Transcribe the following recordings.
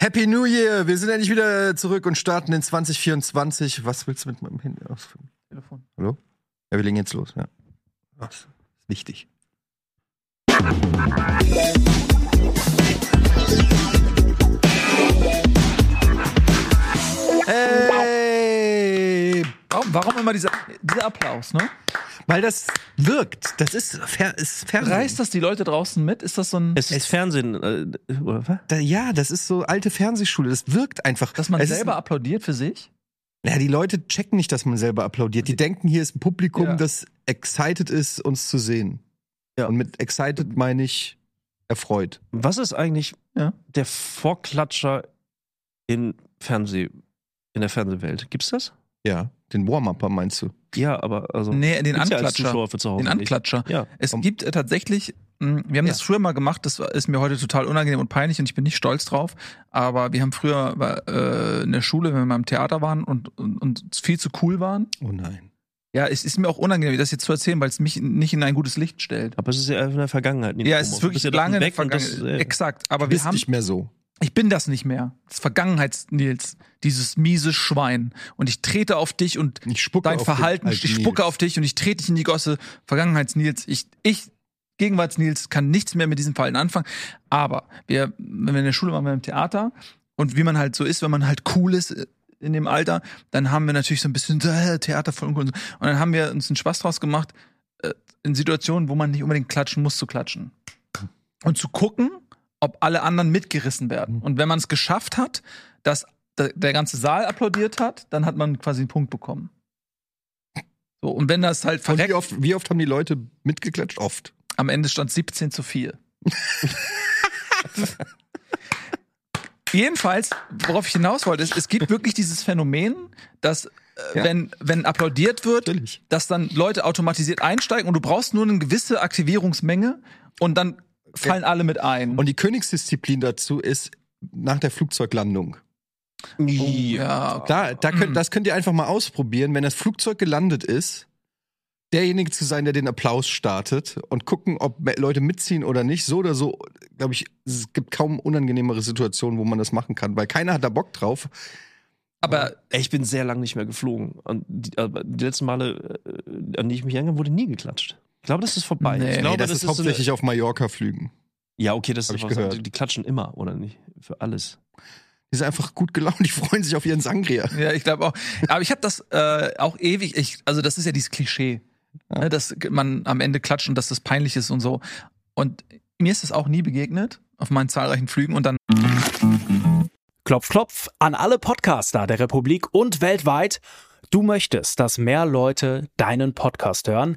Happy New Year! Wir sind endlich wieder zurück und starten in 2024. Was willst du mit meinem Handy ausführen? Telefon. Hallo? Ja, wir legen jetzt los, ja. Was? Ist wichtig. Hey! Warum, warum immer dieser, dieser Applaus, ne? Weil das wirkt. Das ist, Fer ist Fernsehen. Reißt das die Leute draußen mit? Ist das so ein. Es ist Fernsehen, äh, oder was? Da, ja, das ist so alte Fernsehschule. Das wirkt einfach. dass man es selber Ist, applaudiert für sich? ja, die Leute checken nicht, dass man selber applaudiert. Die denken, hier ist ein Publikum, Ja. das excited ist, uns zu sehen. Ja. Und mit excited meine ich erfreut. Was ist eigentlich Ja. der Vorklatscher in Fernseh, in der Fernsehwelt? Gibt's das? Ja, den Warm-Upper meinst du? Ja, aber also. Nee, den ja Anklatscher. Zuschauer für zu Hause Den nicht. Anklatscher. Ja. Es Um- gibt äh, tatsächlich, mh, wir haben das Ja. früher mal gemacht, das ist mir heute total unangenehm und peinlich und ich bin nicht stolz drauf. Aber wir haben früher äh, in der Schule, wenn wir mal im Theater waren und, und, und viel zu cool waren. Oh nein. Ja, es ist mir auch unangenehm, das jetzt zu erzählen, weil es mich nicht in ein gutes Licht stellt. Aber es ist ja in der Vergangenheit. Nico Ja, es ist wirklich ja lange in der weg und das, Vergangenheit. äh, Exakt. Aber Du wir haben, nicht mehr so. Ich bin das nicht mehr. Das Vergangenheits-Nils. Dieses miese Schwein. Und ich trete auf dich und Ich spucke dein auf Verhalten, ich spucke auf dich und ich trete dich in die Gosse. Vergangenheits-Nils. Ich, ich, Gegenwarts-Nils kann nichts mehr mit diesem Verhalten anfangen. Aber wir, wenn wir in der Schule waren, wir im Theater und wie man halt so ist, wenn man halt cool ist äh, in dem Alter, dann haben wir natürlich so ein bisschen äh, Theater voll und so. Und dann haben wir uns einen Spaß draus gemacht, äh, in Situationen, wo man nicht unbedingt klatschen muss, zu klatschen. Und zu gucken, ob alle anderen mitgerissen werden. Und wenn man es geschafft hat, dass der, ganze Saal applaudiert hat, dann hat man quasi einen Punkt bekommen. So, und wenn das halt verreckt, wie oft, wie oft haben die Leute mitgeklatscht? Oft. am Ende stand 17 zu 4. Jedenfalls, worauf ich hinaus wollte, ist, es gibt wirklich dieses Phänomen, dass äh, Ja. wenn, wenn applaudiert wird, Natürlich. dass dann Leute automatisiert einsteigen und du brauchst nur eine gewisse Aktivierungsmenge und dann fallen alle mit ein. Und die Königsdisziplin dazu ist nach der Flugzeuglandung. ja, Da, da könnt, das könnt ihr einfach mal ausprobieren, wenn das Flugzeug gelandet ist, derjenige zu sein, der den Applaus startet und gucken, ob Leute mitziehen oder nicht. So oder so, glaube ich, es gibt kaum unangenehmere Situationen, wo man das machen kann, weil keiner hat da Bock drauf. aber Ey, Ich bin sehr lange nicht mehr geflogen. Und die, die letzten Male, äh, an die ich mich erinnere, wurde nie geklatscht. Ich glaube, das ist vorbei. Nee. ich glaube, nee, das, ist so hauptsächlich auf Mallorca-Flügen. eine, Ja, okay, das Hab ist ich gehört. Die klatschen immer, oder nicht? Für alles. Die sind einfach gut gelaunt, die freuen sich auf ihren Sangria. Ja, ich glaube auch. Aber ich habe das äh, auch ewig. Ich, also das ist ja dieses Klischee, Ja. ne, dass man am Ende klatscht und dass das peinlich ist und so. Und mir ist das auch nie begegnet auf meinen zahlreichen Flügen. Und dann Klopf, klopf an alle Podcaster der Republik und weltweit. Du möchtest, dass mehr Leute deinen Podcast hören?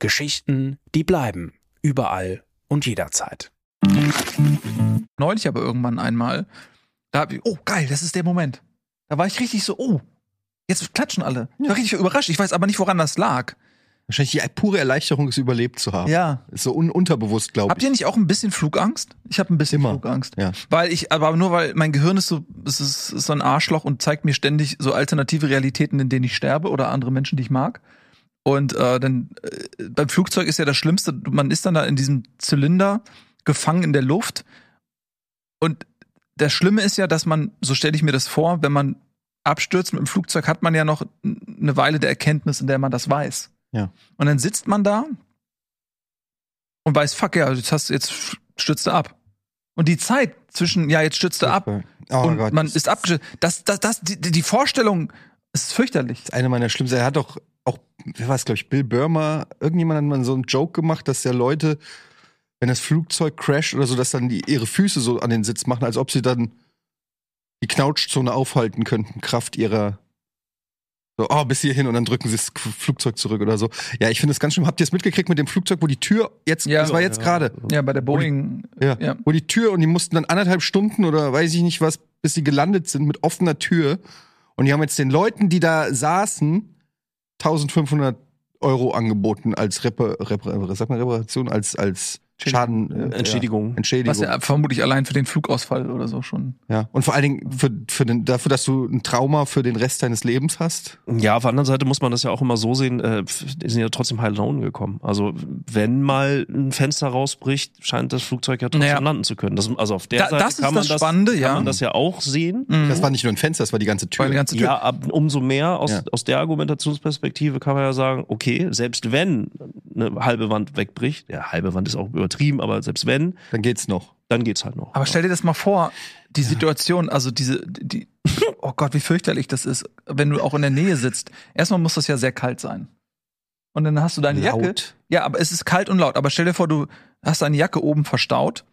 Geschichten, die bleiben. Überall und jederzeit. neulich aber irgendwann einmal, da hab ich, oh geil, das ist der Moment. Da war ich richtig so, oh, jetzt klatschen alle. Ich war richtig überrascht. Ich weiß aber nicht, woran das lag. Wahrscheinlich die pure Erleichterung, es überlebt zu haben. Ja. Ist so un unterbewusst, glaube Habt ich. ihr nicht auch ein bisschen Flugangst? Ich habe ein bisschen Immer. Flugangst. Ja. Weil ich, aber nur weil mein Gehirn ist so, es ist, ist so ein Arschloch und zeigt mir ständig so alternative Realitäten, in denen ich sterbe oder andere Menschen, die ich mag. Und äh, dann äh, beim Flugzeug ist ja das Schlimmste, man ist dann da in diesem Zylinder gefangen in der Luft. Und das Schlimme ist ja, dass man, so stelle ich mir das vor, wenn man abstürzt mit dem Flugzeug, hat man ja noch eine Weile der Erkenntnis, in der man das weiß. Ja. Und dann sitzt man da und weiß, fuck ja, jetzt hast jetzt stürzt du ab. Und die Zeit zwischen, ja, jetzt stürzt du ab Oh und Gott. man das ist abgestürzt. Das, das, das, die, die Vorstellung ist fürchterlich. ist eine meiner schlimmsten. Er hat doch auch, wer war es, glaube ich, Bill Burmer, irgendjemand hat mal so einen Joke gemacht, dass ja Leute, wenn das Flugzeug crasht oder so, dass dann die ihre Füße so an den Sitz machen, als ob sie dann die Knautschzone aufhalten könnten, Kraft ihrer so, oh, bis hierhin und dann drücken sie das Flugzeug zurück oder so. Ja, ich finde es ganz schlimm. Habt ihr es mitgekriegt mit dem Flugzeug, wo die Tür jetzt, Ja. das war jetzt Ja. gerade, Ja, bei der Boeing. ja, Ja. wo die Tür und die mussten dann anderthalb Stunden oder weiß ich nicht was bis sie gelandet sind mit offener Tür. Und die haben jetzt den Leuten, die da saßen, 1500 Euro angeboten als Repa Repar sagt man, Reparation, als, als Schaden. äh, Entschädigung. Ja, Entschädigung. Was ja vermutlich allein für den Flugausfall oder so schon. Ja, und vor allen Dingen für, für den, dafür, dass du ein Trauma für den Rest deines Lebens hast. Ja, auf der anderen Seite muss man das ja auch immer so sehen, äh, die sind ja trotzdem heil Laune gekommen. Also wenn mal ein Fenster rausbricht, scheint das Flugzeug ja trotzdem Naja. landen zu können. Das, also auf der Da- Seite das kann man das das, Spannende, kann ja. man das ja auch sehen. Das war nicht nur ein Fenster, das war die ganze Tür. Die ganze Tür. Ja, ab, umso mehr aus, Ja. aus der Argumentationsperspektive kann man ja sagen, okay, selbst wenn eine halbe Wand wegbricht, ja, halbe Wand ist auch übertrieben, aber selbst wenn, Dann geht's noch. dann geht's halt noch. Aber stell dir das mal vor, die Situation, also diese, die, oh Gott, wie fürchterlich das ist, wenn du auch in der Nähe sitzt. Erstmal muss das ja sehr kalt sein. Und dann hast du deine Jacke. Laut. Ja, aber es ist kalt und laut. Aber stell dir vor, du hast deine Jacke oben verstaut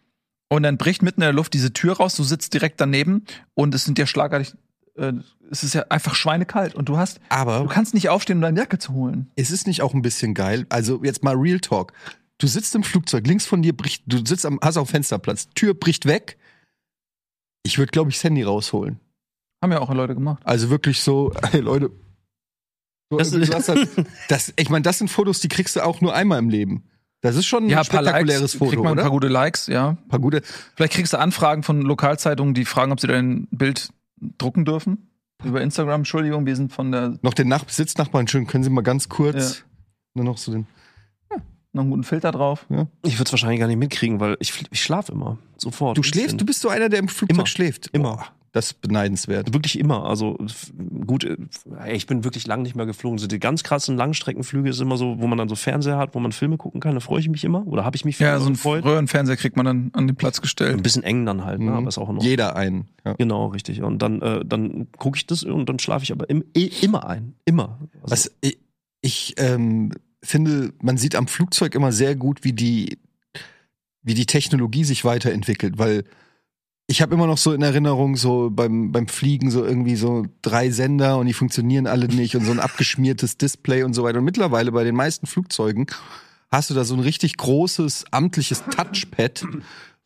und dann bricht mitten in der Luft diese Tür raus, du sitzt direkt daneben und es sind ja schlagartig, äh, es ist ja einfach schweinekalt und du hast, du Aber kannst nicht aufstehen, um deine Jacke zu holen. es ist nicht auch ein bisschen geil. Also jetzt mal Real Talk. Du sitzt im Flugzeug, links von dir bricht, du sitzt am, hast auf dem Fensterplatz, Tür bricht weg. Ich würde, glaube ich, das Handy rausholen. Haben ja auch Leute gemacht. Also wirklich so, hey Leute. So, Das- sowas hat- das, ich meine, das sind Fotos, die kriegst du auch nur einmal im Leben. Das ist schon Ja, ein ein paar spektakuläres Likes, Foto, kriegt man ein oder? paar gute Likes, ja. Ein paar gute. Vielleicht kriegst du Anfragen von Lokalzeitungen, die fragen, ob sie dein Bild drucken dürfen. Über Instagram, Entschuldigung, wir sind von der Noch den Nach Sitznachbarn schön, können Sie mal ganz kurz nur noch so den. Noch einen guten Filter drauf. Ich würde es wahrscheinlich gar nicht mitkriegen, weil ich, ich schlafe immer. Sofort. Du schläfst, du bist so einer, der im Flugzeug Immer. schläft. Immer. Das ist beneidenswert. Wirklich immer. Also gut, äh, ey, ich bin wirklich lang nicht mehr geflogen. So die ganz krassen Langstreckenflüge ist immer so, wo man dann so Fernseher hat, wo man Filme gucken kann. Da freue ich mich immer. Oder habe ich mich Ja, so ein gefreut. Röhrenfernseher kriegt man dann an den Platz Ein gestellt. bisschen eng dann halt, ne? Mhm. aber ist auch noch. Jeder einen. Ja. Genau, richtig. Und dann, äh, dann gucke ich das und dann schlafe ich aber im, eh, immer ein. Immer. Also, Was ich, ich ähm, finde, man sieht am Flugzeug immer sehr gut, wie die, wie die Technologie sich weiterentwickelt, weil ich habe immer noch so in Erinnerung, so beim, beim Fliegen, so irgendwie so drei Sender und die funktionieren alle nicht und so ein abgeschmiertes Display und so weiter. Und mittlerweile bei den meisten Flugzeugen hast du da so ein richtig großes amtliches Touchpad,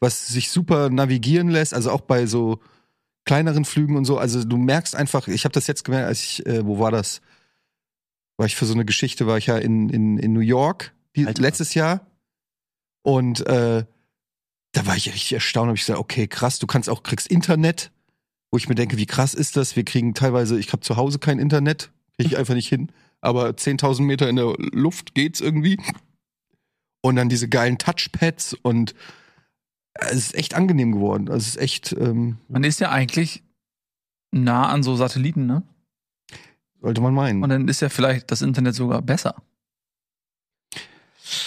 was sich super navigieren lässt, also auch bei so kleineren Flügen und so. Also du merkst einfach, ich habe das jetzt gemerkt, als ich, äh, wo war das? War ich für so eine Geschichte, war ich ja in, in, in New York die, letztes Jahr. Und äh, da war ich richtig erstaunt, habe ich gesagt, okay, krass, du kannst auch, kriegst Internet, wo ich mir denke, wie krass ist das? Wir kriegen teilweise, ich habe zu Hause kein Internet, kriege ich einfach nicht hin, aber 10.000 Meter in der Luft geht's irgendwie. Und dann diese geilen Touchpads und äh, es ist echt angenehm geworden. Also es ist echt, ähm, Man ist ja eigentlich nah an so Satelliten, ne? Sollte man meinen. Und dann ist ja vielleicht das Internet sogar besser.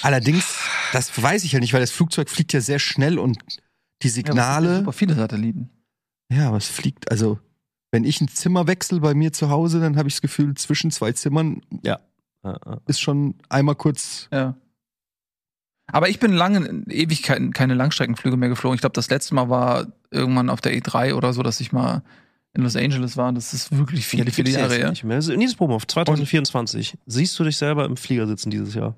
Allerdings, das weiß ich ja nicht, weil das Flugzeug fliegt ja sehr schnell und die Ja, aber es sind ja Signale, super viele Satelliten. ja, was fliegt, also wenn ich ein Zimmer wechsle bei mir zu Hause, dann habe ich das Gefühl, zwischen zwei Zimmern äh, ist schon einmal kurz. Ja. Aber ich bin lange, in Ewigkeiten keine Langstreckenflüge mehr geflogen. Ich glaube, das letzte Mal war irgendwann auf der E3 oder so, dass ich mal in Los Angeles war. Das ist wirklich viele, viele Jahre her. Nicht mehr. Nils Bohmhoff, 2024. Siehst du dich selber im Flieger sitzen dieses Jahr?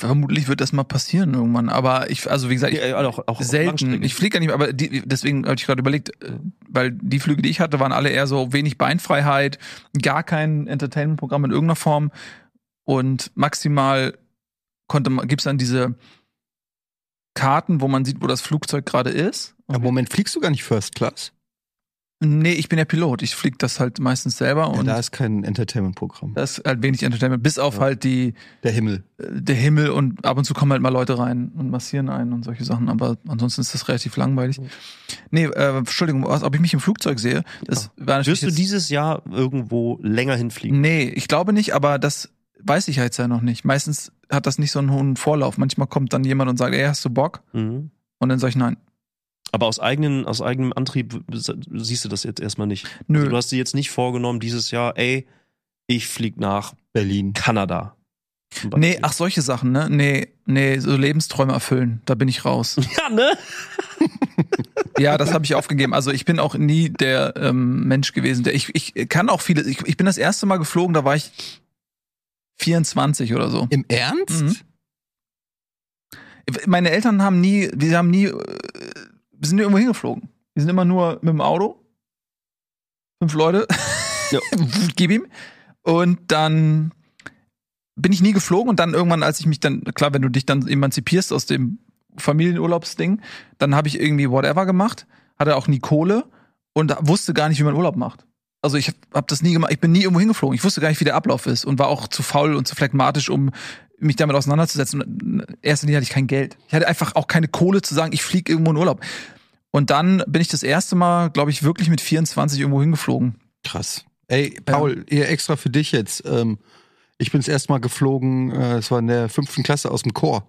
Vermutlich wird das mal passieren irgendwann. Aber ich, also wie gesagt, ich, Ja, auch, auch selten. Ich fliege ja nicht mehr, aber die, deswegen habe ich gerade überlegt, äh, weil die Flüge, die ich hatte, waren alle eher so wenig Beinfreiheit, gar kein Entertainment-Programm in irgendeiner Form und maximal konnte man, gibt's dann diese Karten, wo man sieht, wo das Flugzeug gerade ist. Im Moment fliegst du gar nicht First Class. Nee, ich bin ja Pilot. Ich fliege das halt meistens selber Ja, und da ist kein Entertainment-Programm. da ist halt wenig Entertainment, bis auf Ja. halt die Der Himmel. äh, der Himmel und ab und zu kommen halt mal Leute rein und massieren einen und solche Sachen, aber ansonsten ist das relativ langweilig. Nee, äh, Entschuldigung, was, ob ich mich im Flugzeug sehe, das war natürlich Wirst du dieses Jahr irgendwo länger hinfliegen? Nee, ich glaube nicht, aber das weiß ich jetzt ja noch nicht. Meistens hat das nicht so einen hohen Vorlauf. Manchmal kommt dann jemand und sagt, ey, hast du Bock? Mhm. Und dann sag ich nein. Aber aus, eigenen, aus eigenem Antrieb siehst du das jetzt erstmal nicht. Nö. Also du hast dir jetzt nicht vorgenommen, dieses Jahr, ey, ich flieg nach Berlin. Kanada. Nee, ach, solche Sachen, ne? Nee, nee, so Lebensträume erfüllen, da bin ich raus. Ja, ne? Ja, das habe ich aufgegeben. Also ich bin auch nie der ähm, Mensch gewesen, der ich, ich kann auch viele. Ich, ich bin das erste Mal geflogen, da war ich 24 oder so. Im Ernst? Mhm. Meine Eltern haben nie, die haben nie äh, wir sind irgendwo hingeflogen. Wir sind immer nur mit dem Auto. Fünf Leute. Ja. Gib ihm. Und dann bin ich nie geflogen und dann irgendwann, als ich mich dann, klar, wenn du dich dann emanzipierst aus dem Familienurlaubsding, dann habe ich irgendwie whatever gemacht, hatte auch nie Kohle und wusste gar nicht, wie man Urlaub macht. Also ich habe das nie gemacht, ich bin nie irgendwo hingeflogen. Ich wusste gar nicht, wie der Ablauf ist und war auch zu faul und zu phlegmatisch, um mich damit auseinanderzusetzen. Und in erster Linie hatte ich kein Geld. Ich hatte einfach auch keine Kohle zu sagen, ich fliege irgendwo in Urlaub. Und dann bin ich das erste Mal, glaube ich, wirklich mit 24 irgendwo hingeflogen. Krass. Ey, Paul, hier extra für dich jetzt. Ähm, ich bin das erste Mal geflogen, äh, es war in der fünften Klasse aus dem Chor.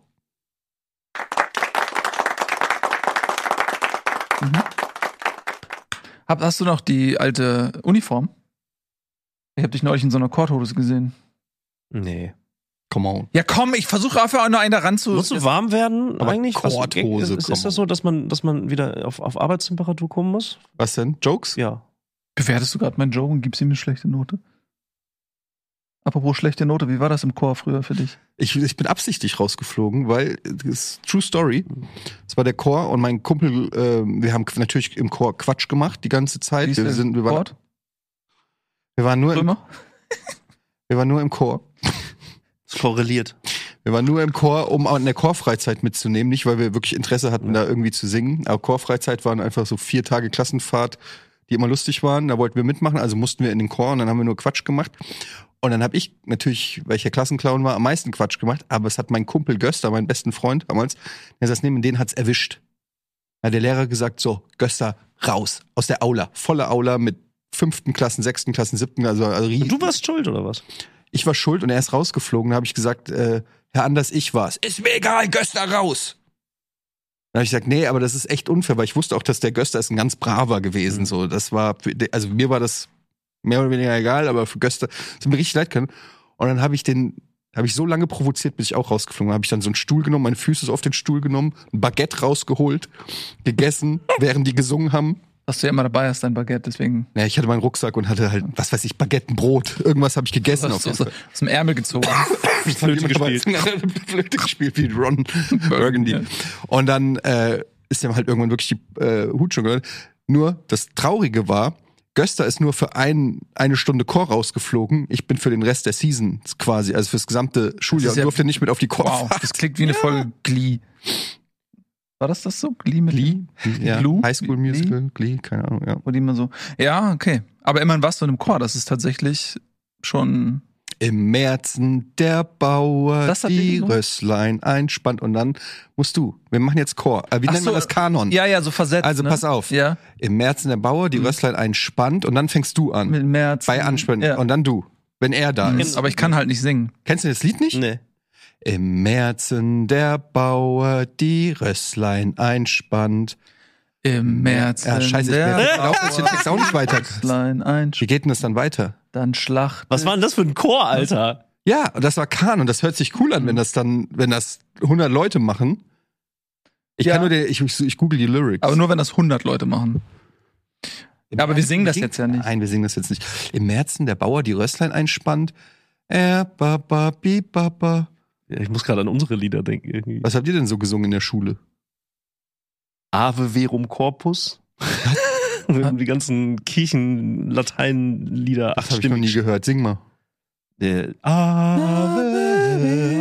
Hab, hast du noch die alte Uniform? Ich habe dich neulich in so einer Korthose gesehen. Nee. Come on. Ja, komm, ich versuche einfach nur einen da ran zu. Musst du warm werden Aber eigentlich? Was- Korthose, ist, ist das so, dass man, dass man wieder auf, auf Arbeitstemperatur kommen muss? Was denn? Jokes? Ja. Bewertest du gerade meinen Joke und gibst ihm eine schlechte Note? Apropos schlechte Note, wie war das im Chor früher für dich? Ich, ich bin absichtlich rausgeflogen, weil das ist True Story. Es war der Chor und mein Kumpel, äh, wir haben natürlich im Chor Quatsch gemacht die ganze Zeit. Wie ist Wir, sind, wir, waren, wir, waren nur im, Römer? wir waren nur im Chor. Korreliert. Wir waren nur im Chor, um an der Chorfreizeit mitzunehmen. Nicht, weil wir wirklich Interesse hatten, da irgendwie zu singen. Aber Chorfreizeit waren einfach so vier Tage Klassenfahrt, die immer lustig waren. Da wollten wir mitmachen, also mussten wir in den Chor und dann haben wir nur Quatsch gemacht. Und dann habe ich natürlich, weil ich ja Klassenclown war, am meisten Quatsch gemacht. Aber es hat mein Kumpel Göster, mein besten Freund damals, der saß neben, den hat's erwischt. Da hat der Lehrer gesagt, so, Göster, raus, aus der Aula. Volle Aula mit fünften Klassen, sechsten Klassen, siebten, also, also Und du warst schuld, oder was? Ich war schuld und er ist rausgeflogen. Da habe ich gesagt, äh, Herr Anders, ich war's. Ist mir egal, Göster raus. Dann habe ich gesagt, nee, aber das ist echt unfair, weil ich wusste auch, dass der Göster ist ein ganz braver gewesen. Mhm. So, das war, also mir war das mehr oder weniger egal, aber für Göster sind mir richtig leid können. Und dann habe ich den, habe ich so lange provoziert, bis ich auch rausgeflogen bin. Habe ich dann so einen Stuhl genommen, meine Füße so auf den Stuhl genommen, ein Baguette rausgeholt, gegessen, während die gesungen haben. Was du ja immer dabei hast, dein Baguette, deswegen Ja, ich hatte meinen Rucksack und hatte halt, was weiß ich, Baguette, ein Brot. Irgendwas habe ich gegessen. hast auf aus, aus dem Ärmel gezogen. Flöte gespielt. Flöte gespielt wie Ron Burgundy. Ja. Und dann äh, ist ihm halt irgendwann wirklich die äh, Hut schon gehört. Nur das Traurige war, Göster ist nur für ein, eine Stunde Chor rausgeflogen. Ich bin für den Rest der Season quasi, also fürs gesamte Schuljahr, ja- durfte nicht mit auf die Wow, Chorfahrt. das klingt wie eine Folge Glee. War das das so? Glee mit Glee? Ja, Glue? High School Glee? Musical, Glee, keine Ahnung, ja. Wo die immer so. Ja, okay. Aber immerhin warst du in einem Chor. Das ist tatsächlich schon. Im Märzen der Bauer Das hat die? Rösslein einspannt und dann musst du, wir machen jetzt Chor. Äh, wie Ach nennt man so, das Kanon? Ja, ja, so versetzt. Also ne? pass auf. Ja. Im Märzen der Bauer die Rösslein einspannt und dann fängst du an. Mit März. bei Anspannen Ja. und dann du, wenn er da Mhm, ist. Aber ich kann halt nicht singen. Kennst du das Lied nicht? Nee. Im Märzen der Bauer die Rösslein einspannt. Im März. Ja, scheiße, ich der laufe jetzt den Text auch nicht weiter. Klein ein, Wie geht denn das dann weiter? dann Schlacht. Was war denn das für ein Chor, Alter? Ja, und das war Kahn und das hört sich cool an, wenn das dann, wenn das 100 Leute machen. Ich Ja. kann nur, den, ich, ich, ich google die Lyrics. Aber nur wenn das 100 Leute machen. Im aber wir Märzen- singen das jetzt ja nicht. Nein, wir singen das jetzt nicht. Im Märzen der Bauer die Rösslein einspannt. Er, baba, bi, baba. Ja, ich muss gerade an unsere Lieder denken. Irgendwie. Was habt ihr denn so gesungen in der Schule? Ave Verum Corpus. die ganzen Kirchen-Latein-Lieder. Das habe ich noch nie gehört. Sing mal. Der Ave,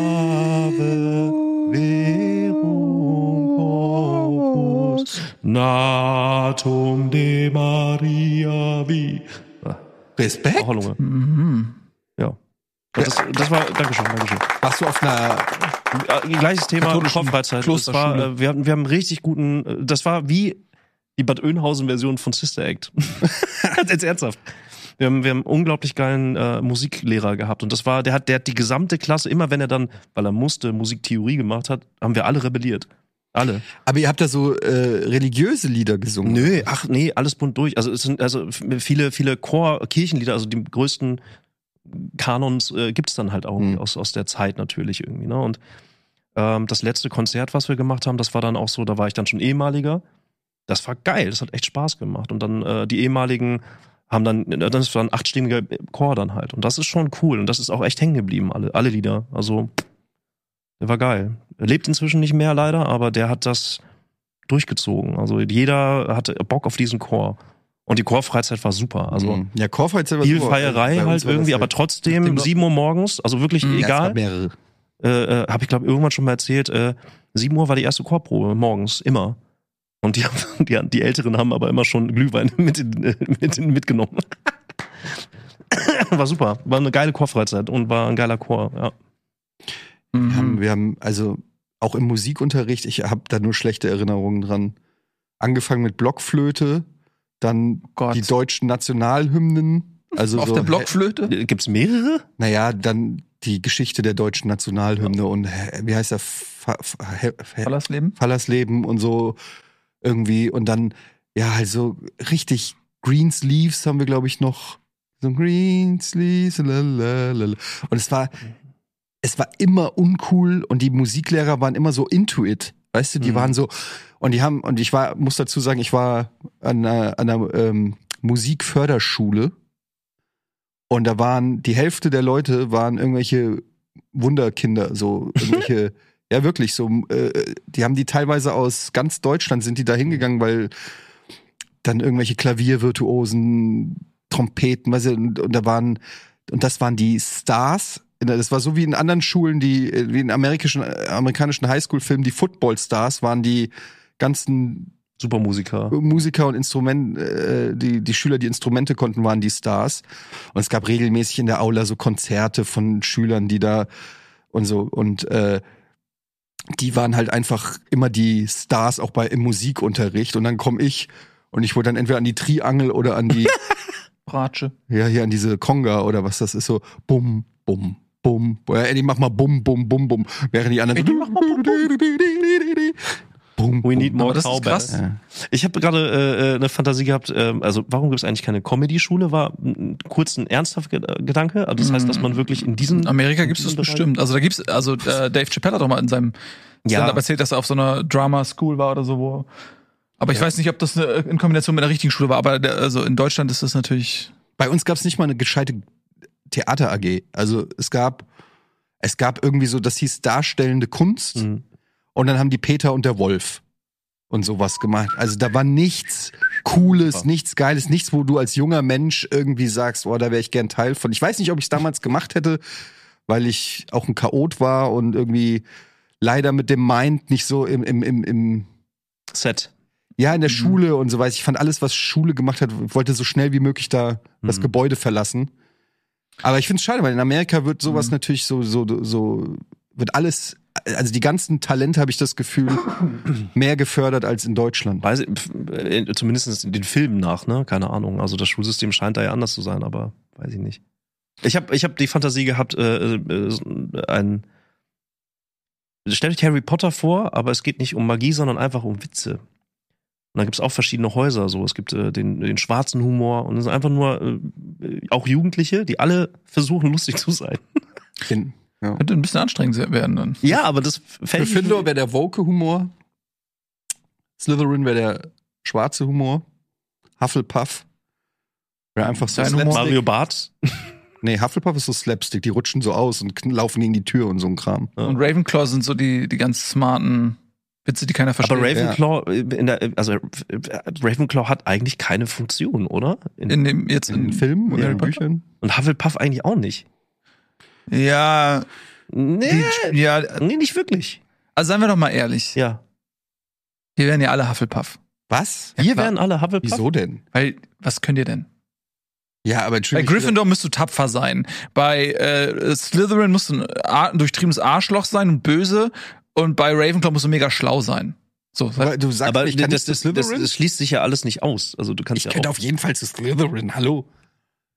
Ave Verum Corpus. Natum de Maria vi. Respekt? Auch Lunge. Mhm. Das, das war, Dankeschön, Dankeschön. Warst du auf einer Äh, Gleiches Thema, Kopffreizeit. Das war, äh, wir, hatten, wir haben einen richtig guten, äh, das war wie die Bad Oeynhausen-Version von Sister Act. Jetzt ernsthaft. Wir haben, wir haben einen unglaublich geilen äh, Musiklehrer gehabt und das war, der hat, der hat die gesamte Klasse, immer wenn er dann, weil er musste, Musiktheorie gemacht hat, haben wir alle rebelliert. Alle. Aber ihr habt da so äh, religiöse Lieder gesungen. Nö, ach nee, alles bunt durch. Also es sind also viele, viele Chor, Kirchenlieder, also die größten Kanons äh, gibt's dann halt auch Mhm. aus, aus der Zeit natürlich irgendwie. Ne? Und ähm, das letzte Konzert, was wir gemacht haben, das war dann auch so, da war ich dann schon ehemaliger. Das war geil, das hat echt Spaß gemacht. Und dann äh, die ehemaligen haben dann, äh, das war ein achtstimmiger Chor dann halt. Und das ist schon cool. Und das ist auch echt hängen geblieben, alle, alle Lieder. Also, der war geil. Er lebt inzwischen nicht mehr leider, aber der hat das, durchgezogen. Also jeder hatte Bock auf diesen Chor. Und die Chorfreizeit war super. Also Mhm. ja, Chorfreizeit war viel super. Feierei halt irgendwie, ja- aber trotzdem Nachdem- 7 Uhr morgens, also wirklich Mhm. Ja, egal. gab mehrere. äh, äh, habe ich glaube irgendwann schon mal erzählt, äh, 7 Uhr war die erste Chorprobe morgens, immer. Und die, haben- die, die Älteren haben aber immer schon Glühwein mit, in, äh, mit in, mitgenommen. war super, war eine geile Chorfreizeit und war ein geiler Chor, ja. Wir Mhm. haben, wir haben also auch im Musikunterricht, ich habe da nur schlechte Erinnerungen dran. Angefangen mit Blockflöte, dann Gott. die deutschen Nationalhymnen. Also Auf so, der Blockflöte? Äh, Gibt's mehrere? Naja, dann die Geschichte der deutschen Nationalhymne und äh, wie heißt der? Fa Fa Fa Fallersleben? Fallersleben und so irgendwie. Und dann, ja, halt so richtig Greensleeves haben wir, glaube ich, noch. So Greensleeves, lalalala. Und es war, es war immer uncool und die Musiklehrer waren immer so into it. Weißt du, die Mhm. waren so, und die haben, und ich war, muss dazu sagen, ich war an einer, an einer ähm, Musikförderschule und da waren, die Hälfte der Leute waren irgendwelche Wunderkinder, so irgendwelche, ja wirklich, so, äh, die haben die teilweise aus ganz Deutschland sind die da hingegangen, weil dann irgendwelche Klaviervirtuosen, Trompeten, weißt du, und, und da waren, und das waren die Stars. Das war so wie in anderen Schulen, die, wie in amerikanischen, amerikanischen Highschool-Filmen, die Football-Stars waren die ganzen Super Musiker. Musiker und Instrument, äh, die, die Schüler, die Instrumente konnten, waren die Stars. Und es gab regelmäßig in der Aula so Konzerte von Schülern, die da und so und äh, die waren halt einfach immer die Stars auch bei im Musikunterricht. Und dann komme ich und ich wurde dann entweder an die Triangel oder an die, Bratsche. ja, hier an diese Conga oder was das ist, so bum, bum, bum. Eddie, mach mal bum, bum, bum, bum. Während die anderen Eddie, mach mal bum, bum, We need bum. more das ist cowbell. krass. Ja. Ich habe gerade äh, äh, eine Fantasie gehabt, ähm, also warum gibt es eigentlich keine Comedy-Schule? War ein, kurz ein ernsthafter Ge- Gedanke. Also das heißt, dass man wirklich in diesem In Amerika gibt es das Bereich- bestimmt. Also da gibt's, also äh, Dave Chappelle hat doch mal in seinem Ja. Stand-up erzählt, dass er auf so einer Drama School war oder so, wo. Aber ich weiß nicht, ob das eine, in Kombination mit einer richtigen Schule war, aber der, also in Deutschland ist das natürlich. Bei uns gab es nicht mal eine gescheite Theater AG. Also es gab es gab irgendwie so, das hieß darstellende Kunst Mhm. und dann haben die Peter und der Wolf und sowas gemacht. Also da war nichts Cooles, Super. nichts Geiles, nichts, wo du als junger Mensch irgendwie sagst, oh, da wäre ich gern Teil von. Ich weiß nicht, ob ich es damals gemacht hätte, weil ich auch ein Chaot war und irgendwie leider mit dem Mind nicht so im, im, im, im Set. ja, in der Mhm. Schule und so weiter. Ich fand alles, was Schule gemacht hat, wollte so schnell wie möglich da das Mhm. Gebäude verlassen. Aber ich finde es schade, weil in Amerika wird sowas Mhm. natürlich so, so, so, wird alles, also die ganzen Talente habe ich das Gefühl, mehr gefördert als in Deutschland. Weiß ich, äh, zumindest in den Filmen nach, ne? Keine Ahnung. Also das Schulsystem scheint da ja anders zu sein, aber weiß ich nicht. Ich habe ich hab die Fantasie gehabt, äh, äh, ein Stellt euch Harry Potter vor, aber es geht nicht um Magie, sondern einfach um Witze. Und da gibt's auch verschiedene Häuser. So, es gibt äh, den, den schwarzen Humor und es sind einfach nur äh, auch Jugendliche, die alle versuchen lustig zu sein. Ja. Könnte ein bisschen anstrengend werden dann. Ja, aber das fällt Gryffindor wäre der Woke-Humor. Slytherin wäre der schwarze Humor. Hufflepuff wäre einfach so Dein Humor? Mario Barth. Nee, Hufflepuff ist so Slapstick. Die rutschen so aus und laufen gegen die Tür und so ein Kram. Ja. Und Ravenclaw sind so die, die ganz smarten Witze, die keiner versteht. Aber Ravenclaw, äh, in der, also äh, Ravenclaw hat eigentlich keine Funktion, oder? In, in dem jetzt In den Filmen oder in? Büchern? und Hufflepuff eigentlich auch nicht. Ja, Nee, die, ja, nee, nicht wirklich. also seien wir doch mal ehrlich. Ja. Wir wären ja alle Hufflepuff. Was? Wir klar. wären alle Hufflepuff. Wieso denn? Weil, was könnt ihr denn? Ja, aber Bei. Gryffindor musst du tapfer sein. Bei äh, Slytherin musst du ein durchtriebenes Arschloch sein und böse. Und bei Ravenclaw musst du mega schlau sein. So, Aber du sagst, Aber ich kann das, nicht das, zu das, Slytherin? das schließt sich ja alles nicht aus. Also du kannst ich ja könnte auf jeden Fall zu Slytherin. Hallo.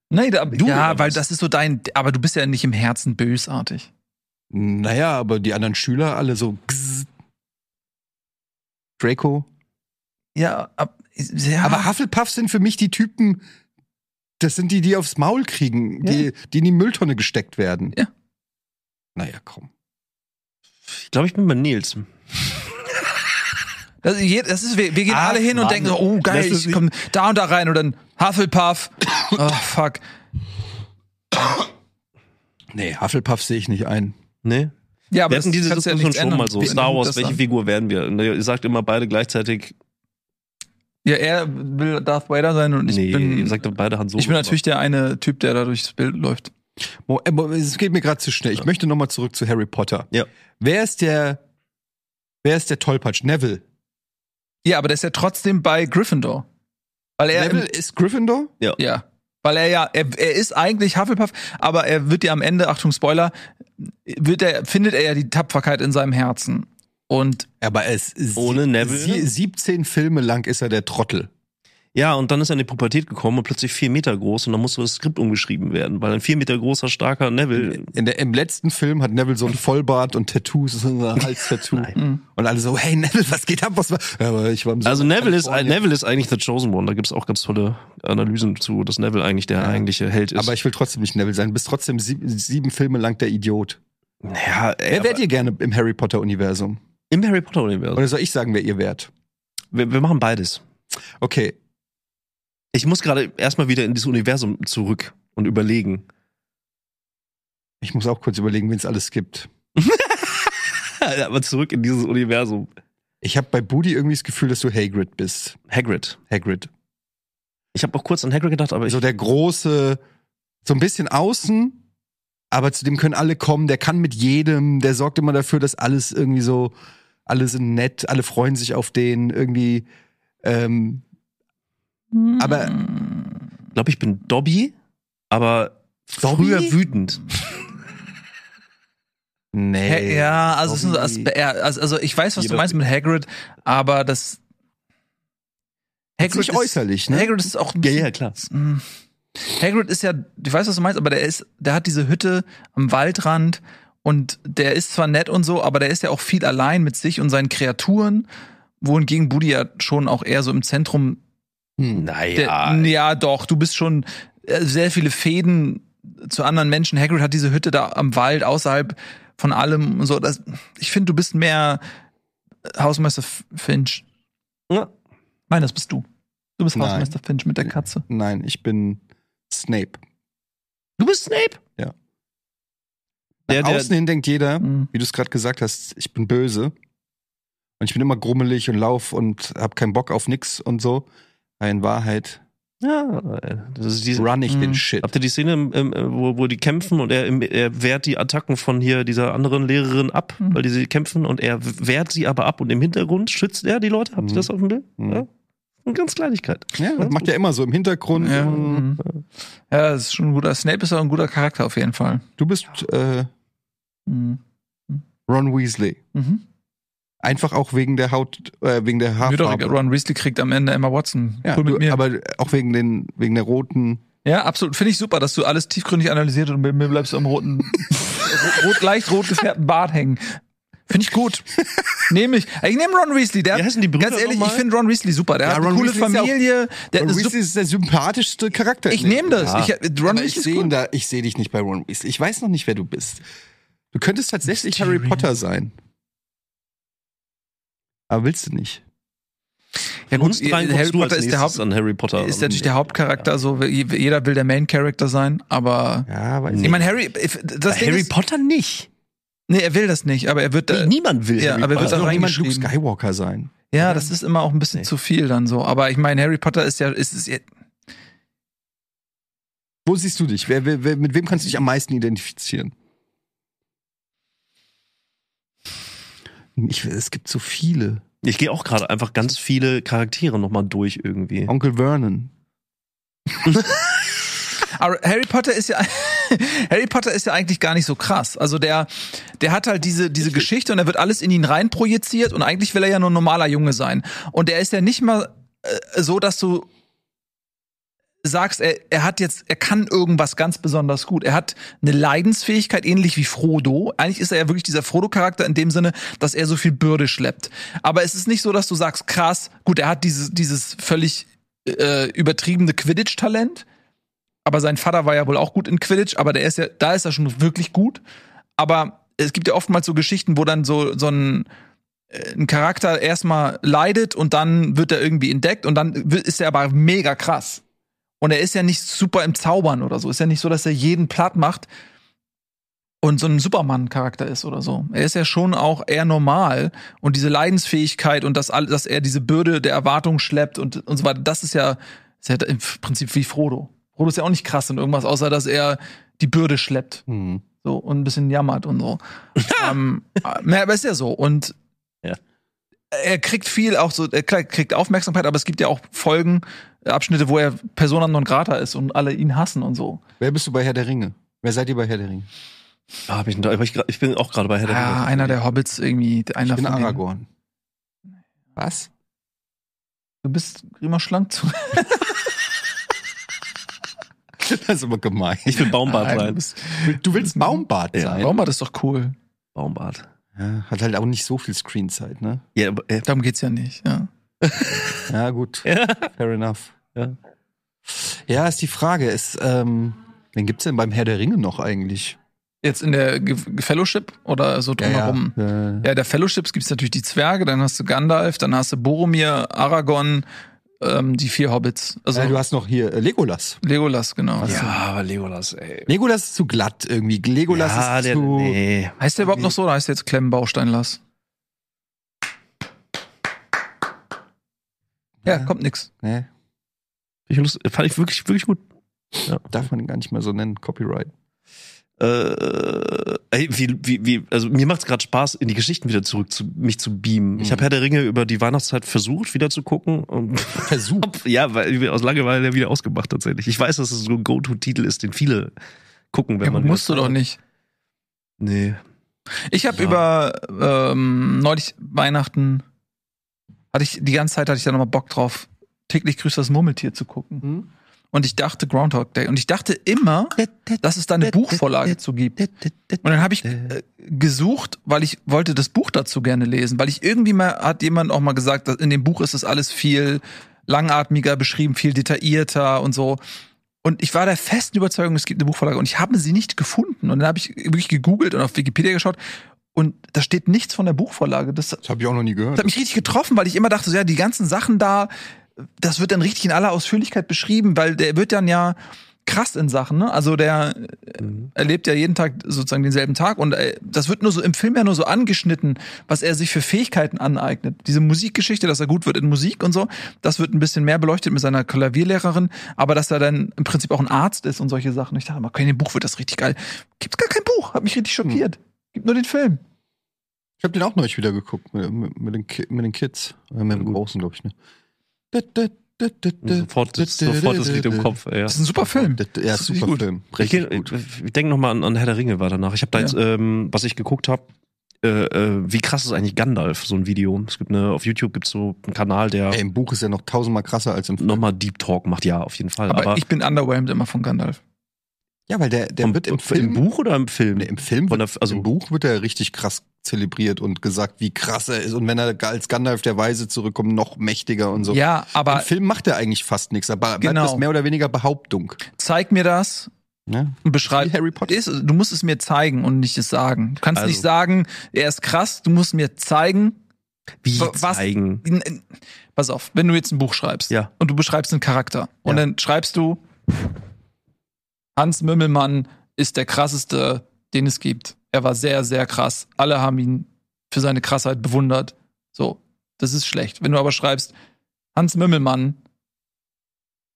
nee, da, Du ja, weil was? das ist so dein, aber du bist ja nicht im Herzen bösartig. Naja, aber die anderen Schüler alle so. Gzz. Draco. Ja, ab, ja Aber Hufflepuff sind für mich die Typen. Das sind die, die aufs Maul kriegen, die, die in die Mülltonne gesteckt werden. Ja. Naja, komm. Ich glaube, ich bin bei Nils. Das, das ist, wir, wir gehen Ach, alle hin und Mann. denken so, oh geil, ich komm da und da rein und dann Hufflepuff. oh fuck. Nee, Hufflepuff sehe ich nicht ein. Nee. Ja, aber Wir hatten diese ja Diskussion nichts schon ändern. mal so. Wie- Star Wars, welche Figur werden wir? Und ihr sagt immer beide gleichzeitig, Ja, er will Darth Vader sein und ich nee, bin. ihr sagt beide Han Solo. ich bin natürlich der eine Typ, der da durchs Bild läuft. Äh, Es geht mir gerade zu schnell. Ich möchte noch mal zurück zu Harry Potter. Ja. Wer ist der, wer ist der Tollpatsch? Neville. Ja, aber der ist ja trotzdem bei Gryffindor. Weil er. Neville ist Gryffindor? ja. Weil er ja, er, er ist eigentlich Hufflepuff, aber er wird ja am Ende, Achtung Spoiler, wird er, findet er ja die Tapferkeit in seinem Herzen. Und Aber es ist Ohne Neville? Sie, 17 Filme lang ist er der Trottel. Ja, und dann ist er in die Pubertät gekommen und plötzlich vier Meter groß und dann musste das Skript umgeschrieben werden, weil ein vier Meter großer, starker Neville. In der, Im letzten Film hat Neville so ein Vollbart und Tattoos, so ein Hals-Tattoo. Mhm. Und alle so, hey Neville, was geht ab? Was war? Ja, aber ich war im Also Neville ist. Neville ist eigentlich The Chosen One. Da gibt's auch ganz tolle Analysen zu, dass Neville eigentlich der Ja. eigentliche Held ist. Aber ich will trotzdem nicht Neville sein. Du bist trotzdem sieb, sieben Filme lang der Idiot. ja, ey, Wer wärt ihr gerne im Harry Potter-Universum? im Harry Potter Universum. Oder soll ich sagen, wer ihr wärt? Wir, wir machen beides. Okay, Ich muss gerade erstmal wieder in dieses Universum zurück und überlegen. ich muss auch kurz überlegen, wen es alles gibt. Aber zurück in dieses Universum. Ich habe bei Booty irgendwie das Gefühl, dass du Hagrid bist. Hagrid. Hagrid. Ich habe auch kurz an Hagrid gedacht, aber ich So der große, so ein bisschen außen, aber zu dem können alle kommen. Der kann mit jedem. Der sorgt immer dafür, dass alles irgendwie so, alle sind nett, alle freuen sich auf den irgendwie. Ähm, aber glaube, ich bin Dobby, aber Dobby? früher wütend. nee. Hä, ja, also, es sind so Dobby. Aspe ja, also, also ich weiß, was Jeder- du meinst mit Hagrid, aber das Jetzt nicht äußerlich, ne? Hagrid ist auch ein Ja, bisschen, ja, klar. Mm. Hagrid ist ja, ich weiß, was du meinst, aber der ist, der hat diese Hütte am Waldrand und der ist zwar nett und so, aber der ist ja auch viel allein mit sich und seinen Kreaturen, wohingegen Budi ja schon auch eher so im Zentrum. Naja. der, ja, doch, du bist schon äh, sehr viele Fäden zu anderen Menschen. Hagrid hat diese Hütte da am Wald außerhalb von allem und so. Das, ich finde, du bist mehr äh, Hausmeister Finch. Ja. Nein, das bist du. Du bist Nein. Hausmeister Finch mit der Katze. Nein, ich bin Snape. Du bist Snape? Ja. Der, Nach der, außen hin denkt jeder, Mhm. wie du es gerade gesagt hast, ich bin böse. Und ich bin immer grummelig und lauf und hab keinen Bock auf nix und so. In Wahrheit ja, das ist diese, run ich den Mhm. Shit. Habt ihr die Szene, im, im, wo, wo die kämpfen und er, er wehrt die Attacken von hier dieser anderen Lehrerin ab, Mhm. weil die sie kämpfen und er wehrt sie aber ab und im Hintergrund schützt er die Leute? Habt ihr Mhm. das auf dem Bild? Mhm. Ja. Eine ganz Kleinigkeit. Ja, das macht ja immer so im Hintergrund. Ja, Mhm. mhm. ja, das ist schon ein guter. Snape ist auch ein guter Charakter auf jeden Fall. Du bist äh. Ron Weasley. Mhm. Einfach auch wegen der Haut, äh, wegen der Wird doch, Haarfarbe. Ron Weasley kriegt am Ende Emma Watson. Ja, cool mit du, mir. aber auch wegen den, wegen der roten. Ja, absolut. Finde ich super, dass du alles tiefgründig analysiert und bei mir bleibst du am roten, rot, leicht rot gefärbten Bart hängen. Finde ich gut. Nehme ich. Ich nehme Ron Weasley. Der, Wie heißen die Brüder ganz ehrlich, ich finde Ron Weasley super. Der Ja, hat eine Ron coole Weasley ist ja auch- Familie. der Ron ist Weasley ist der sympathischste Charakter. ich nehme das. Ja. Ich, Ron Aber Weasley ich ist sehe da, ich sehe dich nicht bei Ron Weasley. Ich weiß noch nicht, wer du bist. Du könntest tatsächlich Harry. Potter sein. Aber willst du nicht? Ja, dreien Harry Potter ist der, Haupt, an Harry Potter. ist natürlich der Hauptcharakter. So, jeder will der Main Character sein, aber Ja, weiß ich meine, Harry, Harry ist, Potter nicht. nee, er will das nicht, aber er wird, Nee, äh, niemand will ja, Harry aber er wird auch noch niemand Luke. Skywalker sein. Ja, das ist immer auch ein bisschen Nee. zu viel dann so. Aber ich meine, Harry Potter ist ja, ist, ist ja Wo siehst du dich? Wer, wer, wer, mit wem kannst du dich am meisten identifizieren? Ich, es gibt so viele. Ich gehe auch gerade einfach ganz viele Charaktere nochmal durch irgendwie. Onkel Vernon. Aber Harry Potter ist ja Harry Potter ist ja eigentlich gar nicht so krass. Also der der hat halt diese diese Geschichte und er wird alles in ihn rein projiziert und eigentlich will er ja nur ein normaler Junge sein. Und er ist ja nicht mal äh, so, dass du sagst, er, er hat jetzt, er kann irgendwas ganz besonders gut. Er hat eine Leidensfähigkeit, ähnlich wie Frodo. Eigentlich ist er ja wirklich dieser Frodo-Charakter in dem Sinne, dass er so viel Bürde schleppt. Aber es ist nicht so, dass du sagst, krass, gut, er hat dieses, dieses völlig äh, übertriebene Quidditch-Talent. Aber sein Vater war ja wohl auch gut in Quidditch, aber der ist ja, da ist er schon wirklich gut. Aber es gibt ja oftmals so Geschichten, wo dann so, so ein, äh, ein Charakter erstmal leidet und dann wird er irgendwie entdeckt und dann ist er aber mega krass. Und er ist ja nicht super im Zaubern oder so. Ist ja nicht so, dass er jeden platt macht. und so ein Superman-Charakter ist oder so. Er ist ja schon auch eher normal und diese Leidensfähigkeit und das alles, dass er diese Bürde der Erwartung schleppt und, und so weiter, das ist ja, ist ja im Prinzip wie Frodo. Frodo ist ja auch nicht krass in irgendwas, außer dass er die Bürde schleppt. Hm. So und ein bisschen jammert und so. ähm, na, aber ist ja so. Und Ja. er kriegt viel auch so, er kriegt Aufmerksamkeit, aber es gibt ja auch Folgen, äh, Abschnitte, wo er Persona non grata ist und alle ihn hassen und so. Wer bist du bei Herr der Ringe? Wer seid ihr bei Herr der Ringe? Ah, hab ich, ich, ich bin auch gerade bei Herr der Ja, Ringe. einer der Hobbits irgendwie, einer Ich bin von denen. Aragorn. Was? Du bist immer schlank zu. Das ist aber gemein. Ich will Baumbart Nein, du sein. bist- Du willst Baumbart Ja. sein. Baumbart ist doch cool. Baumbart. Ja, hat halt auch nicht so viel Screenzeit, ne? Ja, aber, äh, Darum geht's ja nicht. Ja. Ja, gut. Ja. Fair enough. Ja. Ja, ist die Frage. Ist, ähm, wen gibt's denn beim Herr der Ringe noch eigentlich? Jetzt in der Ge Fellowship oder so drumherum? Ja, ja. Ja, der Fellowships gibt's natürlich die Zwerge, dann hast du Gandalf, dann hast du Boromir, Aragorn, ähm, die vier Hobbits. Also ja, du hast noch hier äh, Legolas. Legolas, genau. Was? ja, aber Legolas, ey. Legolas ist zu glatt irgendwie. Legolas ja, ist der, zu. nee. Heißt der überhaupt noch so oder heißt der jetzt Clem Bausteinlass? Ja, kommt nix. Nee, Ich lust, fand ich wirklich, wirklich gut. darf man ihn gar nicht mehr so nennen. Copyright. Äh, ey, wie, wie, wie, also mir macht's gerade Spaß, in die Geschichten wieder zurück zu mich zu beamen. Ich Mhm. habe Herr der Ringe über die Weihnachtszeit versucht, wieder zu gucken. Und Versuch. ja, weil ich aus Langeweile wieder ausgemacht tatsächlich. Ich weiß, dass es so ein Go-To-Titel ist, den viele gucken, wenn Ja, man. musst du doch nicht. Nee. Ich habe Ja. über ähm, neulich Weihnachten hatte ich die ganze Zeit hatte ich da nochmal Bock drauf, täglich grüßt das Murmeltier zu gucken. Hm? Und ich dachte Groundhog Day. Und ich dachte immer, dass es da eine Buchvorlage zu gibt. Und dann habe ich äh, gesucht, weil ich wollte das Buch dazu gerne lesen, weil ich irgendwie mal hat jemand auch mal gesagt, dass in dem Buch ist es alles viel langatmiger beschrieben, viel detaillierter und so. Und ich war der festen Überzeugung, es gibt eine Buchvorlage und ich habe sie nicht gefunden. Und dann habe ich wirklich gegoogelt und auf Wikipedia geschaut und da steht nichts von der Buchvorlage. Das, Das habe ich auch noch nie das gehört. hat mich richtig getroffen, weil ich immer dachte, so, ja, die ganzen Sachen da, das wird dann richtig in aller Ausführlichkeit beschrieben, weil der wird dann ja krass in Sachen, ne? Also der Mhm. erlebt ja jeden Tag sozusagen denselben Tag und äh, das wird nur so im Film ja nur so angeschnitten, was er sich für Fähigkeiten aneignet. Diese Musikgeschichte, dass er gut wird in Musik und so, das wird ein bisschen mehr beleuchtet mit seiner Klavierlehrerin, aber dass er dann im Prinzip auch ein Arzt ist und solche Sachen. Ich dachte mal, okay, in dem Buch wird das richtig geil. Gibt's gar kein Buch, hat mich richtig schockiert. Gibt nur den Film. Ich habe den auch neulich wieder geguckt mit, mit, mit, den, mit den Kids. Äh, mit dem. Großen, glaube ich. Ne? Sofort, sofort das Lied im Kopf. Ja. Das ist ein super Film. Ja, ist super gut. Film. Ich, Richtig geh- gut. ich denke nochmal an, an Herr der Ringe war danach. Ich habe da Ja. jetzt, ähm, was ich geguckt habe, äh, äh, wie krass ist eigentlich Gandalf, so ein Video. Es gibt eine, auf YouTube gibt's so einen Kanal, der Ey, Im Buch ist er noch tausendmal krasser als im Film. nochmal Deep Talk macht. Ja, auf jeden Fall. Aber, Aber, ich bin underwhelmed immer von Gandalf. Ja, weil der, der vom- wird im Film. Buch oder im Film? Nee, im Film, wird, der- also- im Buch wird er richtig krass zelebriert und gesagt, wie krass er ist. Und wenn er als Gandalf der Weise zurückkommt, noch mächtiger und so. Ja, aber Im Film macht er eigentlich fast nichts, aber Genau. das mehr oder weniger Behauptung. zeig mir das Ne? und beschreib. Wie Harry Potter. Ist, du musst es mir zeigen und nicht es sagen. Du kannst Also- nicht sagen, er ist krass, du musst mir zeigen. Wie wa- was- zeigen? Pass auf, wenn du jetzt ein Buch schreibst Ja. und du beschreibst einen Charakter und Ja. dann schreibst du, Hans Mümmelmann ist der krasseste, den es gibt. Er war sehr, sehr krass. Alle haben ihn für seine Krassheit bewundert. So, das ist schlecht. Wenn du aber schreibst, Hans Mümmelmann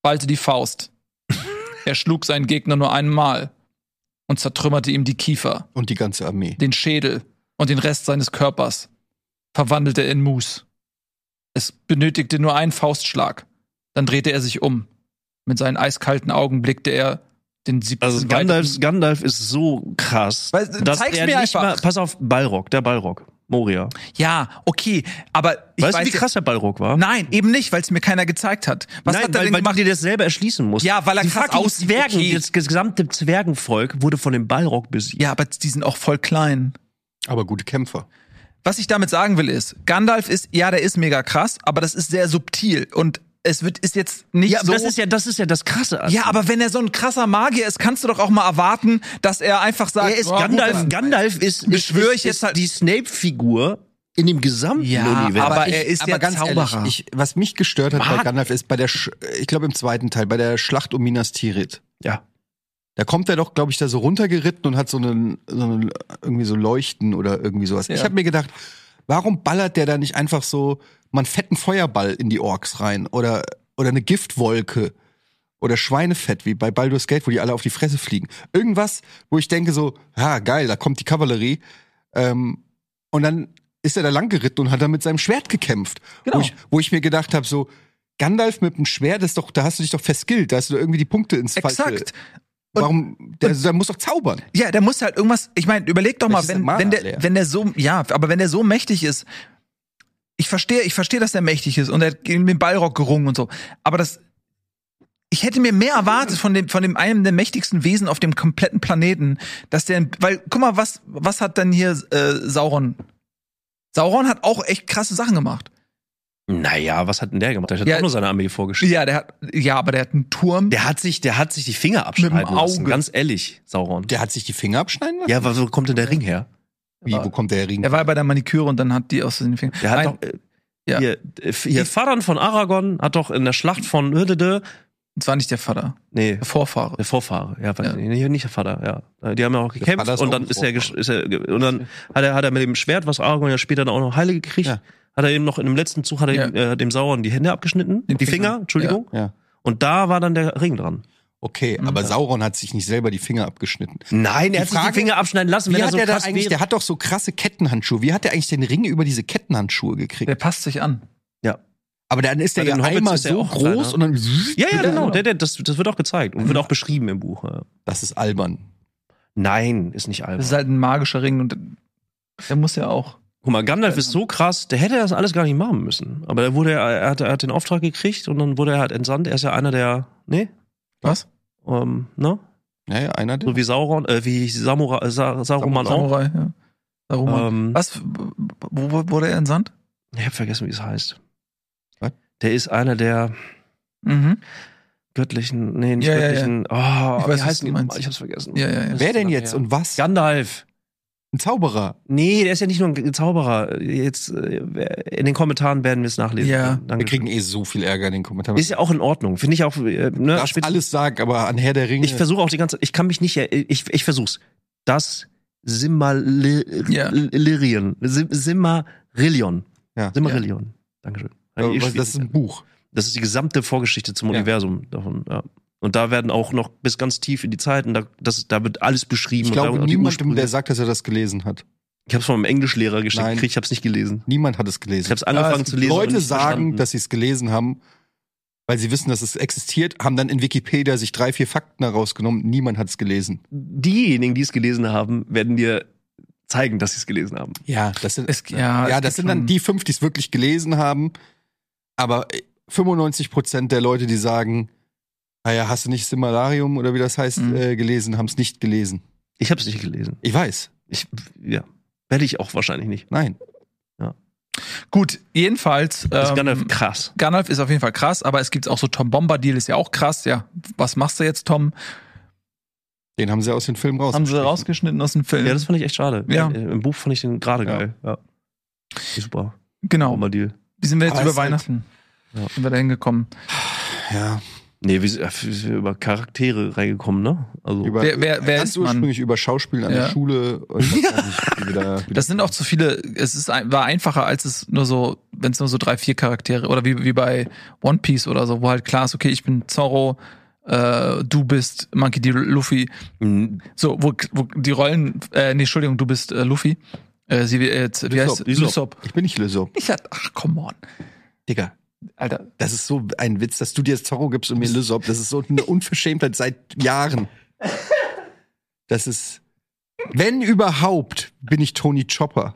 ballte die Faust. er schlug seinen Gegner nur einmal und zertrümmerte ihm die Kiefer, Und die ganze Armee. den Schädel und den Rest seines Körpers. Verwandelte er in Mus. Es benötigte nur einen Faustschlag. Dann drehte er sich um. Mit seinen eiskalten Augen blickte er den siebten Also Gandalf, Gandalf ist so krass, Weil- dass zeig's er mir nicht einfach. mal, pass auf, Balrog, der Balrog, Moria. Ja, okay, aber ich weißt weiß du, wie krass der Balrog war? Nein, eben nicht, weil es mir keiner gezeigt hat. Was Nein, hat er weil, denn weil gemacht? du dir das selber erschließen musst. Ja, weil er die krass aussieht, Zwergen, okay. das gesamte Zwergenvolk wurde von dem Balrog besiegt. ja, aber die sind auch voll klein. Aber gute Kämpfer. Was ich damit sagen will ist, Gandalf ist, ja, der ist mega krass, aber das ist sehr subtil und es wird ist jetzt nicht Ja, aber so. das ist ja, das ist ja das Krasse. an- ja, aber wenn er so ein krasser Magier ist, kannst du doch auch mal erwarten, dass er einfach sagt, er ist "Ja, gut, Gandalf. Gandalf ist, Beschwöre ist, ich jetzt ist halt- die Snape-Figur in dem gesamten Ja, Universum. aber er ist ja Zauberer. Ehrlich, ich, was mich gestört hat bei Mag- Gandalf ist bei der, Sch ich glaube im zweiten Teil, bei der Schlacht um Minas Tirith. ja. Da kommt er doch, glaube ich, da so runtergeritten und hat so einen, so einen irgendwie so Leuchten oder irgendwie sowas. Ja. Ich habe mir gedacht, warum ballert der da nicht einfach so mal einen fetten Feuerball in die Orks rein oder oder eine Giftwolke oder Schweinefett wie bei Baldur's Gate, wo die alle auf die Fresse fliegen. Irgendwas, wo ich denke so, ja geil, da kommt die Kavallerie ähm, und dann ist er da lang geritten und hat dann mit seinem Schwert gekämpft. Genau. Wo, ich, wo ich mir gedacht habe so Gandalf mit dem Schwert, ist doch, da hast du dich doch verskillt, da hast du irgendwie die Punkte ins Falsche. Exakt. Und- Warum? Der, der muss doch zaubern. Ja, der muss halt irgendwas, ich meine, überleg doch mal, Vielleicht ist wenn, wenn der, leer. wenn der so, ja, aber wenn der so mächtig ist, ich verstehe, ich verstehe, dass der mächtig ist und er hat gegen den Ballrock gerungen und so, aber das, ich hätte mir mehr erwartet von dem, von dem einem der mächtigsten Wesen auf dem kompletten Planeten, dass der, weil, guck mal, was, was hat denn hier äh, Sauron? Sauron hat auch echt krasse Sachen gemacht. Naja, was hat denn der gemacht? Der hat Ja. auch nur seine Armee vorgestellt. Ja, der hat, ja, aber der hat einen Turm. Der hat sich, der hat sich die Finger Mit abschneiden dem lassen. Ganz ehrlich, Sauron. Der hat sich die Finger abschneiden lassen? ja, wo kommt denn der Ring her? Wie, wo kommt der Ring? er war bei der Maniküre und dann hat die aus den Fingern. Der hat Nein, doch, äh, Ja. hier, äh, hier Varan von Aragon hat doch in der Schlacht von Hürdede, das war nicht der Vater, nee, der Vorfahre. der Vorfahre, ja, weiß Ja. ich nicht, nicht der Vater, ja. Die haben ja auch gekämpft Vater ist und auch dann ist er, ist er, und dann hat er, hat er mit dem Schwert, was Aragon ja später dann auch noch Heilige gekriegt, Ja. hat er eben noch in dem letzten Zug, hat er Ja. ihm, äh, dem Sauron die Hände abgeschnitten, Den die Finger. Finger, Entschuldigung. Ja. Und da war dann der Ring dran. Okay, aber Sauron hat sich nicht selber die Finger abgeschnitten. Nein, Die er hat sich Frage- die Finger abschneiden lassen, Wie wenn er hat so der da krass eigentlich, wäre. der hat doch so krasse Kettenhandschuhe. Wie hat der eigentlich den Ring über diese Kettenhandschuhe gekriegt? Der passt sich an. Ja. aber dann ist der ja einmal er so auch groß kleiner. und dann. Ja, ja, genau. genau. Der, der, das, das wird auch gezeigt und wird auch beschrieben im Buch. Ja. Das ist albern. Nein, ist nicht albern. Das ist halt ein magischer Ring und der muss ja auch. Guck mal, Gandalf ist so krass, der hätte das alles gar nicht machen müssen. Aber er wurde, er hat, er hat den Auftrag gekriegt und dann wurde er halt entsandt. Er ist ja einer der, nee, Was? ähm, ne? Ja, ja, einer der. So wie Sauron, äh, wie Samura, äh, Sa Saruman auch. Samurai, ja. Saruman. Ähm, Was? Wo, wo wurde er entsandt? ich hab vergessen, wie es heißt. Was? Der ist einer der Mhm. göttlichen, nee, nicht Ja, ja, ja. göttlichen, oh, Ich weiß, wie was heißt du die? meinst. Ich hab's vergessen. Ja, ja, ja. Wer denn jetzt her. und was? Gandalf. Ein Zauberer. Nee, der ist ja nicht nur ein Zauberer. Jetzt äh, in den Kommentaren werden wir es nachlesen. Ja. Danke. Wir kriegen eh so viel Ärger in den Kommentaren. Ist ja auch in Ordnung. Finde ich auch. Äh, ne, spitz- alles sagen, aber an Herr der Ringe. ich versuche auch die ganze Ich kann mich nicht. er- Ich, ich versuch's. Das Ja. Simmarillion. Sim Simmarillion. Ja. Dankeschön. Das ist ein Buch. das ist die gesamte Vorgeschichte zum Ja. Universum davon. Ja. Und da werden auch noch bis ganz tief in die Zeiten, da, das, da wird alles beschrieben. Ich glaube niemandem, der sagt, dass er das gelesen hat. Ich habe es von meinem Englischlehrer geschickt, Nein. gekriegt, ich habe es nicht gelesen. Niemand hat es Ich gelesen. habe es angefangen zu lesen. Leute sagen, verstanden. dass sie es gelesen haben, weil sie wissen, dass es existiert, haben dann in Wikipedia sich drei, vier Fakten herausgenommen. Niemand hat es gelesen. diejenigen, die es gelesen haben, werden dir zeigen, dass sie es gelesen haben. Ja, das sind, Es, ja, ja, das sind dann die fünf, die es wirklich gelesen haben. Aber 95 Prozent der Leute, die sagen, naja, hast du nicht Similarium oder wie das heißt, Mhm. äh, gelesen, haben es nicht gelesen. Ich habe es nicht gelesen. Ich weiß. Ich, ja, werde ich auch wahrscheinlich nicht. Nein. Gut, jedenfalls. Das ist ähm, Gandalf krass. Gandalf ist auf jeden Fall krass, aber es gibt auch so Tom Bombadil ist ja auch krass. Ja, was machst du jetzt, Tom? Den haben sie aus den Filmen raus. Haben sie rausgeschnitten aus dem Film? Ja, das fand ich echt schade. Ja. Äh, Im Buch fand ich den gerade Ja. geil. Ja. Super. genau. Bombadil. Wie sind wir jetzt Aber über halt- Weihnachten? Ja. Sind wir da hingekommen? Ja. Nee, wir sind, äh, wir sind über Charaktere reingekommen, ne? Also, Über, Wer- wer- wer ist man? ursprünglich über Schauspielen an Ja. der Schule. Gar nicht, wie wir da- wie Das sind auch zu viele, es ist ein, war einfacher, als es nur so, wenn es nur so drei, vier Charaktere oder wie, wie bei One Piece oder so, wo halt klar ist, okay, ich bin Zorro, äh, du bist Monkey D. Luffy. mh, So, wo, wo die Rollen, äh, nee, Entschuldigung, du bist äh, Luffy. Äh, sie, äh, wie heißt Lysop. Lysop. Ich bin nicht Lysop. Ich hatte, ach, come on. Digga, Alter, das ist so ein Witz, dass du dir jetzt Zorro gibst und mir Lysop. Das ist so eine Unverschämtheit seit Jahren. Das ist, wenn überhaupt, bin ich Tony Chopper.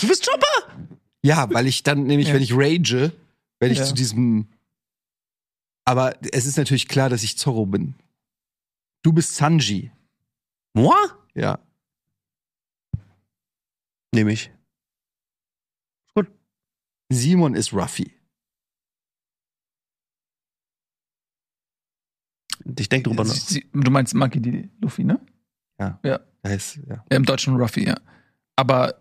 Du bist Chopper! Ja, weil ich dann nämlich, Ja. wenn ich rage, wenn ich Ja. zu diesem. Aber es ist natürlich klar, dass ich Zorro bin. Du bist Sanji. Moi? Ja. Nehme ich. Simon ist Ruffy. Ich denke drüber nach. sie, du meinst Monkey D. Luffy, ne? Da ist, ja. Im deutschen Ruffy, ja. Aber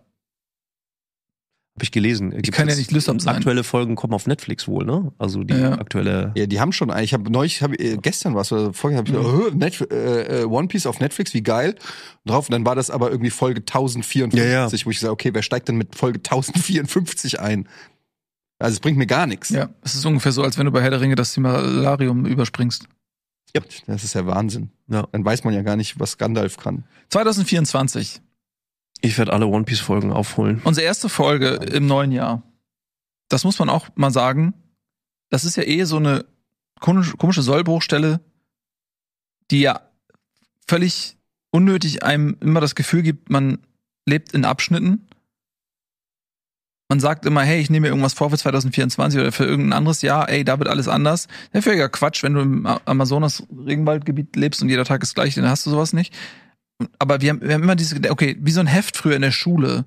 Habe ich gelesen. Gibt kann ja nicht Lysop sein. Aktuelle Folgen kommen auf Netflix wohl, ne? Also die Ja. aktuelle. Ja, die haben schon, ich habe neulich, hab, äh, gestern was oder vorher habe ich Mhm. gedacht, äh, äh, One Piece auf Netflix, wie geil. Und drauf, und dann war das aber irgendwie Folge 1054, Ja, ja. wo ich sage, okay, wer steigt denn mit Folge 1054 ein? Also es bringt mir gar nichts. Ja, es ist ungefähr so, als wenn du bei Herr der Ringe das Similarium überspringst. Das ist ja Wahnsinn. Ja. Dann weiß man ja gar nicht, was Gandalf kann. 2024. Ich werde alle One Piece Folgen aufholen. Unsere erste Folge im neuen Jahr. Das muss man auch mal sagen. Das ist ja eh so eine komische, komische Sollbruchstelle, die ja völlig unnötig einem immer das Gefühl gibt, man lebt in Abschnitten. Man sagt immer, hey, ich nehme mir irgendwas vor für 2024 oder für irgendein anderes Jahr, ey, da wird alles anders. Ja, völliger Quatsch, wenn du im Amazonas-Regenwaldgebiet lebst und jeder Tag ist gleich, dann hast du sowas nicht. Aber wir haben, wir haben immer diese, okay, wie so ein Heft früher in der Schule.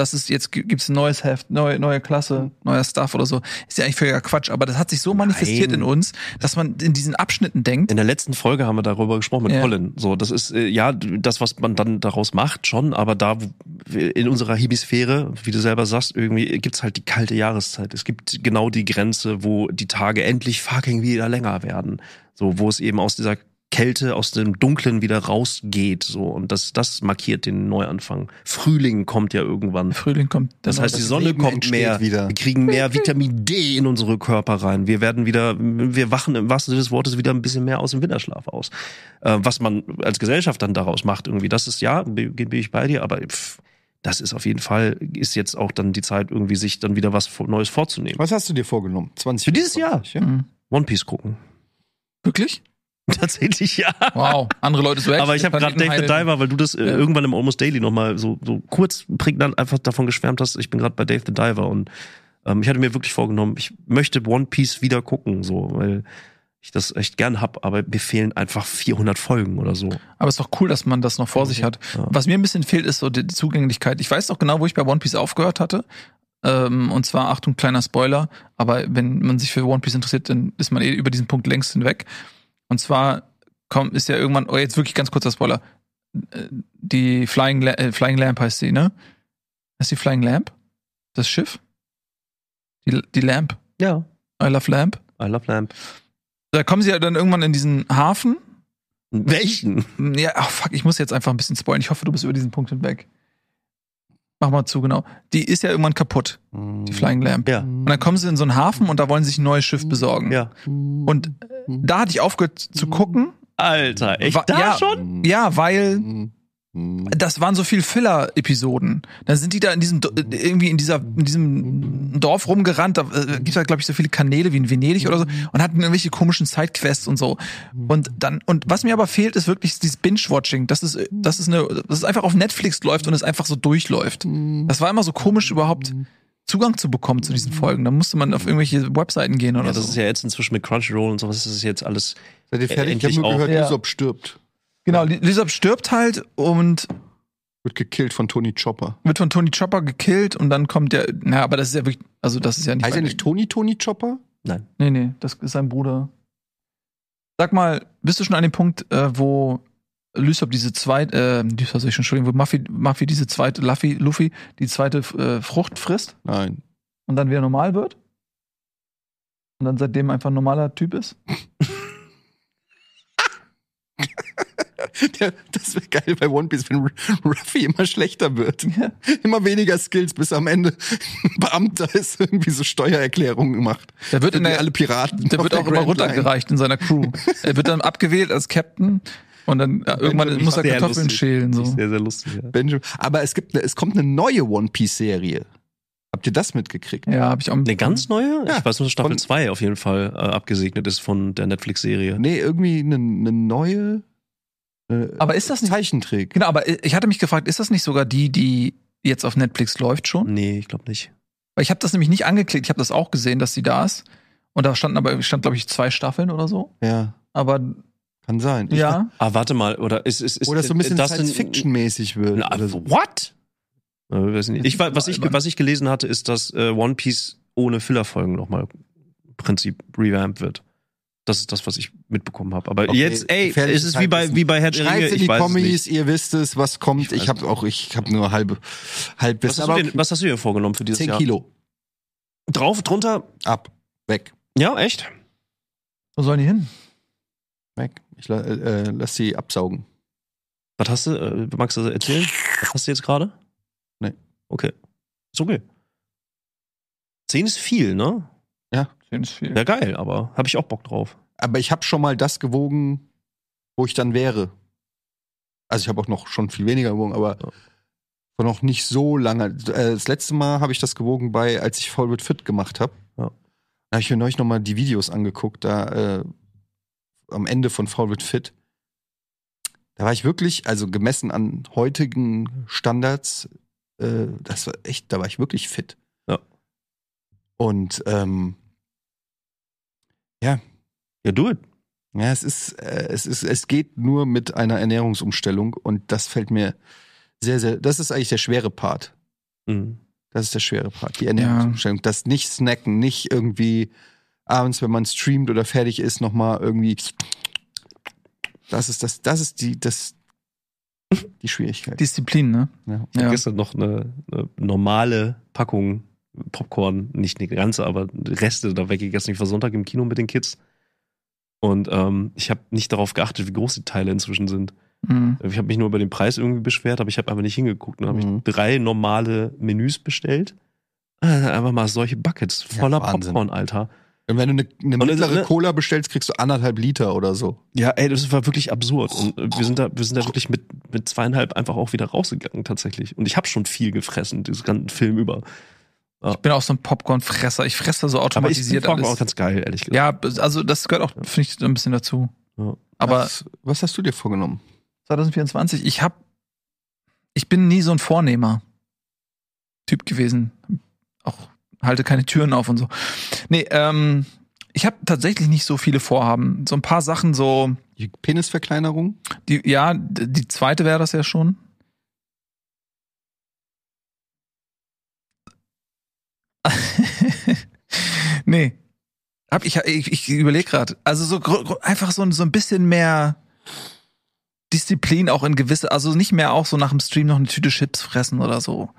Das ist jetzt gi- gibt's ein neues Heft, neue, neue Klasse, neuer Stuff oder so. Ist ja eigentlich völliger Quatsch, aber das hat sich so manifestiert Nein. in uns, dass man in diesen Abschnitten denkt. In der letzten Folge haben wir darüber gesprochen mit Ja. Colin. So, das ist äh, ja das, was man dann daraus macht, schon, aber da in unserer Hemisphäre, wie du selber sagst, irgendwie gibt's halt die kalte Jahreszeit. Es gibt genau die Grenze, wo die Tage endlich fucking wieder länger werden. So, wo es eben aus dieser Kälte, aus dem Dunklen wieder rausgeht. So, und das, das markiert den Neuanfang. Frühling kommt ja irgendwann. Frühling kommt. Das heißt, die Sonne Leben kommt mehr. wieder. Wir kriegen mehr Vitamin D in unsere Körper rein. Wir werden wieder, wir wachen im wahrsten Sinne des Wortes wieder ein bisschen mehr aus dem Winterschlaf aus. Äh, was man als Gesellschaft dann daraus macht, irgendwie, das ist ja, bin bin ich bei dir, aber pff, das ist auf jeden Fall, ist jetzt auch dann die Zeit, irgendwie sich dann wieder was Neues vorzunehmen. Was hast du dir vorgenommen? 20 Für dieses Jahr? Ja? Mhm. One Piece gucken. Wirklich? Tatsächlich ja. Wow. Andere Leute so Aber ich habe gerade Dave the Diver, weil du das äh, Ja. irgendwann im Almost Daily nochmal so, so kurz prägnant einfach davon geschwärmt hast. Ich bin gerade bei Dave the Diver und ähm, ich hatte mir wirklich vorgenommen, ich möchte One Piece wieder gucken, so, weil ich das echt gern hab, aber mir fehlen einfach 400 Folgen oder so. Aber es ist doch cool, dass man das noch vor sich hat. Ja. Was mir ein bisschen fehlt, ist so die die Zugänglichkeit. Ich weiß doch genau, wo ich bei One Piece aufgehört hatte. Ähm, und zwar, Achtung, kleiner Spoiler, aber wenn man sich für One Piece interessiert, dann ist man eh über diesen Punkt längst hinweg. Und zwar kommt, ist ja irgendwann, oh, jetzt wirklich ganz kurzer Spoiler. Äh, Die Flying, äh, Flying Lamp heißt sie, ne? Ist die Flying Lamp? Das Schiff? Die, die Lamp. Ja. I love Lamp. I love Lamp. Da kommen sie ja dann irgendwann in diesen Hafen Welchen? Ja, ach fuck, ich muss jetzt einfach ein bisschen spoilen. Ich hoffe, du bist über diesen Punkt hinweg. Mach mal zu, genau. Die ist ja irgendwann kaputt, die Flying Lamp. Ja. Und dann kommen sie in so einen Hafen und da wollen sie sich ein neues Schiff besorgen. Ja. Und da hatte ich aufgehört zu gucken. Alter, echt Wa- da ja, schon? Ja, weil das waren so viel Filler-Episoden. Dann sind die da in diesem irgendwie in dieser in diesem Dorf rumgerannt. Da äh, gibt's halt glaube ich so viele Kanäle wie in Venedig oder so und hatten irgendwelche komischen Sidequests und so. Und dann und was mir aber fehlt ist wirklich dieses Binge-Watching. Das ist das ist eine das ist einfach auf Netflix läuft und es einfach so durchläuft. Das war immer so komisch überhaupt Zugang zu bekommen zu diesen Folgen. Da musste man auf irgendwelche Webseiten gehen oder Ja, das so. ist ja jetzt inzwischen mit Crunchyroll und sowas, das ist jetzt alles. Seid ihr fertig? Ich habe Endlich nur gehört, Ja. Lysop stirbt. Genau, Lysop stirbt halt und Wird gekillt von Tony Chopper. wird von Tony Chopper gekillt und dann kommt der, na, aber das ist ja wirklich, also das ist ja nicht. Heißt er nicht Tony Tony Chopper? Nein. Nee, nee, das ist sein Bruder. Sag mal, bist du schon an dem Punkt, äh, wo Lysop diese zweite, äh, Lysop ich schon, Entschuldigung, wo Muffy, Muffy diese zweite, Luffy, Luffy, die zweite äh, Frucht frisst Nein. und dann wieder normal wird? Und dann seitdem einfach ein normaler Typ ist? Der, das wäre geil bei One Piece, wenn Ruffy immer schlechter wird. Ja. Immer weniger Skills, bis am Ende ein Beamter ist, irgendwie so Steuererklärungen macht. Der wird in der, alle Piraten. der wird auch immer Grand Line. runtergereicht in seiner Crew. er wird dann abgewählt als Captain und dann äh, irgendwann Benjamin muss er Kartoffeln lustig. schälen. So. Sehr, sehr lustig. Ja. Benjamin. Aber es gibt, eine, es kommt eine neue One Piece Serie. Habt ihr das mitgekriegt? Ja, habe ich auch. Eine ganz neue? Ja. Ich weiß nur, dass Staffel Von- 2 auf jeden Fall äh, abgesegnet ist von der Netflix-Serie. Nee, irgendwie eine, eine neue. Äh, Aber ist das nicht Zeichentrick? Genau, aber ich hatte mich gefragt, ist das nicht sogar die, die jetzt auf Netflix läuft schon? Nee, ich glaube nicht. Weil ich habe das nämlich nicht angeklickt. Ich habe das auch gesehen, dass sie da ist. Und da standen aber, stand, glaube ich, zwei Staffeln oder so. Ja, Aber kann sein. Ich- ja, Ah, warte mal, oder ist ist ist Oder so ein bisschen das Science-Fiction-mäßig wird. Na, oder so. What? Äh, weiß nicht. Ich, wa- was, ich, was ich gelesen hatte, ist, dass äh, One Piece ohne Fillerfolgen nochmal im Prinzip revamped wird. Das ist das, was ich mitbekommen habe. Aber Okay, jetzt, ey, gefährliches es ist wie bei, wie bei Herr der Ringe. Schreibt in Ich die weiß Kommis, ihr wisst es, was kommt. Ich Ich, habe auch, ich habe nur halbe, halb Was Wissen. hast, was hast du dir vorgenommen für dieses 10 Jahr? Kilo. Drauf, drunter? Ab. Weg. Ja, echt? Wo sollen die hin? Weg. Ich la- äh, lass sie absaugen. Was hast du, äh, magst du erzählen? Was hast du jetzt gerade? Nee. Okay. Ist okay. Zehn ist viel, ne? Ist viel. Ja, geil, aber habe ich auch Bock drauf. Aber ich habe schon mal das gewogen, wo ich dann wäre. Also ich habe auch noch schon viel weniger gewogen, aber Ja. vor noch nicht so lange. Äh, Das letzte Mal habe ich das gewogen bei, als ich Voll with Fit gemacht habe. Ja. Da habe ich mir neulich noch mal die Videos angeguckt, da äh, am Ende von Foul with Fit. Da war ich wirklich, also gemessen an heutigen Standards, äh, das war echt, da war ich wirklich fit. Ja. Und ähm, Ja, do it. ja, es ist, äh, es ist, es geht nur mit einer Ernährungsumstellung und das fällt mir sehr, sehr, das ist eigentlich der schwere Part. Mhm. Das ist der schwere Part, die Ernährungsumstellung. Das nicht snacken, nicht irgendwie abends, wenn man streamt oder fertig ist, nochmal irgendwie. Das ist das, das ist die, das, die Schwierigkeit. Disziplin, ne? Ja. Ich Ja. gestern noch eine, eine normale Packung Popcorn, nicht eine ganze, aber Reste da weggegessen. Ich war Sonntag im Kino mit den Kids. Und ähm, ich habe nicht darauf geachtet, wie groß die Teile inzwischen sind. Mhm. Ich habe mich nur über den Preis irgendwie beschwert, aber ich habe einfach nicht hingeguckt. Dann habe Mhm. ich drei normale Menüs bestellt. Äh, Einfach mal solche Buckets Ja, voller Wahnsinn. Popcorn, Alter. Und wenn du eine, eine mittlere ne- Cola bestellst, kriegst du anderthalb Liter oder so. Ja, ey, das war wirklich absurd. Und äh, wir sind da, wir sind da wirklich mit, mit zweieinhalb einfach auch wieder rausgegangen, tatsächlich. Und ich habe schon viel gefressen, diesen ganzen Film über. Ich bin auch so ein Popcorn-Fresser. Ich fresse so Aber ich automatisiert alles. auch ganz geil, ehrlich gesagt. Ja, also das gehört auch, finde ich, so ein bisschen dazu. Ja. Aber was, was hast du dir vorgenommen? 2024, ich hab, ich bin nie so ein Vornehmer Typ gewesen. Auch halte keine Türen auf und so. Nee, ähm, ich habe tatsächlich nicht so viele Vorhaben. So ein paar Sachen, so, Die Penisverkleinerung? die, ja, die zweite wäre das ja schon. nee. Hab ich, ich, ich überlege gerade. Also so einfach so, ein- so ein bisschen mehr Disziplin auch in gewisse, also nicht mehr auch so nach dem Stream noch eine Tüte Chips fressen oder so.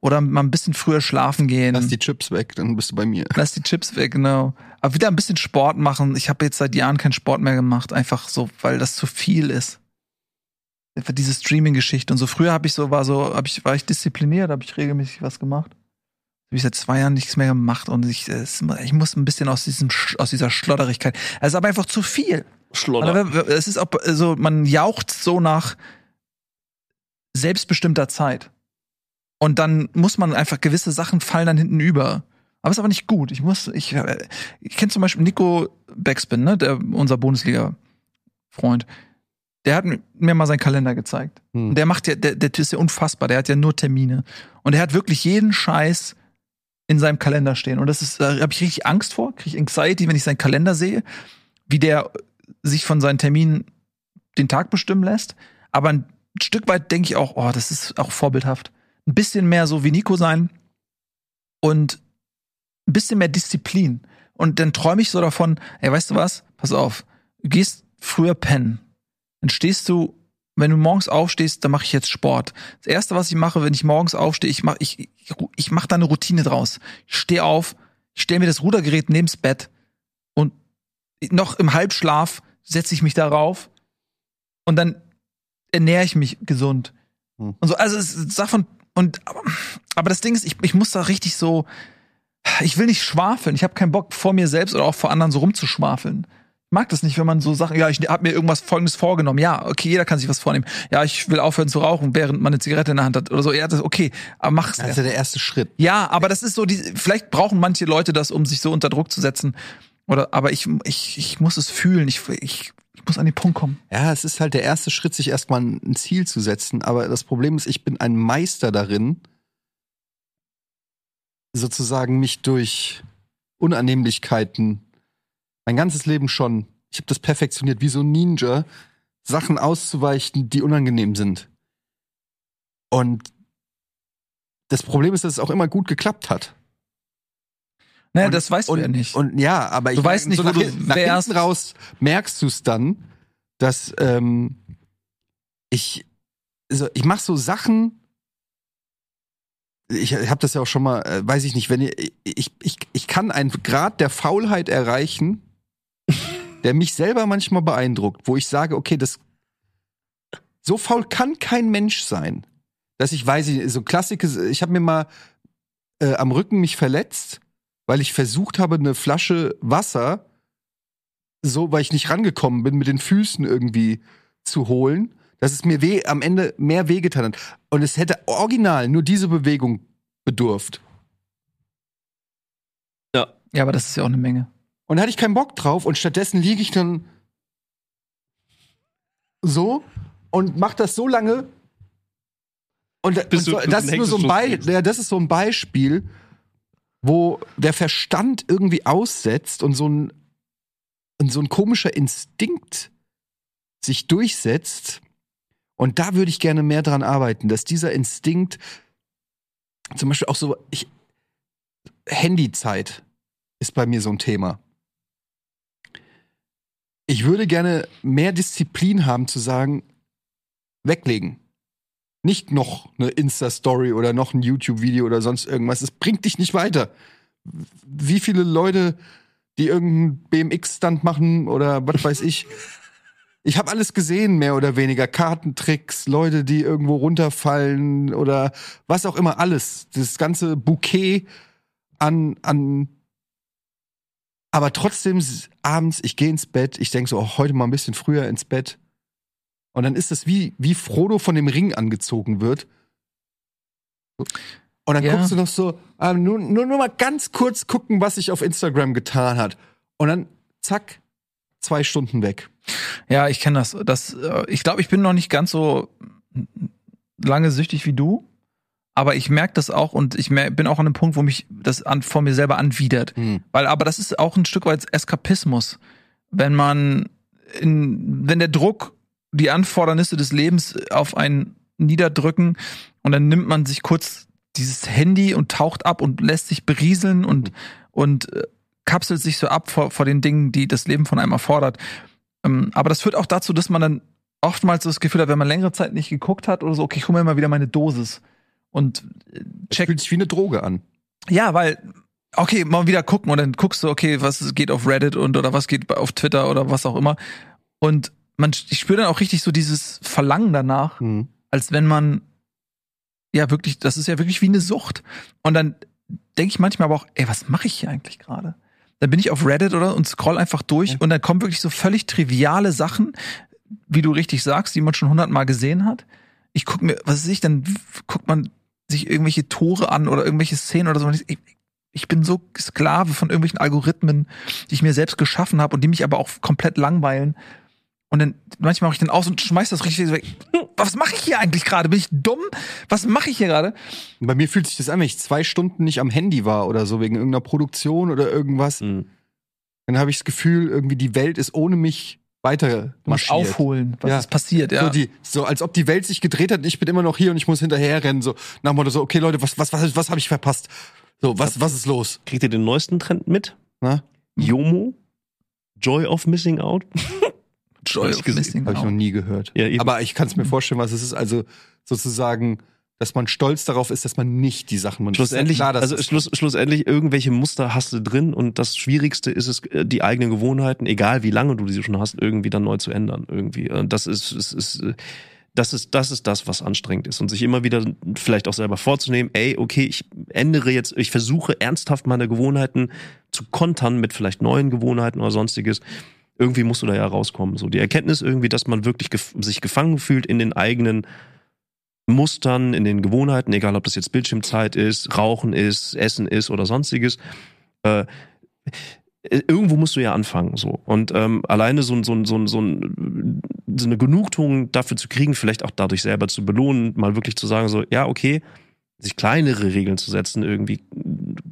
Oder mal ein bisschen früher schlafen gehen. Lass die Chips weg, dann bist du bei mir. Lass die Chips weg, genau. Aber wieder ein bisschen Sport machen. Ich habe jetzt seit Jahren keinen Sport mehr gemacht, einfach so, weil das zu viel ist. Diese Streaming-Geschichte und so. Früher habe ich so war so, habe ich war ich diszipliniert, habe ich regelmäßig was gemacht. Habe ich seit zwei Jahren nichts mehr gemacht und ich, ich muss ein bisschen aus diesem aus dieser Schlotterigkeit. Es ist aber einfach zu viel. Schlodder. Es ist auch so, man jaucht so nach selbstbestimmter Zeit. Und dann muss man einfach gewisse Sachen fallen dann hinten über. Aber ist aber nicht gut. Ich muss, ich, äh, ich kenne zum Beispiel Nico Backspin, ne, der, unser Bundesliga-Freund. Der hat mir mal seinen Kalender gezeigt. Hm. Und der macht ja, der, der ist ja unfassbar. Der hat ja nur Termine. Und er hat wirklich jeden Scheiß in seinem Kalender stehen. Und das ist, da habe ich richtig Angst vor, kriege ich Anxiety, wenn ich seinen Kalender sehe, wie der sich von seinen Terminen den Tag bestimmen lässt. Aber ein Stück weit denke ich auch, oh, das ist auch vorbildhaft. Ein bisschen mehr so wie Nico sein und ein bisschen mehr Disziplin. Und dann träume ich so davon, ey, weißt du was? Pass auf, du gehst früher pennen. Dann stehst du, wenn du morgens aufstehst, dann mache ich jetzt Sport. Das erste, was ich mache, wenn ich morgens aufstehe, ich mache ich, ich, ich mach da eine Routine draus. Ich stehe auf, ich stelle mir das Rudergerät neben's Bett und noch im Halbschlaf setze ich mich darauf und dann ernähre ich mich gesund. Hm. Und so, also es ist davon und aber, aber das Ding ist, ich, ich muss da richtig so, ich will nicht schwafeln. Ich habe keinen Bock vor mir selbst oder auch vor anderen so rumzuschwafeln. Ich mag das nicht, wenn man so Sachen, ja, ich habe mir irgendwas Folgendes vorgenommen. Ja, okay, jeder kann sich was vornehmen. Ja, ich will aufhören zu rauchen, während man eine Zigarette in der Hand hat oder so. Ja, das okay, aber mach's. Das ist ja der erste Schritt. Ja, aber das ist so, die, vielleicht brauchen manche Leute das, um sich so unter Druck zu setzen. Oder, aber ich, ich, ich muss es fühlen. Ich, ich, ich muss an den Punkt kommen. Ja, es ist halt der erste Schritt, sich erstmal ein Ziel zu setzen. Aber das Problem ist, ich bin ein Meister darin, sozusagen mich durch Unannehmlichkeiten mein ganzes Leben schon, ich habe das perfektioniert, wie so ein Ninja, Sachen auszuweichen, die unangenehm sind. Und das Problem ist, dass es auch immer gut geklappt hat. Naja, Und- das weißt und, du ja nicht. Und ja, aber ich Du weißt nicht, so wo du nach hinten raus merkst du es dann, dass ähm, ich also ich mache so Sachen. Ich habe das ja auch schon mal, äh, weiß ich nicht, wenn ihr, ich, ich, ich kann einen Grad der Faulheit erreichen, der mich selber manchmal beeindruckt, wo ich sage, okay, das so faul kann kein Mensch sein, dass ich weiß, ich, so Klassiker, ich habe mir mal äh, am Rücken mich verletzt, weil ich versucht habe, eine Flasche Wasser, so, weil ich nicht rangekommen bin, mit den Füßen irgendwie zu holen, dass es mir weh, am Ende mehr wehgetan hat. Und es hätte original nur diese Bewegung bedurft. ja, aber das ist ja auch eine Menge. Und da hatte ich keinen Bock drauf und stattdessen liege ich dann so und mach das so lange. Und, und so, das, ist nur so ein Be ja, das ist so ein Beispiel, wo der Verstand irgendwie aussetzt und so ein, und so ein komischer Instinkt sich durchsetzt. Und da würde ich gerne mehr dran arbeiten, dass dieser Instinkt zum Beispiel auch so, ich, Handyzeit ist bei mir so ein Thema. Ich würde gerne mehr Disziplin haben zu sagen, weglegen. Nicht noch eine Insta-Story oder noch ein YouTube-Video oder sonst irgendwas. Es bringt dich nicht weiter. Wie viele Leute, die irgendeinen BMX-Stand machen oder was weiß ich. Ich habe alles gesehen, mehr oder weniger. Kartentricks, Leute, die irgendwo runterfallen oder was auch immer, alles. Das ganze Bouquet an, an aber trotzdem abends, ich gehe ins Bett, ich denke so, oh, heute mal ein bisschen früher ins Bett. Und dann ist das wie, wie Frodo von dem Ring angezogen wird. Und dann Ja. guckst du noch so, ah, nur, nur, nur mal ganz kurz gucken, was sich auf Instagram getan hat. Und dann, zack, zwei Stunden weg. Ja, ich kenne das. das äh, ich glaube, ich bin noch nicht ganz so lange süchtig wie du. Aber ich merke das auch und ich bin auch an einem Punkt, wo mich das an, vor mir selber anwidert. Weil, aber das ist auch ein Stück weit Eskapismus. Wenn man, in, wenn der Druck, die Anfordernisse des Lebens auf einen niederdrücken und dann nimmt man sich kurz dieses Handy und taucht ab und lässt sich berieseln und, und äh, kapselt sich so ab vor, vor den Dingen, die das Leben von einem erfordert. Ähm, aber das führt auch dazu, dass man dann oftmals so das Gefühl hat, wenn man längere Zeit nicht geguckt hat oder so, okay, ich hole mir mal wieder meine Dosis und äh, Es check fühlt sich wie eine Droge an. ja, weil, okay, mal wieder gucken und dann guckst du, okay, was geht auf Reddit und oder was geht auf Twitter oder was auch immer. Und man, ich spüre dann auch richtig so dieses Verlangen danach, Mhm. als wenn man, ja, wirklich, das ist ja wirklich wie eine Sucht. Und dann denke ich manchmal aber auch, ey, was mache ich hier eigentlich gerade? Dann bin ich auf Reddit oder und scroll einfach durch Ja. und dann kommen wirklich so völlig triviale Sachen, wie du richtig sagst, die man schon hundertmal gesehen hat. Ich gucke mir, was weiß ich, dann guckt man sich irgendwelche Tore an oder irgendwelche Szenen oder so. Ich, ich- bin so Sklave von irgendwelchen Algorithmen, die ich mir selbst geschaffen habe und die mich aber auch komplett langweilen. Und dann manchmal mache ich dann aus und schmeiß das richtig weg. Was mache ich hier eigentlich gerade? Bin ich dumm? Was mache ich hier gerade? Bei mir fühlt sich das an, wenn ich zwei Stunden nicht am Handy war oder so, wegen irgendeiner Produktion oder irgendwas. Mhm. Dann habe ich das Gefühl, irgendwie die Welt ist ohne mich weiter marschiert. aufholen, was Ja. ist passiert, ja. So, die, so als ob die Welt sich gedreht hat und ich bin immer noch hier und ich muss hinterherrennen. So nach dem Motto so, okay Leute, was, was, was, was habe ich verpasst? So, was, was ist los? Kriegt ihr den neuesten Trend mit? Na? Jomo? Joy of Missing Out? Joy of. Missing Habe ich noch Out. nie gehört. Ja. Aber ich kann es mir vorstellen, was es ist. Also sozusagen, dass man stolz darauf ist, dass man nicht die Sachen man Schlussendlich, klar, also schluss, schlussendlich irgendwelche Muster hast du drin und das Schwierigste ist es, äh, die eigenen Gewohnheiten, egal wie lange du diese schon hast, irgendwie dann neu zu ändern. Irgendwie. Und das ist, ist, ist äh, das ist, das ist das, was anstrengend ist. Und sich immer wieder vielleicht auch selber vorzunehmen, ey, okay, ich ändere jetzt, ich versuche ernsthaft meine Gewohnheiten zu kontern mit vielleicht neuen Gewohnheiten oder sonstiges. Irgendwie musst du da ja rauskommen. So die Erkenntnis irgendwie, dass man wirklich gef sich gefangen fühlt in den eigenen Mustern, in den Gewohnheiten, egal ob das jetzt Bildschirmzeit ist, Rauchen ist, Essen ist oder sonstiges. Äh, irgendwo musst du ja anfangen so und ähm, alleine so, so, so, so eine Genugtuung dafür zu kriegen, vielleicht auch dadurch selber zu belohnen, mal wirklich zu sagen so, ja okay, sich kleinere Regeln zu setzen irgendwie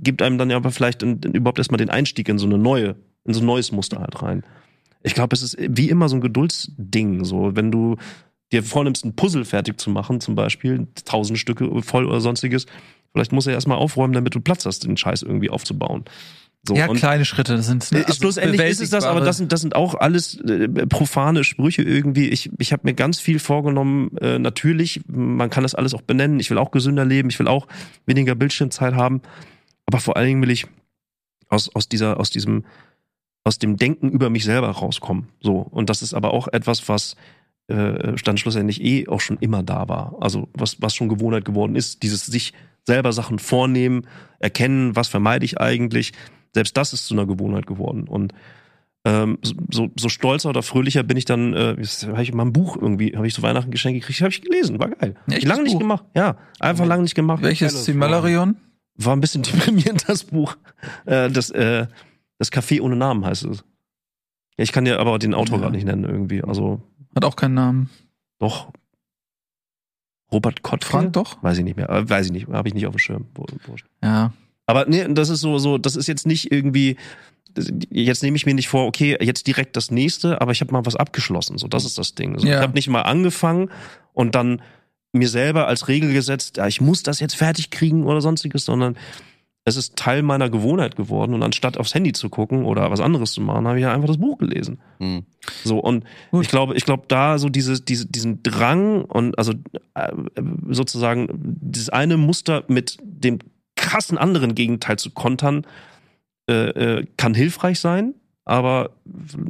gibt einem dann ja aber vielleicht in, in, überhaupt erstmal den Einstieg in so eine neue, in so ein neues Muster halt rein. Ich glaube, es ist wie immer so ein Geduldsding, so wenn du dir vornimmst, ein Puzzle fertig zu machen, zum Beispiel, tausend Stücke voll oder sonstiges, vielleicht du ja erstmal aufräumen, damit du Platz hast, den Scheiß irgendwie aufzubauen. So, ja, kleine Schritte, das sind äh, schlussendlich ist es das, aber das sind, das sind auch alles äh, profane Sprüche irgendwie. Ich, ich habe mir ganz viel vorgenommen. Äh, natürlich, man kann das alles auch benennen. Ich will auch gesünder leben. Ich will auch weniger Bildschirmzeit haben. Aber vor allen Dingen will ich aus, aus dieser, aus diesem, aus dem Denken über mich selber rauskommen. So. Und das ist aber auch etwas, was äh, dann schlussendlich eh auch schon immer da war. Also was, was schon Gewohnheit geworden ist, dieses sich selber Sachen vornehmen, erkennen, was vermeide ich eigentlich. Selbst das ist zu einer Gewohnheit geworden. Und ähm, so, so stolzer oder fröhlicher bin ich dann, äh, habe ich mal ein Buch irgendwie, habe ich zu Weihnachten geschenkt gekriegt, habe ich gelesen, war geil. Ja, echtes lange nicht Buch? gemacht, ja, einfach lange nicht gemacht. Welches? Similarion? War ein bisschen deprimierend, das Buch. Äh, das, äh, das Café ohne Namen heißt es. Ja, ich kann dir aber den Autor Ja. gerade nicht nennen irgendwie. Also Hat auch keinen Namen. doch. Robert Kottke? Frank doch? Weiß ich nicht mehr. Äh, Weiß ich nicht. Habe ich nicht auf dem Schirm. Ja. Aber nee, das ist so, so, das ist jetzt nicht irgendwie. Jetzt nehme ich mir nicht vor, okay, jetzt direkt das nächste, aber ich habe mal was abgeschlossen. So, das ist das Ding. So, Ja. Ich habe nicht mal angefangen und dann mir selber als Regel gesetzt, ja, ich muss das jetzt fertig kriegen oder sonstiges, sondern es ist Teil meiner Gewohnheit geworden und anstatt aufs Handy zu gucken oder was anderes zu machen, habe ich einfach das Buch gelesen. Hm. So und Gut. ich glaube, ich glaube da so diese, diese, diesen Drang und also äh, sozusagen dieses eine Muster mit dem krassen anderen Gegenteil zu kontern, äh, äh, kann hilfreich sein, aber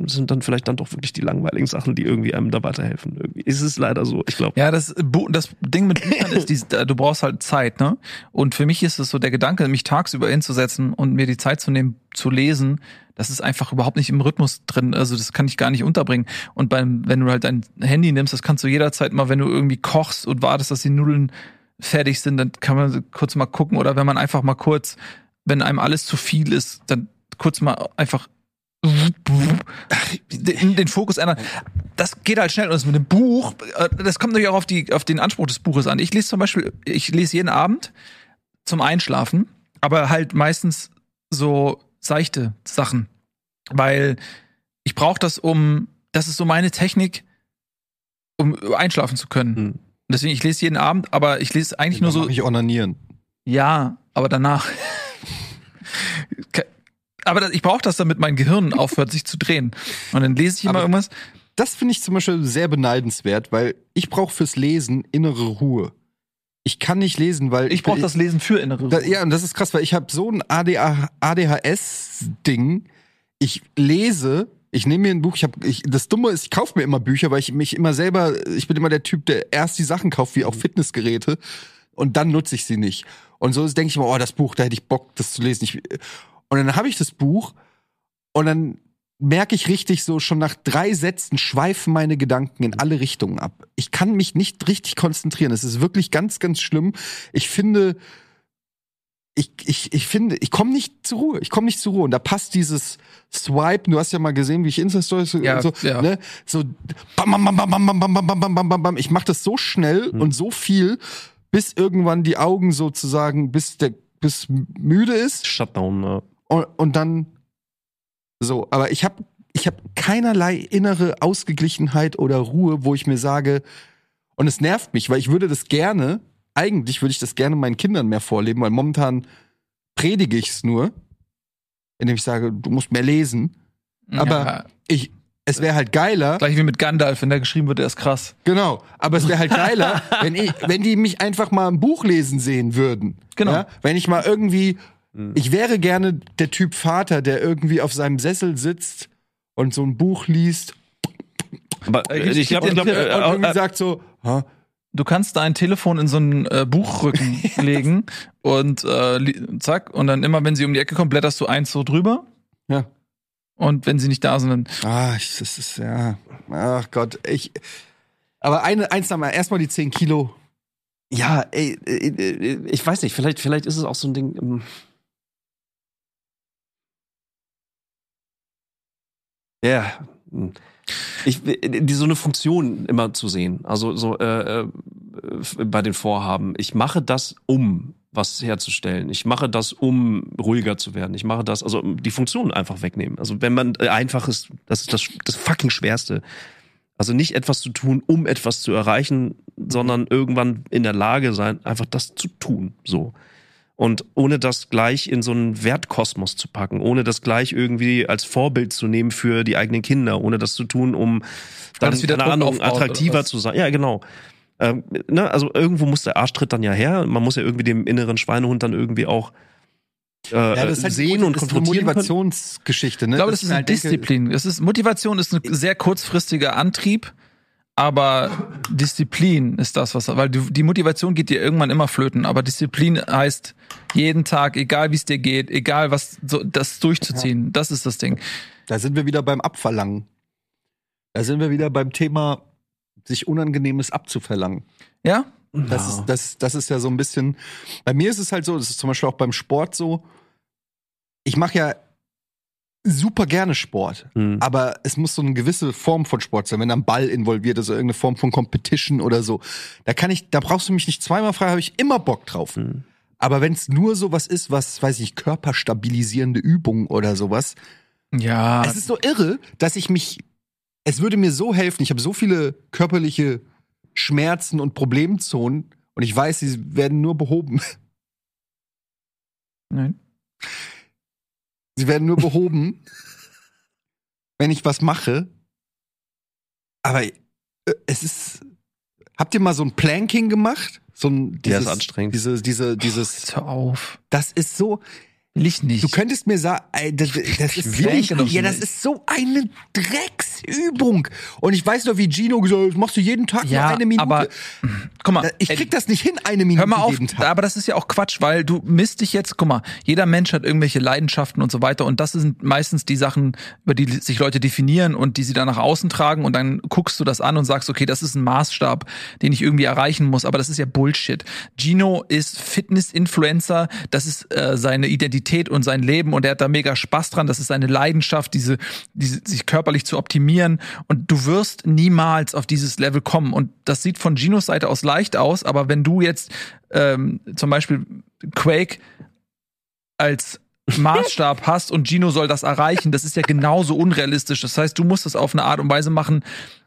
sind dann vielleicht dann doch wirklich die langweiligen Sachen, die irgendwie einem da weiterhelfen. Irgendwie ist es leider so. Ich glaube. Ja, das, das Ding mit Büchern ist, dies, du brauchst halt Zeit, ne? Und für mich ist es so der Gedanke, mich tagsüber hinzusetzen und mir die Zeit zu nehmen, zu lesen, das ist einfach überhaupt nicht im Rhythmus drin. Also das kann ich gar nicht unterbringen. Und beim, wenn du halt dein Handy nimmst, das kannst du jederzeit mal, wenn du irgendwie kochst und wartest, dass die Nudeln fertig sind, dann kann man kurz mal gucken. Oder wenn man einfach mal kurz, wenn einem alles zu viel ist, dann kurz mal einfach den, den Fokus ändern. Das geht halt schnell. Und das mit dem Buch, äh, das kommt natürlich auch auf, die, auf den Anspruch des Buches an. Ich lese zum Beispiel, ich lese jeden Abend zum Einschlafen, aber halt meistens so seichte Sachen. Weil ich brauche das, um, das ist so meine Technik, um einschlafen zu können. Hm. Und deswegen, ich lese jeden Abend, aber ich lese eigentlich nur so. ich onanieren. Ja, aber danach. Aber ich brauche das, damit mein Gehirn aufhört, sich zu drehen. Und dann lese ich immer Aber- irgendwas. Das finde ich zum Beispiel sehr beneidenswert, weil ich brauche fürs Lesen innere Ruhe. Ich kann nicht lesen, weil Ich brauche das Lesen für innere Da, Ruhe. ja, und das ist krass, weil ich habe so ein ADHS-Ding. Ich lese, ich nehme mir ein Buch, ich habe, ich, das Dumme ist, ich kaufe mir immer Bücher, weil ich mich immer selber, ich bin immer der Typ, der erst die Sachen kauft, wie auch Fitnessgeräte, und dann nutze ich sie nicht. Und so denke ich immer, oh, das Buch, da hätte ich Bock, das zu lesen. Ich, und dann habe ich das Buch und dann merke ich richtig so, schon nach drei Sätzen schweifen meine Gedanken in alle Richtungen ab. Ich kann mich nicht richtig konzentrieren. Es ist wirklich ganz, ganz schlimm. Ich finde, ich, ich, ich finde, ich komme nicht zur Ruhe. Ich komme nicht zur Ruhe. Und da passt dieses Swipe, du hast ja mal gesehen, wie ich Insta-Stories so, Ja, so, ja. ne, so bam, bam, bam, bam, bam, bam, bam, bam, bam, bam, bam. Ich mache das so schnell und so viel, bis irgendwann die Augen sozusagen, bis der, bis müde ist Shutdown. Äh, und, und dann so. Aber ich habe ich hab keinerlei innere Ausgeglichenheit oder Ruhe, wo ich mir sage, und es nervt mich, weil ich würde das gerne, eigentlich würde ich das gerne meinen Kindern mehr vorleben, weil momentan predige ich es nur, indem ich sage, du musst mehr lesen. Aber Ja, ich, es wäre halt geiler, gleich wie mit Gandalf, wenn der geschrieben wird, der ist krass. Genau, aber es wäre halt geiler, wenn, ich, wenn die mich einfach mal ein Buch lesen sehen würden. Genau. Ja? Wenn ich mal irgendwie, ich wäre gerne der Typ Vater, der irgendwie auf seinem Sessel sitzt und so ein Buch liest aber äh, ich ich glaube, glaub, dir- äh, und irgendwie äh, sagt so, ha, Du kannst dein Telefon in so einen äh, Buchrücken legen und äh, zack, und dann immer, wenn sie um die Ecke kommt, blätterst du eins so drüber. ja. Und wenn sie nicht da sind, dann. Ah, ich, das ist, ja, ach Gott, ich, aber eine, eins nochmal, erstmal die 10 Kilo. Ja, ey, äh, äh, ich weiß nicht, vielleicht, vielleicht ist es auch so ein Ding. ähm, Ja, ich, die, so eine Funktion immer zu sehen. Also so äh, äh, bei den Vorhaben. Ich mache das, um was herzustellen. Ich mache das, um ruhiger zu werden. Ich mache das, also die Funktion einfach wegnehmen. Also wenn man äh, einfach ist, das ist das, das fucking Schwerste. Also nicht etwas zu tun, um etwas zu erreichen, sondern irgendwann in der Lage sein, einfach das zu tun. So. Und ohne das gleich in so einen Wertkosmos zu packen, ohne das gleich irgendwie als Vorbild zu nehmen für die eigenen Kinder, ohne das zu tun, um dann das wieder keine Ahnung, attraktiver zu sein. Ja, genau. Ähm, ne, also irgendwo muss der Arschtritt dann ja her. Man muss ja irgendwie dem inneren Schweinehund dann irgendwie auch äh, Ja, das ist halt sehen und das ist eine konfrontieren. Motivationsgeschichte, ne? Ich glaube, das, ich ist eine halt Disziplin. Das ist, Motivation ist ein sehr kurzfristiger Antrieb, aber Disziplin ist das, was, weil die Motivation geht dir irgendwann immer flöten, aber Disziplin heißt jeden Tag, egal wie es dir geht, egal was, so, das durchzuziehen. Das ist das Ding. Da sind wir wieder beim Abverlangen. Da sind wir wieder beim Thema, sich Unangenehmes abzuverlangen. Ja? Das, ist, das, das ist ja so ein bisschen. Bei mir ist es halt so, das ist zum Beispiel auch beim Sport so. Ich mache ja super gerne Sport, Hm. aber es muss so eine gewisse Form von Sport sein. Wenn da ein Ball involviert ist, oder irgendeine Form von Competition oder so, da kann ich, da brauchst du mich nicht zweimal frei, habe ich immer Bock drauf. Hm. Aber wenn es nur sowas ist, was, weiß ich, körperstabilisierende Übungen oder sowas, Ja. es ist so irre, dass ich mich. Es würde mir so helfen. Ich habe so viele körperliche Schmerzen und Problemzonen und ich weiß, sie werden nur behoben. Nein. Sie werden nur behoben, wenn ich was mache. Aber äh, es ist. Habt ihr mal so ein Planking gemacht? So ein Ja, dieses, ist anstrengend. Diese, diese, dieses. Jetzt hör auf. Das ist so. Will ich nicht. Du könntest mir sagen, das, das ist will ich so, doch ja, das nicht. ist so eine Drecksübung. Und ich weiß noch, wie Gino gesagt hat, machst du jeden Tag ja, nur eine Minute. aber guck mal, ich krieg das nicht hin, eine Minute Hör mal auf, jeden Tag. aber das ist ja auch Quatsch, weil du misst dich jetzt, guck mal, jeder Mensch hat irgendwelche Leidenschaften und so weiter und das sind meistens die Sachen, über die sich Leute definieren und die sie dann nach außen tragen und dann guckst du das an und sagst, okay, das ist ein Maßstab, den ich irgendwie erreichen muss, aber das ist ja Bullshit. Gino ist Fitness-Influencer, das ist äh, seine Identität und sein Leben und er hat da mega Spaß dran, das ist seine Leidenschaft, diese, diese sich körperlich zu optimieren. Und du wirst niemals auf dieses Level kommen. Und das sieht von Ginos Seite aus leicht aus, aber wenn du jetzt ähm, zum Beispiel Quake als Maßstab hast und Gino soll das erreichen, das ist ja genauso unrealistisch. Das heißt, du musst das auf eine Art und Weise machen,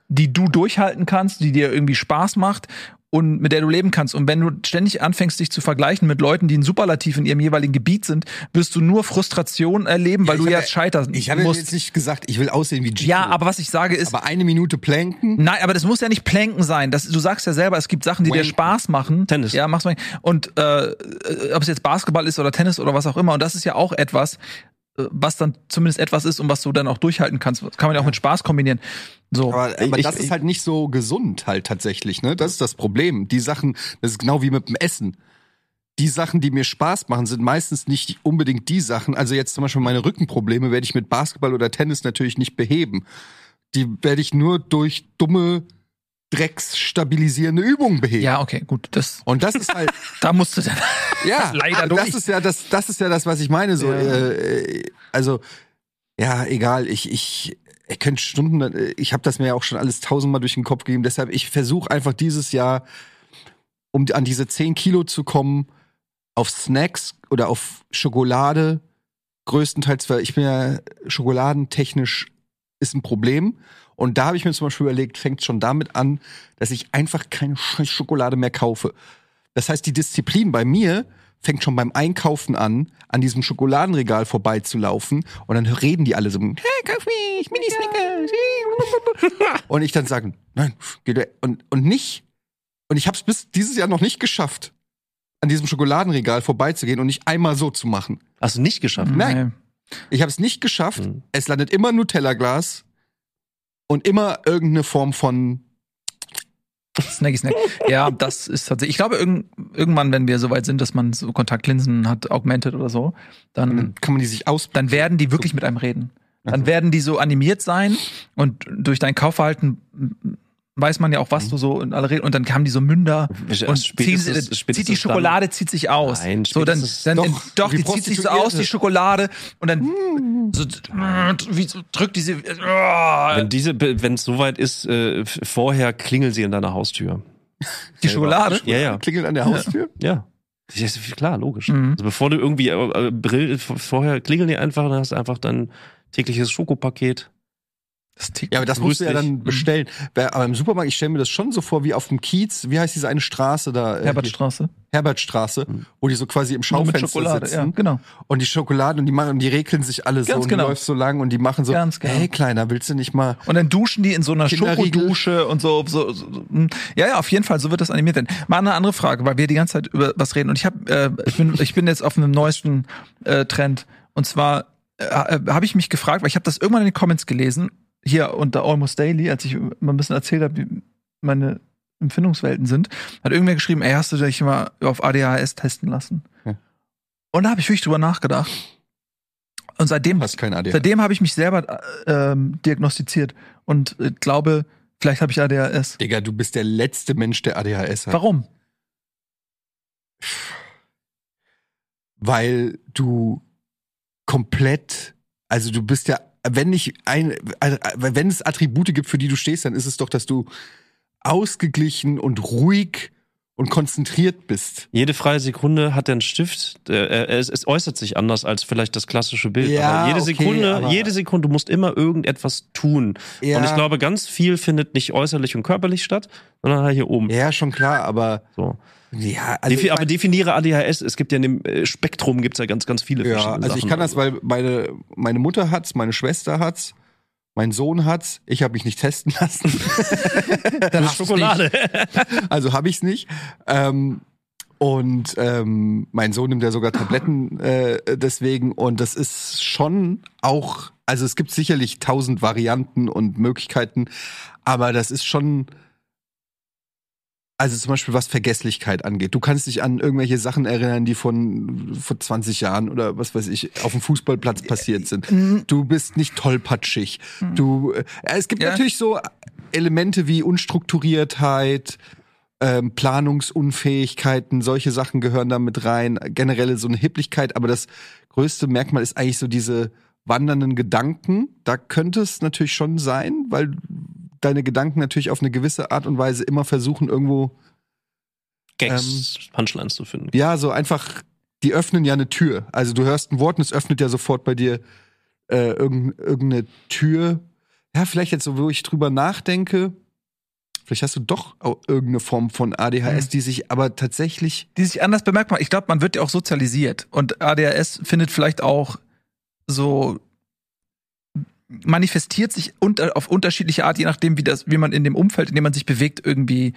die du durchhalten kannst, die dir irgendwie Spaß macht und mit der du leben kannst. Und wenn du ständig anfängst, dich zu vergleichen mit Leuten, die ein Superlativ in ihrem jeweiligen Gebiet sind, wirst du nur Frustration erleben, weil ich du hab ja ja- scheitern ich habe musst. jetzt nicht gesagt, ich will aussehen wie Gino. ja, aber was ich sage ist, aber eine Minute planken. Nein, aber das muss ja nicht Planken sein. Das, du sagst ja selber, es gibt Sachen, die dir Wanken. Spaß machen. Tennis. Ja, mach's mal. Und äh, ob es jetzt Basketball ist oder Tennis oder was auch immer. Und das ist ja auch etwas, was dann zumindest etwas ist und was du dann auch durchhalten kannst. Das kann man ja auch mit Spaß kombinieren. So. Aber, aber Ich- das ist halt nicht so gesund halt tatsächlich, ne? Das ist das Problem. Die Sachen, das ist genau wie mit dem Essen. Die Sachen, die mir Spaß machen, sind meistens nicht unbedingt die Sachen. Also jetzt zum Beispiel meine Rückenprobleme werde ich mit Basketball oder Tennis natürlich nicht beheben. Die werde ich nur durch dumme, drecksstabilisierende Übungen beheben. ja, okay, gut. Das, Und das ist halt, da musst du dann. ja, Leider das durch. ist ja das, das ist ja das, was ich meine. So, Ja. äh, also, ja, egal. Ich, ich, ich könnte Stunden, ich habe das mir ja auch schon alles tausendmal durch den Kopf gegeben. Deshalb, ich versuche einfach dieses Jahr, um an diese 10 Kilo zu kommen, auf Snacks oder auf Schokolade größtenteils, weil ich bin ja schokoladentechnisch ist ein Problem. Und da habe ich mir zum Beispiel überlegt, fängt schon damit an, dass ich einfach keine scheiß Schokolade mehr kaufe. Das heißt, die Disziplin bei mir fängt schon beim Einkaufen an, an diesem Schokoladenregal vorbeizulaufen und dann reden die alle so, hey, kauf mich, Mini Snickers. und ich dann sagen, nein, geh du, und, und nicht, und ich habe es bis dieses Jahr noch nicht geschafft, an diesem Schokoladenregal vorbeizugehen und nicht einmal so zu machen. Hast du nicht geschafft? Nein. Ich habe es nicht geschafft. Mhm. Es landet immer Nutella-Glas und immer irgendeine Form von Snacky Snack. Ja, das ist tatsächlich. Ich glaube, irgend, irgendwann, wenn wir so weit sind, dass man so Kontaktlinsen hat, augmented oder so, dann dann kann man die sich aus. dann werden die wirklich mit einem reden. Dann werden die so animiert sein und durch dein Kaufverhalten weiß man ja auch, was du so in aller Regel und dann haben die so Münder Ja, und ziehen, spätestens zieht die Schokolade zieht sich aus. Nein, so dann, dann Doch, doch, die zieht sich so aus die Schokolade und dann so, wie so drückt diese Wenn diese, wenn es soweit ist, äh, vorher klingeln sie an deiner Haustür. die Schokolade. Ja, ja, Klingelt an der Haustür. ja. Das ist klar, logisch. Mhm. Also bevor du irgendwie äh, äh, Brill, vorher klingeln die einfach, dann hast du einfach dein tägliches Schokopaket. Ja, aber das musst du ja dann bestellen. Wer- Aber im Supermarkt, ich stelle mir das schon so vor, wie auf dem Kiez, wie heißt diese eine Straße da? äh? Herbertstraße. Herbertstraße, wo die so quasi im Schaufenster Schokolade, sitzen. ja, genau. Und die Schokolade und die machen und die regeln sich alle so Ganz und genau. du läufst so lang und die machen so, Ganz genau. hey Kleiner, willst du nicht mal Und dann duschen die in so einer. Schokodusche und so, so, so. hm. Ja, ja, auf jeden Fall, so wird das animiert werden. Mal eine andere Frage, weil wir die ganze Zeit über was reden. Und ich habe, äh, ich, bin, ich bin jetzt auf einem neuesten äh, Trend. Und zwar äh, äh, habe ich mich gefragt, weil ich habe das irgendwann in den Comments gelesen, hier unter Almost Daily, als ich mal ein bisschen erzählt habe, wie meine Empfindungswelten sind, hat irgendwer geschrieben, ey, hast du dich mal auf ADHS testen lassen? Ja. Und da habe ich wirklich drüber nachgedacht. Und seitdem? Seitdem habe ich mich selber äh, ähm, diagnostiziert und äh, glaube, vielleicht habe ich ADHS. Digga, du bist der letzte Mensch, der ADHS hat. Warum? Weil du komplett, also du bist ja, wenn nicht ein, also, wenn es Attribute gibt, für die du stehst, dann ist es doch, dass du ausgeglichen und ruhig und konzentriert bist. Jede freie Sekunde hat einen Stift. Er- Es, es äußert sich anders als vielleicht das klassische Bild. Ja, aber jede okay, Sekunde, aber- jede Sekunde, du musst immer irgendetwas tun. Ja. Und ich glaube, ganz viel findet nicht äußerlich und körperlich statt, sondern halt hier oben. Ja, schon klar, aber So. Ja, also Defi ich aber definiere ADHS. Es gibt ja in dem äh, Spektrum gibt's ja ganz, ganz viele Ja, verschiedene also ich Sachen. kann das, weil meine, meine Mutter hat's, meine Schwester hat's, mein Sohn hat's, ich habe mich nicht testen lassen. Dann Schokolade. also habe ich's nicht. Ähm, und ähm, mein Sohn nimmt ja sogar Tabletten äh, deswegen. Und das ist schon auch, also es gibt sicherlich tausend Varianten und Möglichkeiten, aber das ist schon. Also zum Beispiel was Vergesslichkeit angeht. Du kannst dich an irgendwelche Sachen erinnern, die von vor 20 Jahren oder was weiß ich auf dem Fußballplatz passiert sind. Du bist nicht tollpatschig. Du, äh, es gibt Ja. natürlich so Elemente wie Unstrukturiertheit, ähm, Planungsunfähigkeiten, solche Sachen gehören da mit rein. Generelle so eine Hipplichkeit, aber das größte Merkmal ist eigentlich so diese wandernden Gedanken. Da könnte es natürlich schon sein, weil deine Gedanken natürlich auf eine gewisse Art und Weise immer versuchen, irgendwo, Gags, Punchlines zu finden. ja, so einfach, die öffnen ja eine Tür. Also du hörst ein Wort und es öffnet ja sofort bei dir äh, irgend, irgendeine Tür. Ja, vielleicht jetzt so, wo ich drüber nachdenke, vielleicht hast du doch auch irgendeine Form von ADHS, Mhm. die sich aber tatsächlich die sich anders bemerkbar. Ich glaube, man wird ja auch sozialisiert und ADHS findet vielleicht auch so manifestiert sich unter, auf unterschiedliche Art, je nachdem, wie das, wie man in dem Umfeld, in dem man sich bewegt, irgendwie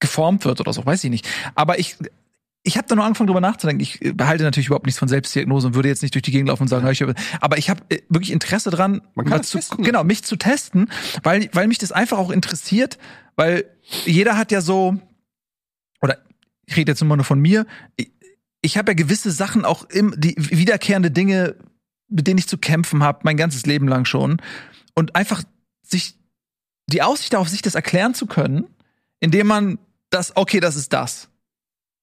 geformt wird oder so, weiß ich nicht. Aber ich, ich habe da nur angefangen drüber nachzudenken. Ich äh, behalte natürlich überhaupt nichts von Selbstdiagnose und würde jetzt nicht durch die Gegend laufen und sagen, ja. ich habe, aber ich habe äh, wirklich Interesse dran, zu, genau, mich zu testen, weil, weil mich das einfach auch interessiert, weil jeder hat ja so, oder ich rede jetzt immer nur von mir, ich, ich habe ja gewisse Sachen auch im, die wiederkehrende Dinge, mit denen ich zu kämpfen habe, mein ganzes Leben lang schon. Und einfach sich die Aussicht darauf, sich das erklären zu können, indem man das, okay, das ist das.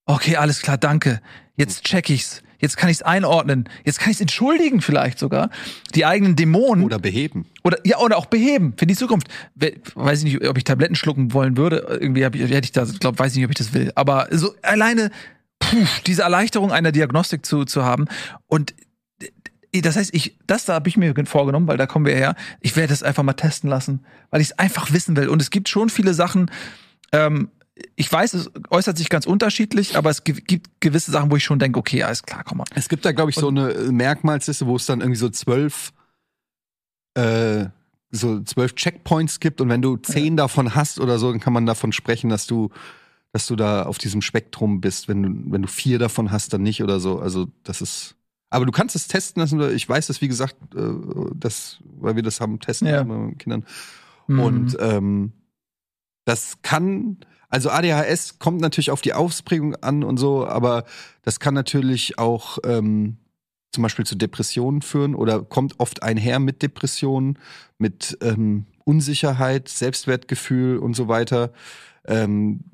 Okay, alles klar, danke. Jetzt check ich's. Jetzt kann ich's einordnen. Jetzt kann ich's entschuldigen vielleicht sogar. Die eigenen Dämonen oder beheben. oder ja oder auch beheben für die Zukunft. We- Weiß ich nicht, ob ich Tabletten schlucken wollen würde. Irgendwie hab ich, hätte ich da, glaube, weiß ich nicht, ob ich das will. Aber so alleine puh, diese Erleichterung einer Diagnostik zu zu haben und das heißt, ich, das da habe ich mir vorgenommen, weil da kommen wir her. Ich werde es einfach mal testen lassen, weil ich es einfach wissen will. Und es gibt schon viele Sachen. Ähm, ich weiß, es äußert sich ganz unterschiedlich, aber es gi- gibt gewisse Sachen, wo ich schon denke, okay, alles klar, komm mal. Es gibt da, glaube ich, so eine Merkmalsliste, wo es dann irgendwie so zwölf, äh, so zwölf Checkpoints gibt und wenn du zehn davon hast oder so, dann kann man davon sprechen, dass du, dass du da auf diesem Spektrum bist. Wenn du, wenn du vier davon hast, dann nicht oder so. Also das ist. Aber du kannst es testen lassen. Ich weiß das, wie gesagt, äh, das, weil wir das haben testen Ja. lassen meinen Kindern. Mhm. Und ähm, das kann, also ADHS kommt natürlich auf die Ausprägung an und so, aber das kann natürlich auch ähm, zum Beispiel zu Depressionen führen oder kommt oft einher mit Depressionen, mit ähm, Unsicherheit, Selbstwertgefühl und so weiter. Ähm,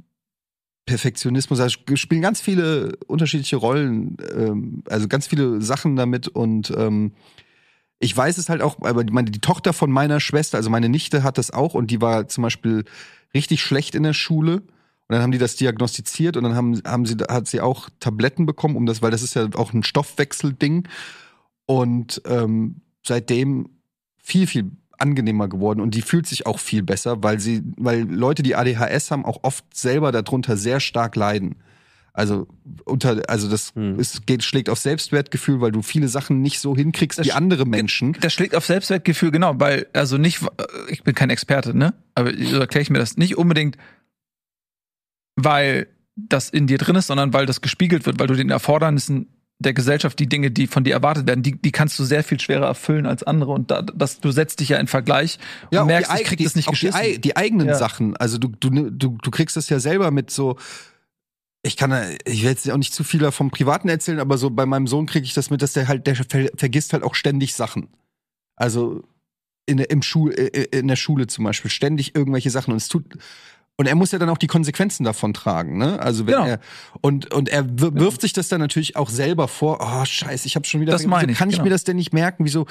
Perfektionismus, also spielen ganz viele unterschiedliche Rollen, ähm, also ganz viele Sachen damit und ähm, ich weiß es halt auch, aber die- meine, die Tochter von meiner Schwester, also meine Nichte hat das auch und die war zum Beispiel richtig schlecht in der Schule. Und dann haben die das diagnostiziert und dann haben, haben sie, hat sie auch Tabletten bekommen, um das, weil das ist ja auch ein Stoffwechselding. Und ähm, seitdem viel, viel angenehmer geworden und die fühlt sich auch viel besser, weil sie, weil Leute, die ADHS haben, auch oft selber darunter sehr stark leiden. Also unter, also das Hm. es geht, schlägt auf Selbstwertgefühl, weil du viele Sachen nicht so hinkriegst Das wie andere Menschen. Das schlägt auf Selbstwertgefühl, genau, weil, also nicht, äh, ich bin kein Experte, ne? Aber so erkläre ich mir das nicht unbedingt, weil das in dir drin ist, sondern weil das gespiegelt wird, weil du den Erfordernissen der Gesellschaft, die Dinge, die von dir erwartet werden, die, die kannst du sehr viel schwerer erfüllen als andere. Und da, das, du setzt dich ja in Vergleich und auch merkst, die, ich krieg die, das nicht die, geschissen. ei- die eigenen Ja. Sachen. Also du, du, du, du kriegst das ja selber mit so. Ich kann, ich will jetzt auch nicht zu viel vom Privaten erzählen, aber so bei meinem Sohn kriege ich das mit, dass der halt, der ver vergisst halt auch ständig Sachen. Also in, der- im Schul, äh, in der Schule zum Beispiel ständig irgendwelche Sachen und es tut und er muss ja dann auch die Konsequenzen davon tragen, ne? Also wenn Genau. er und und er wir- wirft sich das dann natürlich auch selber vor. Oh Scheiße, ich habe schon wieder. Das meine Wieso ich, kann ich genau. mir das denn nicht merken? Wieso?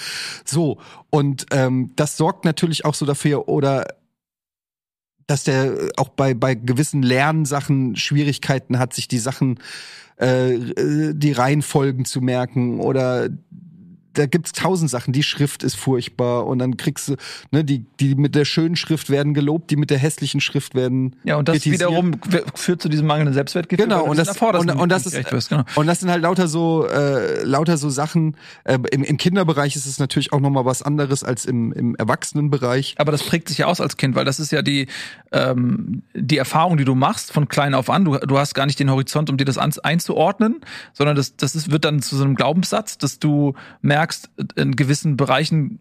So und ähm, das sorgt natürlich auch so dafür oder dass der auch bei bei gewissen Lernsachen Schwierigkeiten hat, sich die Sachen äh, die Reihenfolgen zu merken oder da gibt's tausend Sachen. Die Schrift ist furchtbar und dann kriegst du, ne, die, die mit der schönen Schrift werden gelobt, die mit der hässlichen Schrift werden. ja, und das kritisiert. wiederum führt zu diesem mangelnden Selbstwertgefühl. Genau, und das, Erfordernissen und, und das ist, wirst, genau. und das sind halt lauter so, äh, lauter so Sachen. Äh, im, Im Kinderbereich ist es natürlich auch nochmal was anderes als im, im Erwachsenenbereich. Aber das prägt sich ja aus als Kind, weil das ist ja die, ähm, die Erfahrung, die du machst von klein auf an. Du, du hast gar nicht den Horizont, um dir das an, einzuordnen, sondern das, das ist, wird dann zu so einem Glaubenssatz, dass du merkst, in gewissen Bereichen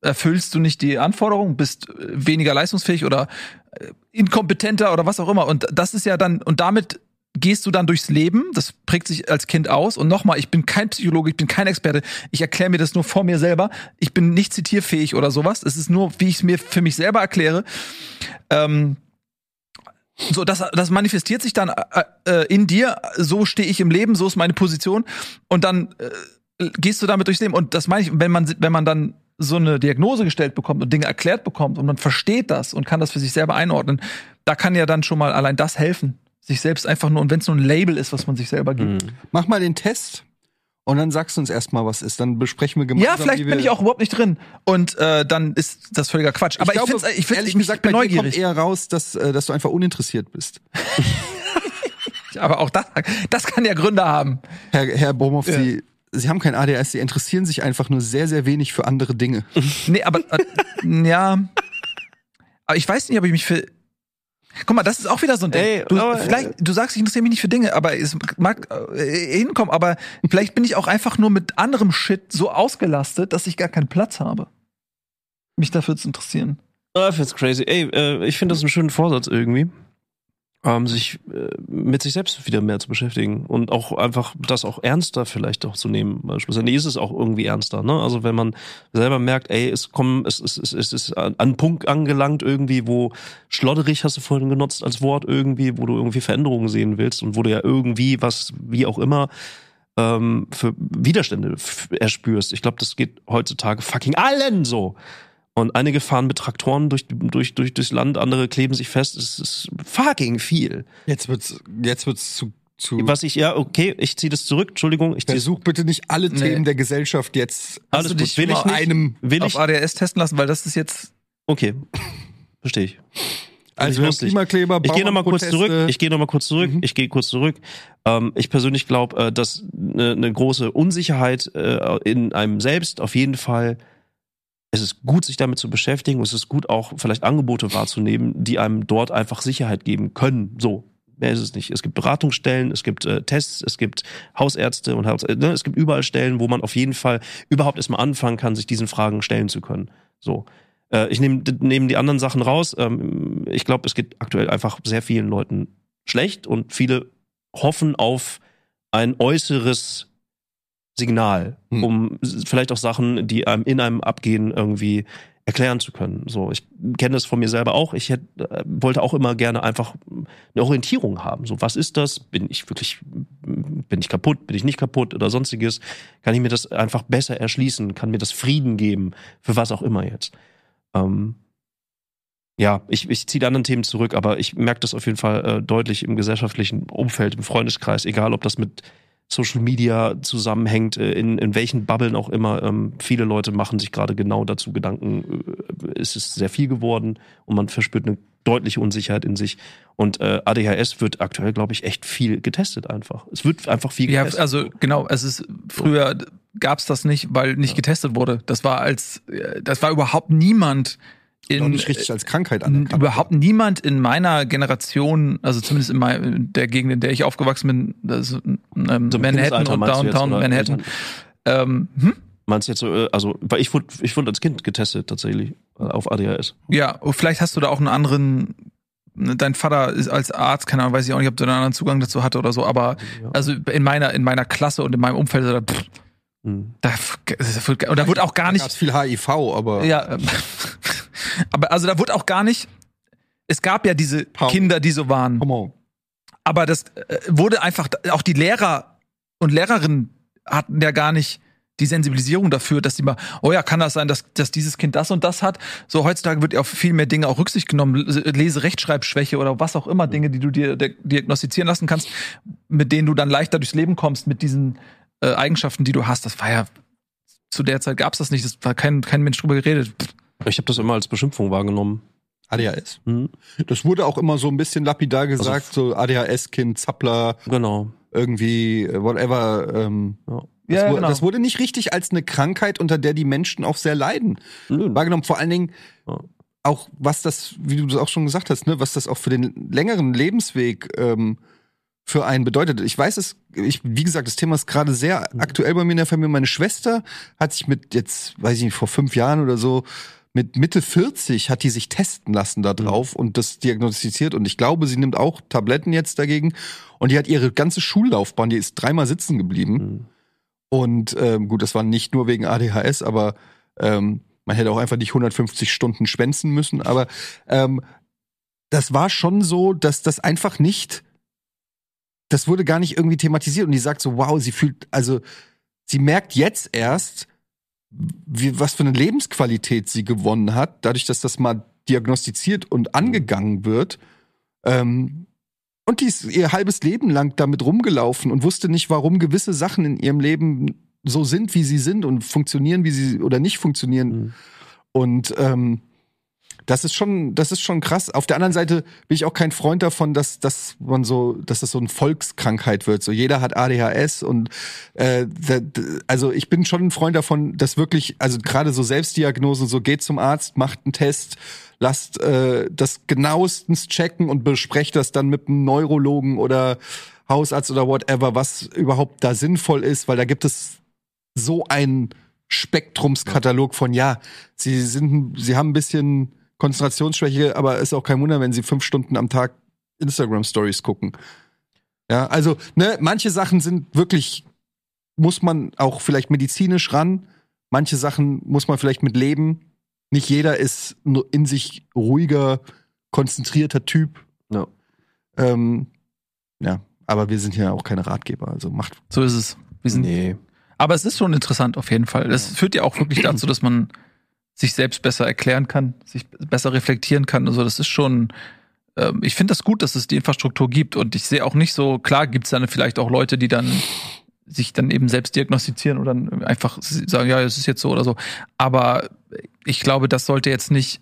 erfüllst du nicht die Anforderungen, bist äh, weniger leistungsfähig oder äh, inkompetenter oder was auch immer. Und das ist ja dann, und damit gehst du dann durchs Leben, das prägt sich als Kind aus. Und nochmal, ich bin kein Psychologe, ich bin kein Experte, ich erkläre mir das nur vor mir selber. Ich bin nicht zitierfähig oder sowas. Es ist nur, wie ich es mir für mich selber erkläre. Ähm, so, das, das manifestiert sich dann äh, äh, in dir, so stehe ich im Leben, so ist meine Position. Und dann äh, gehst du damit durchs Leben. Und das meine ich, wenn man, wenn man dann so eine Diagnose gestellt bekommt und Dinge erklärt bekommt und man versteht das und kann das für sich selber einordnen, da kann ja dann schon mal allein das helfen. Sich selbst einfach nur, und wenn es nur ein Label ist, was man sich selber gibt. Hm. Mach mal den Test und dann sagst du uns erstmal, was ist. Dann besprechen wir gemeinsam. Ja, vielleicht bin ich auch überhaupt nicht drin. Und äh, dann ist das völliger Quatsch. Aber ich, glaube, find's, ich, find's, ehrlich ich, gesagt, ich bin dir kommt neugierig. eher raus, dass, äh, dass du einfach uninteressiert bist. Aber auch das, das kann ja Gründe haben. Herr, Herr Bomhoff, Ja. Sie, Sie haben kein ADS, Sie interessieren sich einfach nur sehr, sehr wenig für andere Dinge. Nee, aber äh, ja. Aber ich weiß nicht, ob ich mich für. Guck mal, das ist auch wieder so ein Ding. Ey, du, aber- vielleicht, du sagst, ich interessiere mich nicht für Dinge, aber es mag äh, hinkommen, aber vielleicht bin ich auch einfach nur mit anderem Shit so ausgelastet, dass ich gar keinen Platz habe, mich dafür zu interessieren. Ah, ich find's crazy. Ey, äh, ich finde das einen schönen Vorsatz irgendwie. Ähm, sich äh, mit sich selbst wieder mehr zu beschäftigen und auch einfach das auch ernster vielleicht auch zu nehmen. Schlussendlich ist es auch irgendwie ernster, ne? Also wenn man selber merkt, ey, es kommen, es, es, es, es ist an einen Punkt angelangt irgendwie, wo schlodderig hast du vorhin genutzt als Wort irgendwie, wo du irgendwie Veränderungen sehen willst und wo du ja irgendwie was, wie auch immer, ähm, für Widerstände erspürst. Ich glaube, das geht heutzutage fucking allen so. Und einige fahren mit Traktoren durch, durch, durch, durchs Land, andere kleben sich fest. Es ist fucking viel. Jetzt wird's, jetzt wird's zu, zu. Was ich, ja, okay, ich ziehe das zurück, Entschuldigung, ich Versuch bitte nicht alle Nee. Themen der Gesellschaft jetzt Alles du gut, dich will ich nicht. einem. Will Auf ich? ADS testen lassen, weil das ist jetzt. Okay, verstehe ich. Also lustig. Klimakleber, Ich gehe noch mal kurz zurück. Ich gehe noch mal kurz zurück. Mhm. Ich gehe kurz zurück. Ähm, ich persönlich glaube, äh, dass eine, eine große Unsicherheit äh, in einem selbst auf jeden Fall. Es ist gut, sich damit zu beschäftigen. Es ist gut, auch vielleicht Angebote wahrzunehmen, die einem dort einfach Sicherheit geben können. So. Mehr ist es nicht. Es gibt Beratungsstellen, es gibt äh, Tests, es gibt Hausärzte und Haus, äh, ne, es gibt überall Stellen, wo man auf jeden Fall überhaupt erstmal anfangen kann, sich diesen Fragen stellen zu können. So. Äh, ich nehme nehm die anderen Sachen raus. Ähm, ich glaube, es geht aktuell einfach sehr vielen Leuten schlecht und viele hoffen auf ein äußeres Signal, Hm. um vielleicht auch Sachen, die einem in einem abgehen, irgendwie erklären zu können. So, ich kenne das von mir selber auch. Ich hätte, äh, wollte auch immer gerne einfach eine Orientierung haben. So, was ist das? Bin ich wirklich, bin ich kaputt? Bin ich nicht kaputt oder sonstiges? Kann ich mir das einfach besser erschließen? Kann mir das Frieden geben? Für was auch immer jetzt? Ähm, ja, ich, ich ziehe die anderen Themen zurück, aber ich merke das auf jeden Fall äh, deutlich im gesellschaftlichen Umfeld, im Freundeskreis, egal ob das mit Social Media zusammenhängt, äh, in, in welchen Bubblen auch immer. Ähm, viele Leute machen sich gerade genau dazu Gedanken, äh, ist es sehr viel geworden und man verspürt eine deutliche Unsicherheit in sich. Und äh, ADHS wird aktuell, glaube ich, echt viel getestet einfach. Es wird einfach viel Ja, getestet. also genau, es ist früher gab's das nicht, weil nicht getestet wurde. Das war als äh, das war überhaupt niemand Noch in nicht richtig als Krankheit anerkannt. überhaupt niemand in meiner Generation, also zumindest in mein, in der Gegend, in der ich aufgewachsen bin, das ähm, So Manhattan und jetzt, Downtown oder Manhattan. Ähm, hm? Meinst du jetzt so, äh, also, weil ich wurde, ich wurde als Kind getestet tatsächlich äh, auf ADHS. Ja, oh, vielleicht hast du da auch einen anderen. Dein Vater ist als Arzt, keine Ahnung, weiß ich auch nicht, ob du einen anderen Zugang dazu hatte oder so, aber Ja. also in meiner in meiner Klasse und in meinem Umfeld da, pff, Hm. da, und da wird auch gar Da nicht gab's viel HIV, aber Ja, ähm, aber also da wurde auch gar nicht. Es gab ja diese Paul. Kinder, die so waren, come on. aber das äh, wurde einfach auch die Lehrer und Lehrerinnen hatten ja gar nicht die Sensibilisierung dafür, dass die mal, oh ja, kann das sein, dass, dass dieses Kind das und das hat? So heutzutage wird ja auf viel mehr Dinge auch Rücksicht genommen, Lese Rechtschreibschwäche oder was auch immer, Dinge, die du dir di- diagnostizieren lassen kannst, mit denen du dann leichter durchs Leben kommst, mit diesen äh, Eigenschaften, die du hast. Das war ja zu der Zeit gab's das nicht, das war kein, kein Mensch drüber geredet. Ich habe das immer als Beschimpfung wahrgenommen. ADHS. Hm. Das wurde auch immer so ein bisschen lapidar gesagt, so ADHS-Kind, Zappler, Genau. irgendwie, äh, whatever. Ähm, Ja. das, Ja, wurde, genau. das wurde nicht richtig als eine Krankheit, unter der die Menschen auch sehr leiden, Nö. wahrgenommen. Vor allen Dingen Ja. auch, was das, wie du das auch schon gesagt hast, ne, was das auch für den längeren Lebensweg ähm, für einen bedeutet. Ich weiß es, ich, wie gesagt, das Thema ist gerade sehr aktuell bei mir in der Familie. Meine Schwester hat sich mit jetzt, weiß ich nicht, vor fünf Jahren oder so, mit Mitte 40 hat die sich testen lassen da drauf und das diagnostiziert. Und ich glaube, sie nimmt auch Tabletten jetzt dagegen. Und die hat ihre ganze Schullaufbahn, die ist dreimal sitzen geblieben. Hm. Und ähm, gut, das war nicht nur wegen ADHS, aber ähm, man hätte auch einfach nicht 150 Stunden schwänzen müssen. Aber ähm, das war schon so, dass das einfach nicht, das wurde gar nicht irgendwie thematisiert. Und die sagt so, wow, sie fühlt, also sie merkt jetzt erst, wie, was für eine Lebensqualität sie gewonnen hat, dadurch, dass das mal diagnostiziert und angegangen wird. Ähm, und die ist ihr halbes Leben lang damit rumgelaufen und wusste nicht, warum gewisse Sachen in ihrem Leben so sind, wie sie sind und funktionieren, wie sie oder nicht funktionieren. Mhm. Und ähm, das ist schon, das ist schon krass. Auf der anderen Seite bin ich auch kein Freund davon, dass, dass man so, dass das so eine Volkskrankheit wird. So jeder hat ADHS und äh, also ich bin schon ein Freund davon, dass wirklich, also gerade so Selbstdiagnosen, so geht zum Arzt, macht einen Test, lasst äh, das genauestens checken und besprecht das dann mit einem Neurologen oder Hausarzt oder whatever, was überhaupt da sinnvoll ist, weil da gibt es so einen Spektrumskatalog von ja, sie sind, sie haben ein bisschen Konzentrationsschwäche, aber ist auch kein Wunder, wenn sie fünf Stunden am Tag Instagram Stories gucken. Ja, also ne, manche Sachen sind wirklich muss man auch vielleicht medizinisch ran, manche Sachen muss man vielleicht mit leben. Nicht jeder ist nur in sich ruhiger, konzentrierter Typ. Ja. Ähm, ja, aber wir sind ja auch keine Ratgeber, also macht So ist es. Wir sind Nee. Aber es ist schon interessant auf jeden Fall. Das führt ja auch wirklich dazu, dass man sich selbst besser erklären kann, sich besser reflektieren kann. Also das ist schon, ähm, ich finde das gut, dass es die Infrastruktur gibt. Und ich sehe auch nicht so, klar gibt es dann vielleicht auch Leute, die dann sich dann eben selbst diagnostizieren oder dann einfach sagen, ja, es ist jetzt so oder so. Aber ich glaube, das sollte jetzt nicht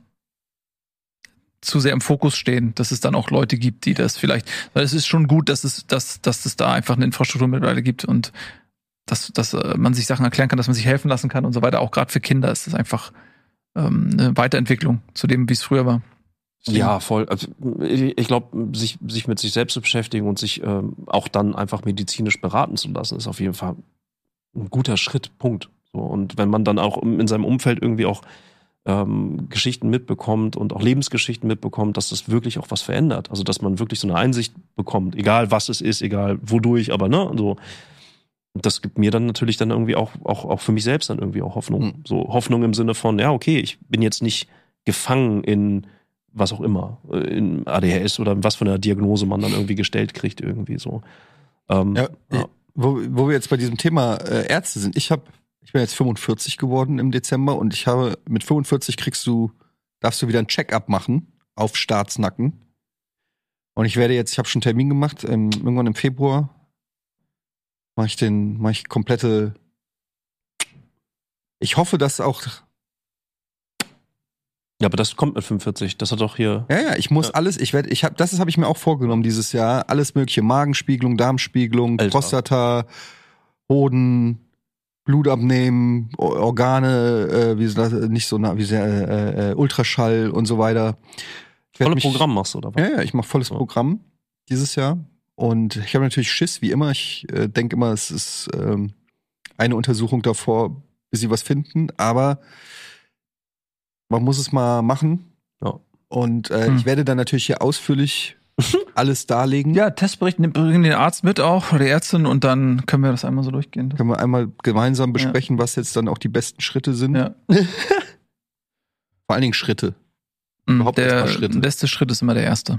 zu sehr im Fokus stehen, dass es dann auch Leute gibt, die das vielleicht, weil es ist schon gut, dass es, dass, dass es da einfach eine Infrastruktur mittlerweile gibt und dass, dass äh, man sich Sachen erklären kann, dass man sich helfen lassen kann und so weiter. Auch gerade für Kinder ist das einfach ähm, eine Weiterentwicklung zu dem, wie es früher war. Ja, voll. Also ich, glaube, sich, sich mit sich selbst zu beschäftigen und sich ähm, auch dann einfach medizinisch beraten zu lassen, ist auf jeden Fall ein guter Schritt. Punkt. So, und wenn man dann auch in seinem Umfeld irgendwie auch ähm, Geschichten mitbekommt und auch Lebensgeschichten mitbekommt, dass das wirklich auch was verändert. Also dass man wirklich so eine Einsicht bekommt, egal was es ist, egal wodurch, aber ne, so. Das gibt mir dann natürlich dann irgendwie auch, auch, auch für mich selbst dann irgendwie auch Hoffnung. Mhm. So Hoffnung im Sinne von, ja, okay, ich bin jetzt nicht gefangen in was auch immer, äh, in ADHS oder was für eine Diagnose man dann irgendwie gestellt kriegt, irgendwie so. Ähm, Ja, ja. Wo, wo wir jetzt bei diesem Thema äh, Ärzte sind, ich habe, ich bin jetzt 45 geworden im Dezember und ich habe mit 45 kriegst du, darfst du wieder ein Check-up machen auf Staatsnacken. Und ich werde jetzt, ich habe schon einen Termin gemacht, ähm, irgendwann im Februar mache ich den, mache ich komplette. Ich hoffe, dass auch, Ja, aber das kommt mit 45. Das hat doch hier. ja, ja, ich muss Ja. alles, ich werde, ich habe, das habe ich mir auch vorgenommen dieses Jahr, alles mögliche, Magenspiegelung, Darmspiegelung, Alter. Prostata, Hoden, Blut abnehmen, Organe, äh, wie das, nicht so, nah, wie sehr, äh, äh, Ultraschall und so weiter. Ich werd Volle mich- Programm machst du, oder was? Ja, ja, ich mache volles So. Programm dieses Jahr. Und ich habe natürlich Schiss, wie immer. Ich äh, denke immer, es ist ähm, eine Untersuchung davor, bis sie was finden. Aber man muss es mal machen. Ja. Und äh, Hm. ich werde dann natürlich hier ausführlich alles darlegen. Ja, Testbericht, nimm- bring den Arzt mit auch, oder die Ärztin, und dann können wir das einmal so durchgehen. Können wir einmal gemeinsam besprechen, was jetzt dann auch die besten Schritte sind. Ja. Vor allen Dingen Schritte. Mhm, Überhaupt Der Schritte. beste Schritt ist immer der erste.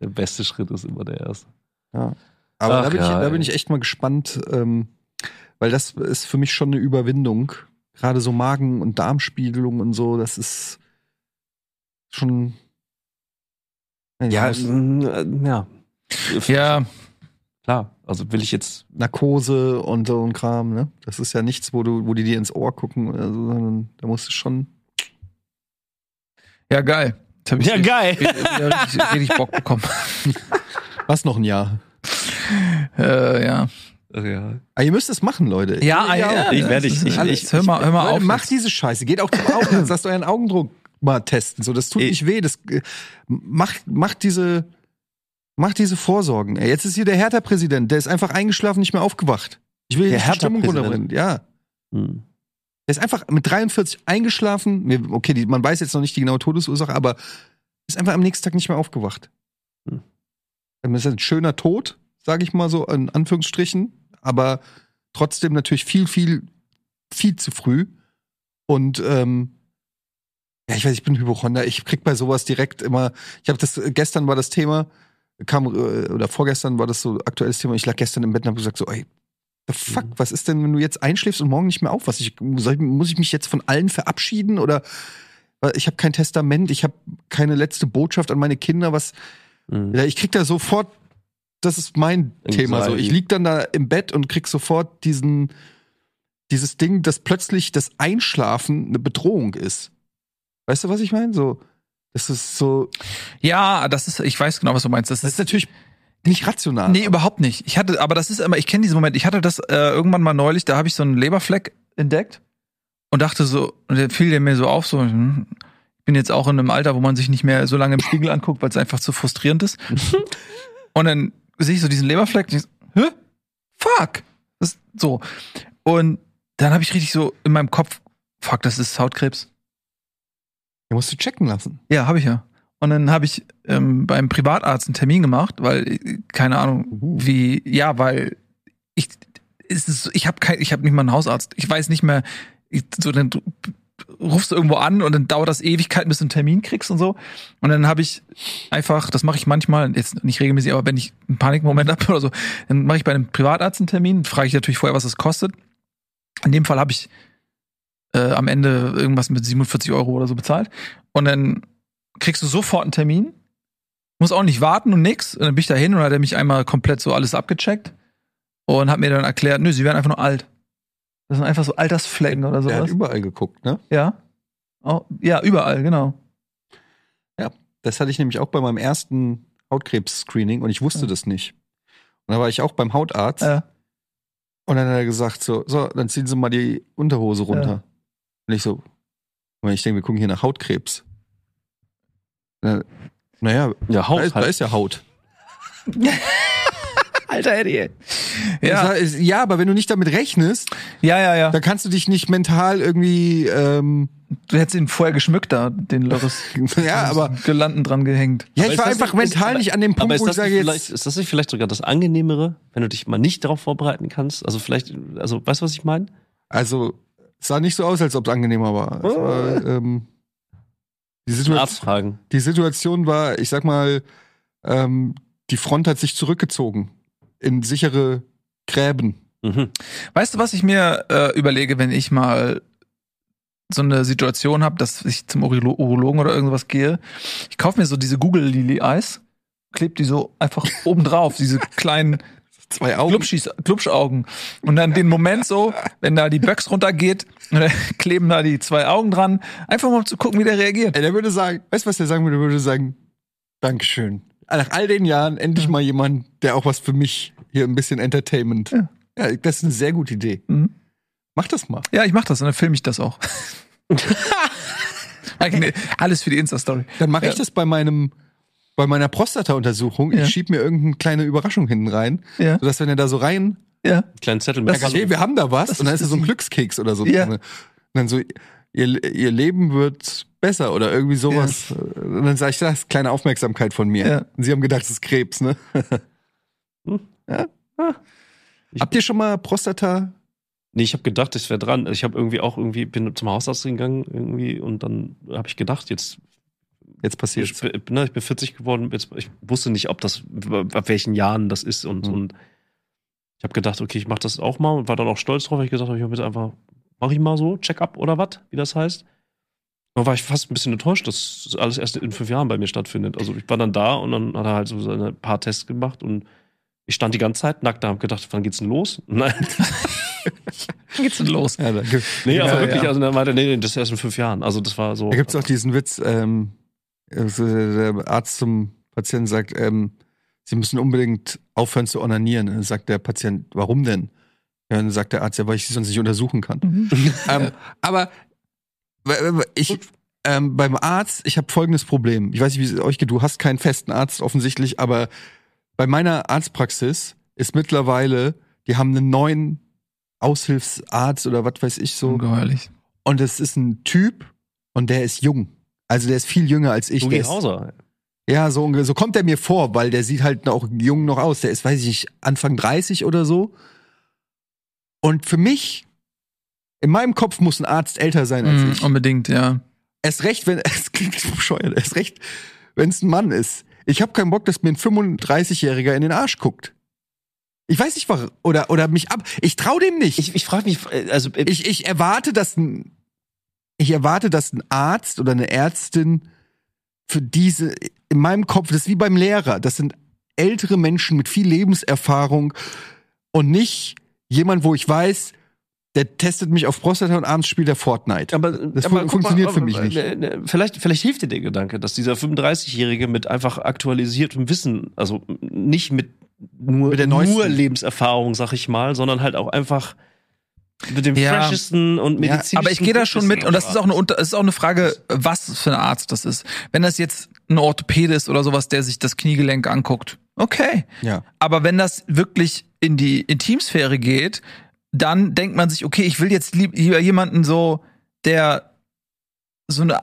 Der beste Schritt ist immer der erste. Ja. Aber Ach da, bin ich, ja, da bin ich echt mal gespannt, ähm, weil das ist für mich schon eine Überwindung. Gerade so Magen- und Darmspiegelung und so, das ist schon. Ja, muss- mm, äh, ja. Ja, Klar. Also will ich jetzt. Narkose und so ein Kram, ne? Das ist ja nichts, wo du, wo die dir ins Ohr gucken oder so, sondern da musst du schon. ja, geil. Ich Ja, geil. richtig, richtig Bock bekommen. Was noch ein Jahr. äh, ja. Ja. Aber ihr müsst es machen, Leute. Ja, Ihr- ja, ich werde- ich- ich- alles. hör mal, hör mal Leute, auf. macht jetzt. diese Scheiße. Geht auch zum Augenarzt. Lasst euren Augendruck mal testen. So, das tut Ich- nicht weh. Das äh, macht, macht diese, macht diese Vorsorgen. Ey, jetzt ist hier der Hertha-Präsident. Der ist einfach eingeschlafen, nicht mehr aufgewacht. Ich will hier Der die Stimmung Hertha-Präsident? runterbringen. Ja. Hm. Der ist einfach mit 43 eingeschlafen. Okay, die, man weiß jetzt noch nicht die genaue Todesursache, aber ist einfach am nächsten Tag nicht mehr aufgewacht. Hm. Das ist ein schöner Tod, sage ich mal so, in Anführungsstrichen, aber trotzdem natürlich viel, viel, viel zu früh. Und ähm, ja, ich weiß, ich bin Hypochonder. Ich krieg bei sowas direkt immer. Ich habe das gestern war das Thema, kam äh, oder vorgestern war das so aktuelles Thema. Ich lag gestern im Bett und habe gesagt so, ey, the fuck, Mhm. was ist denn, wenn du jetzt einschläfst und morgen nicht mehr aufwachst? Ich, ich, muss ich mich jetzt von allen verabschieden oder ich habe kein Testament, ich habe keine letzte Botschaft an meine Kinder, was Hm. ja, ich krieg da sofort, das ist mein Anxiety. Thema so. Ich lieg dann da im Bett und krieg sofort diesen, dieses Ding, dass plötzlich das Einschlafen eine Bedrohung ist. Weißt du, was ich meine? So, das ist so, Ja, das ist, ich weiß genau, was du meinst. Das das ist, natürlich nicht rational. nee, überhaupt nicht. Ich hatte, aber das ist immer, ich kenne diesen Moment. Ich hatte das äh, irgendwann mal neulich, da habe ich so einen Leberfleck entdeckt und dachte so, und der fiel der mir so auf, so, hm, bin jetzt auch in einem Alter, wo man sich nicht mehr so lange im Spiegel anguckt, weil es einfach zu frustrierend ist. und dann sehe ich so diesen Leberfleck, und ich so, hä? Fuck! Das ist so. Und dann habe ich richtig so in meinem Kopf, fuck, das ist Hautkrebs. Den musst du checken lassen. Ja, habe ich ja. Und dann habe ich ähm, beim Privatarzt einen Termin gemacht, weil äh, keine Ahnung Uh. wie ja, weil ich ist, ich habe kein ich habe nicht mal einen Hausarzt. Ich weiß nicht mehr ich, so dann rufst du irgendwo an und dann dauert das Ewigkeiten, bis du einen Termin kriegst und so. Und dann habe ich einfach, das mache ich manchmal, jetzt nicht regelmäßig, aber wenn ich einen Panikmoment habe oder so, dann mache ich bei einem Privatarzt einen Termin, frage ich natürlich vorher, was es kostet. In dem Fall habe ich äh, am Ende irgendwas mit 47 Euro oder so bezahlt. Und dann kriegst du sofort einen Termin, muss auch nicht warten und nix. Und dann bin ich da hin und hat er mich einmal komplett so alles abgecheckt und hat mir dann erklärt, nö, sie werden einfach nur alt. Das sind einfach so Altersflecken oder Der hat sowas. überall geguckt, ne? Ja. Oh, ja, überall, genau. Das hatte ich nämlich auch bei meinem ersten Hautkrebs-Screening und ich wusste Ja. das nicht. Und da war ich auch beim Hautarzt Äh, und dann hat er gesagt so, so, dann ziehen Sie mal die Unterhose runter. Ja. Und ich so, und ich denke, wir gucken hier nach Hautkrebs. Na, naja, Ja, da Haut ist, da halt. ist ja Haut. Alter Eddie. Ja. Ja, aber wenn du nicht damit rechnest, ja, ja, ja. dann kannst du dich nicht mental irgendwie, ähm, Du hättest ihn vorher geschmückt da, den Loris. ja, aber, Gelanden dran gehängt. ja, Aber ich ist war einfach nicht- ist- mental nicht an dem Aber Punkt, ist wo ich das, sage nicht jetzt, vielleicht, ist das nicht vielleicht sogar das Angenehmere, wenn du dich mal nicht darauf vorbereiten kannst? Also vielleicht, also weißt du, was ich meine? also, es sah nicht so aus, als ob es angenehmer war. Es war ähm, die, Situation, fragen. die Situation war, ich sag mal, ähm, die Front hat sich zurückgezogen in sichere Gräben. Mhm. Weißt du, was ich mir äh, überlege, wenn ich mal so eine Situation habe, dass ich zum Urolo Urologen oder irgendwas gehe? Ich kaufe mir so diese Google Lily Eyes, kleb die so einfach oben drauf, diese kleinen Zwei Augen. Glubschis, Glubschaugen. Und dann den Moment so, wenn da die Böcks runtergeht, kleben da die zwei Augen dran. Einfach mal um zu gucken, wie der reagiert. Ey, der würde sagen, weißt du, was der sagen würde? Der würde sagen, Dankeschön. Nach all den Jahren endlich mal jemand, der auch was für mich hier ein bisschen Entertainment. Ja. Ja, das ist eine sehr gute Idee. Mhm. Mach das mal. Ja, ich mach das und dann filme ich das auch. Alles für die Insta-Story. Dann mache ich Ja. das bei meinem bei meiner Prostata-Untersuchung. Ja. Ich schieb mir irgendeine kleine Überraschung hinten rein, Ja. sodass wenn er da so rein, Ja. Kleinen Zettel Das mit ist- hey, wir haben da was, Das und dann ist da so ein Glückskeks oder so. Ja. drin. Und dann so, ihr, ihr Leben wird besser oder irgendwie sowas. Und dann sage ich, das ist kleine Aufmerksamkeit von mir. Ja. Und sie haben gedacht, es ist Krebs, ne? Hm. ja. Ich- Habt ihr schon mal Prostata? Nee, ich habe gedacht, ich wäre dran. Ich habe irgendwie auch irgendwie bin zum Hausarzt gegangen irgendwie und dann habe ich gedacht, jetzt Jetzt passiert ich, bin- ne, ich bin 40 geworden, jetzt, ich wusste nicht, ob das ab welchen Jahren das ist und Mhm. und ich habe gedacht, okay, ich mache das auch mal und war dann auch stolz drauf, weil ich gesagt habe, ich habe jetzt einfach mache ich mal so Check-up oder was, wie das heißt. Da war ich fast ein bisschen enttäuscht, dass das alles erst in fünf Jahren bei mir stattfindet. Also ich war dann da und dann hat er halt so seine paar Tests gemacht und ich stand die ganze Zeit nackt da, hab gedacht, wann geht's denn los? Nein, Wann geht's denn los? Ja, da gibt nee, aber Ja, wirklich, ja. also dann meinte nee, nee, das ist erst in fünf Jahren. Also das war so. da gibt's auch diesen Witz, ähm, also der Arzt zum Patienten sagt, ähm, sie müssen unbedingt aufhören zu onanieren. Und dann sagt der Patient, warum denn? Ja, dann sagt der Arzt, ja, weil ich sie sonst nicht untersuchen kann. ähm, aber ich ähm, beim Arzt, ich habe folgendes Problem. Ich weiß nicht, wie es euch geht. Du hast keinen festen Arzt offensichtlich, aber bei meiner Arztpraxis ist mittlerweile, die haben einen neuen Aushilfsarzt oder was weiß ich so. Ungeheuerlich. Und es ist ein Typ und der ist jung. Also der ist viel jünger als ich. Ist, Hauser. ja, so, so kommt er mir vor, weil der sieht halt auch jung noch aus. Der ist, weiß ich nicht, Anfang 30 oder so. Und für mich, in meinem Kopf muss ein Arzt älter sein als Mhm, ich. unbedingt, ja. Erst recht, wenn, es klingt so bescheuert, erst recht, wenn es ein Mann ist. Ich habe keinen Bock, dass mir ein 35-Jähriger in den Arsch guckt. Ich weiß nicht, warum. Oder, oder mich ab. Ich trau dem nicht. Ich, ich frage mich, also äh, ich, ich erwarte, dass ein, ich erwarte, dass ein Arzt oder eine Ärztin für diese, in meinem Kopf, das ist wie beim Lehrer, das sind ältere Menschen mit viel Lebenserfahrung und nicht jemand, wo ich weiß, der testet mich auf Prostata und abends spielt er Fortnite. aber, Das aber fun- funktioniert mal, für mich nicht. äh, äh, Vielleicht, vielleicht hilft dir der Gedanke, dass dieser 35-Jährige mit einfach aktualisiertem Wissen, also nicht mit nur, Mit nur Lebenserfahrung, sag ich mal, sondern halt auch einfach mit dem Ja. freshesten und Ja, medizinischen Aber ich gehe da schon mit und das ist auch eine ist auch eine Frage, was für ein Arzt das ist. Wenn das jetzt ein Orthopäde ist oder sowas, der sich das Kniegelenk anguckt, okay. Ja. Aber wenn das wirklich in die Intimsphäre geht, dann denkt man sich, okay, ich will jetzt lieb- lieber jemanden so, der so eine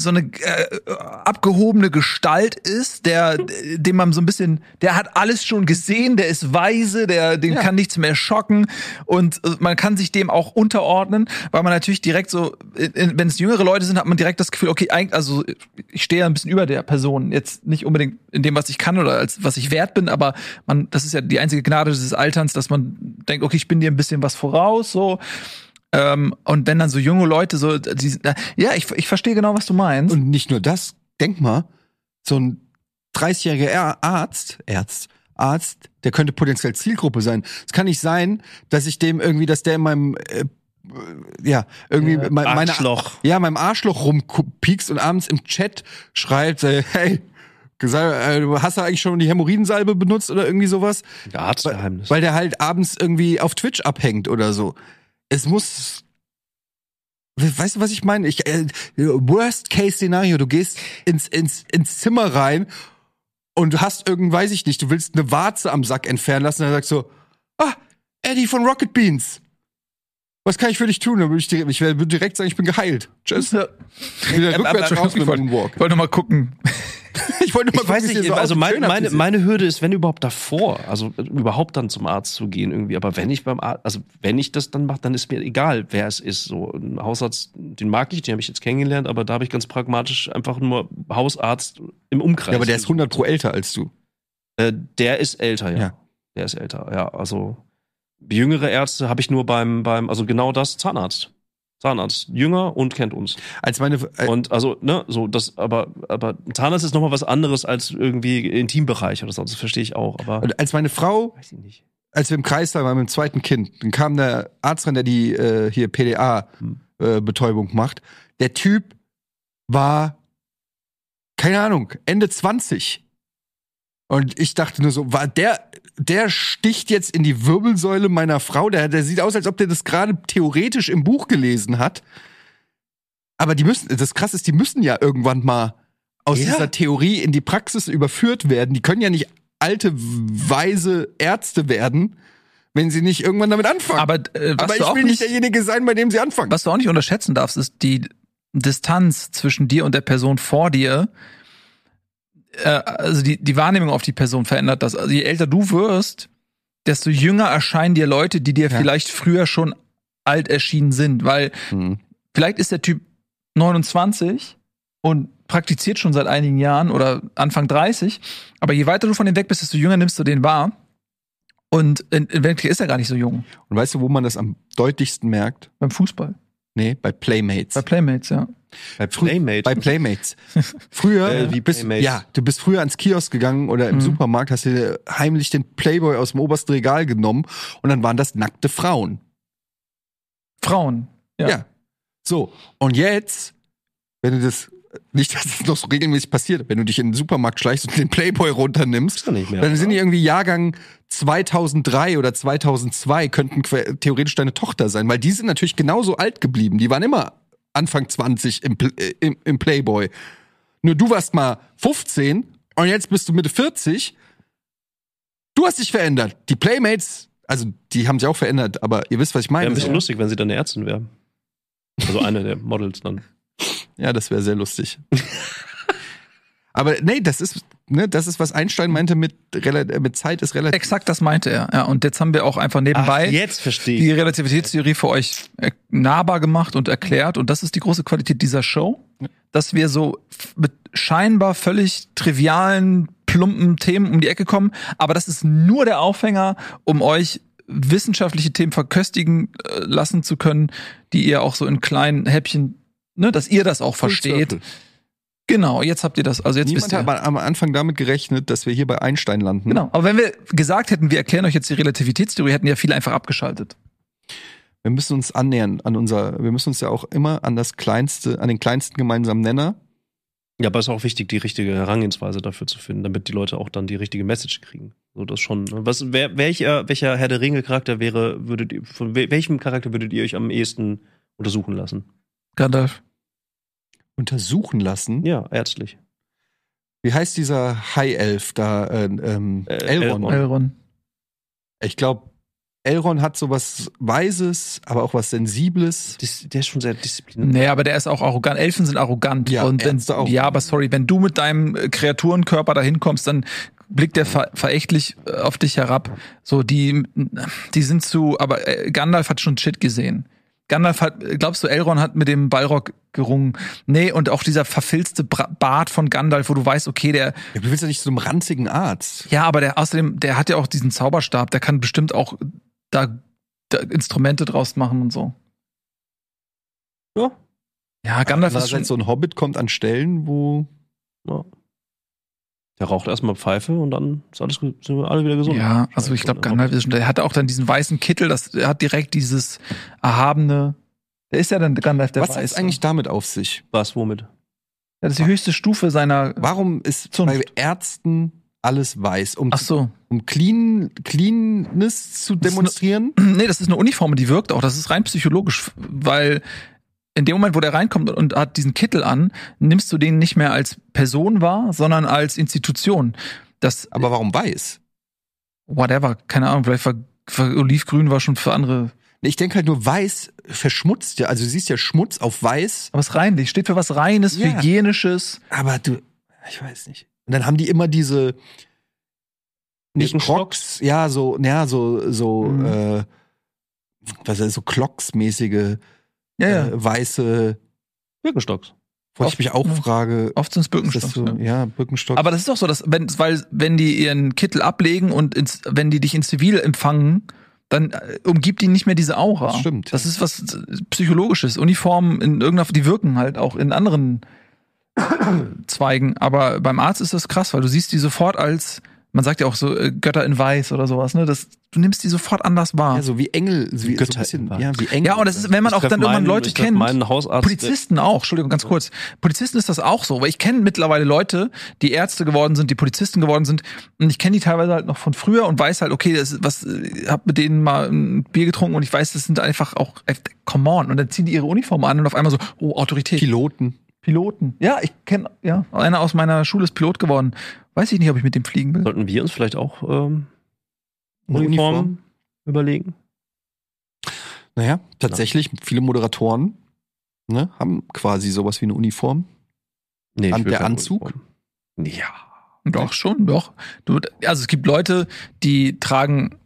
so eine äh, abgehobene Gestalt ist, der dem man so ein bisschen, der hat alles schon gesehen, der ist weise, der den Ja. kann nichts mehr schocken und äh, man kann sich dem auch unterordnen, weil man natürlich direkt so, wenn es jüngere Leute sind, hat man direkt das Gefühl, okay, eigentlich, also ich stehe ja ein bisschen über der Person, jetzt nicht unbedingt in dem, was ich kann oder als was ich wert bin, aber man, das ist ja die einzige Gnade des Alterns, dass man denkt, okay, ich bin dir ein bisschen was voraus, so. Ähm, und wenn dann so junge Leute so, die, ja, ich, ich verstehe genau, was du meinst. Und nicht nur das, denk mal, so ein 30-jähriger Ä- Arzt, Arzt, Arzt, der könnte potenziell Zielgruppe sein. Es kann nicht sein, dass ich dem irgendwie, dass der in meinem, äh, ja, irgendwie Ja. me- meine, Arschloch. ja, meinem Arschloch rumpiekst und abends im Chat schreibt, äh, hey, gesagt, äh, du hast du eigentlich schon die Hämorrhoidensalbe benutzt oder irgendwie sowas? Ja, Arztgeheimnis. Weil der halt abends irgendwie auf Twitch abhängt oder so. Es muss. Weißt du, was ich meine? Ich, äh, worst case Szenario, du gehst ins, ins, ins Zimmer rein und du hast irgend, weiß ich nicht, du willst eine Warze am Sack entfernen lassen, dann sagst du, ah, Eddie von Rocket Beans. Was kann ich für dich tun? Dann würde ich, direkt- ich würde direkt sagen, ich bin geheilt. Tschüss. Ja. Wieder Aber- rückwärts aber- raus mit ich wollte- dem Moonwalk. Ich wollte noch mal gucken. Ich wollte nur mal ich weiß gucken, nicht, so also mein, meine, meine Hürde ist, wenn überhaupt davor, also überhaupt dann zum Arzt zu gehen irgendwie. Aber wenn ich beim Arzt, also wenn ich das dann mache, dann ist mir egal, wer es ist. So ein Hausarzt, den mag ich, den habe ich jetzt kennengelernt, aber da habe ich ganz pragmatisch einfach nur Hausarzt im Umkreis. Ja, aber der ist 100 pro älter als du. Äh, der ist älter, ja. Ja. Der ist älter, ja. Also jüngere Ärzte habe ich nur beim, beim, also genau das, Zahnarzt. Zahnarzt jünger und kennt uns. Als meine, äh, Und also, ne, so das, aber, aber Zahnarzt ist nochmal was anderes als irgendwie Intimbereich oder so. Das verstehe ich auch. Aber und als meine Frau, weiß ich nicht. als wir im Kreis waren mit dem zweiten Kind, dann kam der Arzt rein, der die äh, hier PDA Hm. äh, Betäubung macht. Der Typ war keine Ahnung, Ende 20. Und ich dachte nur so, war der der sticht jetzt in die Wirbelsäule meiner Frau, der der sieht aus, als ob der das gerade theoretisch im Buch gelesen hat. Aber die müssen das krass ist, die müssen ja irgendwann mal aus Ja. dieser Theorie in die Praxis überführt werden. Die können ja nicht alte weise Ärzte werden, wenn sie nicht irgendwann damit anfangen. Aber, äh, was Aber du ich auch will nicht, derjenige sein, bei dem sie anfangen. was du auch nicht unterschätzen darfst, ist die Distanz zwischen dir und der Person vor dir. Äh, also die, die Wahrnehmung auf die Person verändert das. Also je älter du wirst, desto jünger erscheinen dir Leute, die dir Ja. vielleicht früher schon alt erschienen sind. Weil Hm. vielleicht ist der Typ 29 und praktiziert schon seit einigen Jahren oder Anfang 30. Aber je weiter du von dem weg bist, desto jünger nimmst du den wahr. Und in, in Wirklichkeit ist er gar nicht so jung. Und weißt du, wo man das am deutlichsten merkt? Beim Fußball. Nee, bei Playmates. Bei Playmates, ja. Bei Playmate. Bei Playmates. Früher, Äh, wie bist, Playmates. ja, du bist früher ans Kiosk gegangen oder im Mhm. Supermarkt, hast dir heimlich den Playboy aus dem obersten Regal genommen und dann waren das nackte Frauen. Frauen. Ja. Ja. So. Und jetzt, wenn du das, nicht, dass es noch so regelmäßig passiert, wenn du dich in den Supermarkt schleichst und den Playboy runternimmst, nicht mehr. dann sind die irgendwie Jahrgang 2003 oder 2002, könnten theoretisch deine Tochter sein, weil die sind natürlich genauso alt geblieben. Die waren immer Anfang 20 im, äh, im, im Playboy. Nur du warst mal 15 und jetzt bist du Mitte 40. Du hast dich verändert. Die Playmates, also die haben sich auch verändert, aber ihr wisst, was ich Wäre meine. ein bisschen So. lustig, wenn sie dann eine Ärztin wäre. Also eine der Models dann. Ja, das wäre sehr lustig. Aber nee, das ist, ne, das ist, was Einstein meinte mit, mit Zeit ist relativ. Exakt das meinte er. Ja, und jetzt haben wir auch einfach nebenbei jetzt verstehe die Relativitätstheorie für euch äh, nahbar gemacht und erklärt. Und das ist die große Qualität dieser Show, dass wir so mit scheinbar völlig trivialen, plumpen Themen um die Ecke kommen. Aber das ist nur der Aufhänger, um euch wissenschaftliche Themen verköstigen äh, lassen zu können, die ihr auch so in kleinen Häppchen, ne, dass ihr das auch versteht. Circle. Genau, jetzt habt ihr das. Also jetzt Niemand wisst ihr. hat am Anfang damit gerechnet, dass wir hier bei Einstein landen. Genau. Aber wenn wir gesagt hätten, wir erklären euch jetzt die Relativitätstheorie, hätten ja viele einfach abgeschaltet. Wir müssen uns annähern an unser, wir müssen uns ja auch immer an das kleinste, an den kleinsten gemeinsamen Nenner. Ja, aber es ist auch wichtig, die richtige Herangehensweise dafür zu finden, damit die Leute auch dann die richtige Message kriegen. So das schon. ne? Was, wer, welcher, welcher Herr der Ringe Charakter wäre, würdet ihr, von wel- welchem Charakter würdet ihr euch am ehesten untersuchen lassen? Gandalf. Untersuchen lassen. Ja, ärztlich. Wie heißt dieser High Elf da? Äh, ähm, Äh, Elrond. Elrond. Elrond. Ich glaube, Elrond hat so was Weises, aber auch was Sensibles. Das, der ist schon sehr diszipliniert. Nee, aber der ist auch arrogant. Elfen sind arrogant. Ja, und wenn, auch. ja, aber sorry, wenn du mit deinem äh, Kreaturenkörper da hinkommst, dann blickt der ver verächtlich äh, auf dich herab. So, die, die sind zu, aber Gandalf hat schon Shit gesehen. Gandalf hat, glaubst du, Elrond hat mit dem Balrog gerungen? Nee, und auch dieser verfilzte Bart von Gandalf, wo du weißt, okay, der, Ja, du willst ja nicht zu einem ranzigen Arzt. ja, aber der, außerdem, der hat ja auch diesen Zauberstab, der kann bestimmt auch da, da Instrumente draus machen und so. Ja. Ja, Gandalf ist schon, so ein Hobbit kommt an Stellen, wo Ja. Der raucht erstmal Pfeife und dann ist alles sind wir alle wieder gesund. Ja, also ich glaube, Gandalf ist schon, der hatte auch dann diesen weißen Kittel, das der hat direkt dieses erhabene, der ist ja dann Gandalf der was hat Weiße. es eigentlich damit auf sich? Was, womit? Das ist die höchste Stufe seiner, Warum ist Zunft. bei Ärzten alles weiß? Um, ach so. um clean, Cleanness zu Das ist demonstrieren? Nee, das ist eine Uniform, die wirkt auch, das ist rein psychologisch, weil in dem Moment, wo der reinkommt und hat diesen Kittel an, nimmst du den nicht mehr als Person wahr, sondern als Institution. Das, Aber warum weiß? whatever, keine Ahnung, vielleicht war, war Olivgrün war schon für andere, Ich denke halt nur, weiß verschmutzt ja. Also du siehst ja Schmutz auf weiß, aber es reinlich, steht für was Reines, Ja. Hygienisches. aber du, ich weiß nicht. Und dann haben die immer diese nicht? Crocs, ja, so, ja, so, so, Mhm. äh, was ist so Clocks-mäßige Ja, ja. äh, weiße, Birkenstocks. wo ich Oft, mich auch ja. frage, Oft sind es Birkenstocks. so, ja. ja, Birkenstock. Aber das ist auch so, dass wenn, weil wenn die ihren Kittel ablegen und ins, wenn die dich in Zivil empfangen, dann äh, umgibt ihn nicht mehr diese Aura. Das stimmt. Das ist was äh, Psychologisches. Uniformen in irgendeiner, die wirken halt auch in anderen Zweigen. Aber beim Arzt ist das krass, weil du siehst die sofort als, man sagt ja auch so äh, Götter in Weiß oder sowas, ne? Das, du nimmst die sofort anders wahr. Ja, so wie Engel, so wie, so ein Götter bisschen, in Weiß. ja, wie Engel. Ja, und das ist, wenn man Ich auch dann irgendwann meinen- Leute kennt. meinen Hausarzt, Polizisten auch, Entschuldigung, ganz kurz. Polizisten ist das auch so, weil ich kenne mittlerweile Leute, die Ärzte geworden sind, die Polizisten geworden sind und ich kenne die teilweise halt noch von früher und weiß halt, okay, das ist was, äh, hab mit denen mal ein Bier getrunken und ich weiß, das sind einfach auch, äh, come on, und dann ziehen die ihre Uniform an und auf einmal so, oh, Autorität. Piloten. Piloten. Ja, ich kenne, ja, einer aus meiner Schule ist Pilot geworden. Weiß ich nicht, ob ich mit dem fliegen will. Sollten wir uns vielleicht auch ähm, Eine Uniformen Uniform? überlegen? Naja, tatsächlich, viele Moderatoren ne, haben quasi sowas wie eine Uniform. Nee, An der Anzug? Uniform. Ja. Doch, schon, doch. Du, also es gibt Leute, die tragen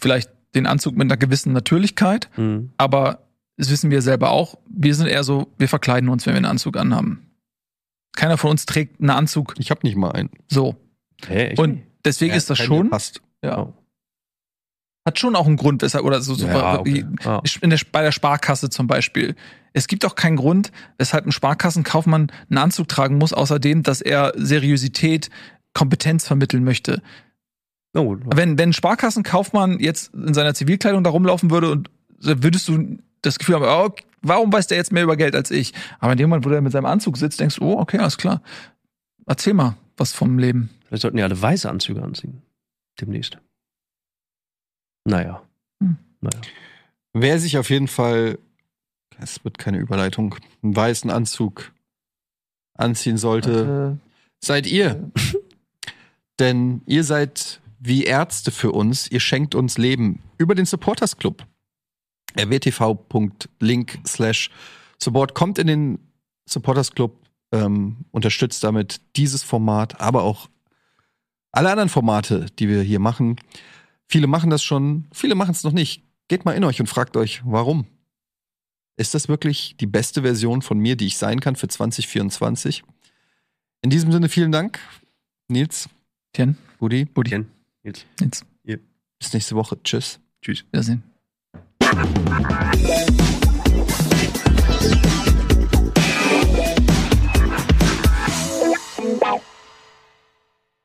vielleicht den Anzug mit einer gewissen Natürlichkeit, Hm. aber das wissen wir selber auch. Wir sind eher so, wir verkleiden uns, wenn wir einen Anzug anhaben. Keiner von uns trägt einen Anzug Ich habe nicht mal einen. so. Hä, echt? Und deswegen ist das schon, Passt. ja, Oh. hat schon auch einen Grund, weshalb, oder so, so Ja, okay. Ah. in der, bei der Sparkasse zum Beispiel. Es gibt auch keinen Grund, weshalb ein Sparkassenkaufmann einen Anzug tragen muss, außerdem, dass er Seriosität, Kompetenz vermitteln möchte. Oh, Wenn, wenn ein Sparkassenkaufmann jetzt in seiner Zivilkleidung da rumlaufen würde und würdest du das Gefühl haben, oh, warum weiß der jetzt mehr über Geld als ich? Aber in dem Moment, wo der mit seinem Anzug sitzt, denkst du, oh, okay, alles klar. Erzähl mal was vom Leben. vielleicht sollten die alle weiße Anzüge anziehen. Demnächst. Naja. Hm. Naja. Wer sich auf jeden Fall, es wird keine Überleitung, einen weißen Anzug anziehen sollte, seid ihr. Denn ihr seid wie Ärzte für uns. Ihr schenkt uns Leben über den Supporters Club. rwtv.link slash support. Kommt in den Supporters Club, ähm, unterstützt damit dieses Format, aber auch alle anderen Formate, die wir hier machen. Viele machen das schon, viele machen es noch nicht. Geht mal in euch und fragt euch, warum? Ist das wirklich die beste Version von mir, die ich sein kann für 2024? In diesem Sinne vielen Dank, Nils, Tien, Budi. Buddy, Ken, jetzt. jetzt, Bis nächste Woche. Tschüss. Tschüss. Wiedersehen. Thank you.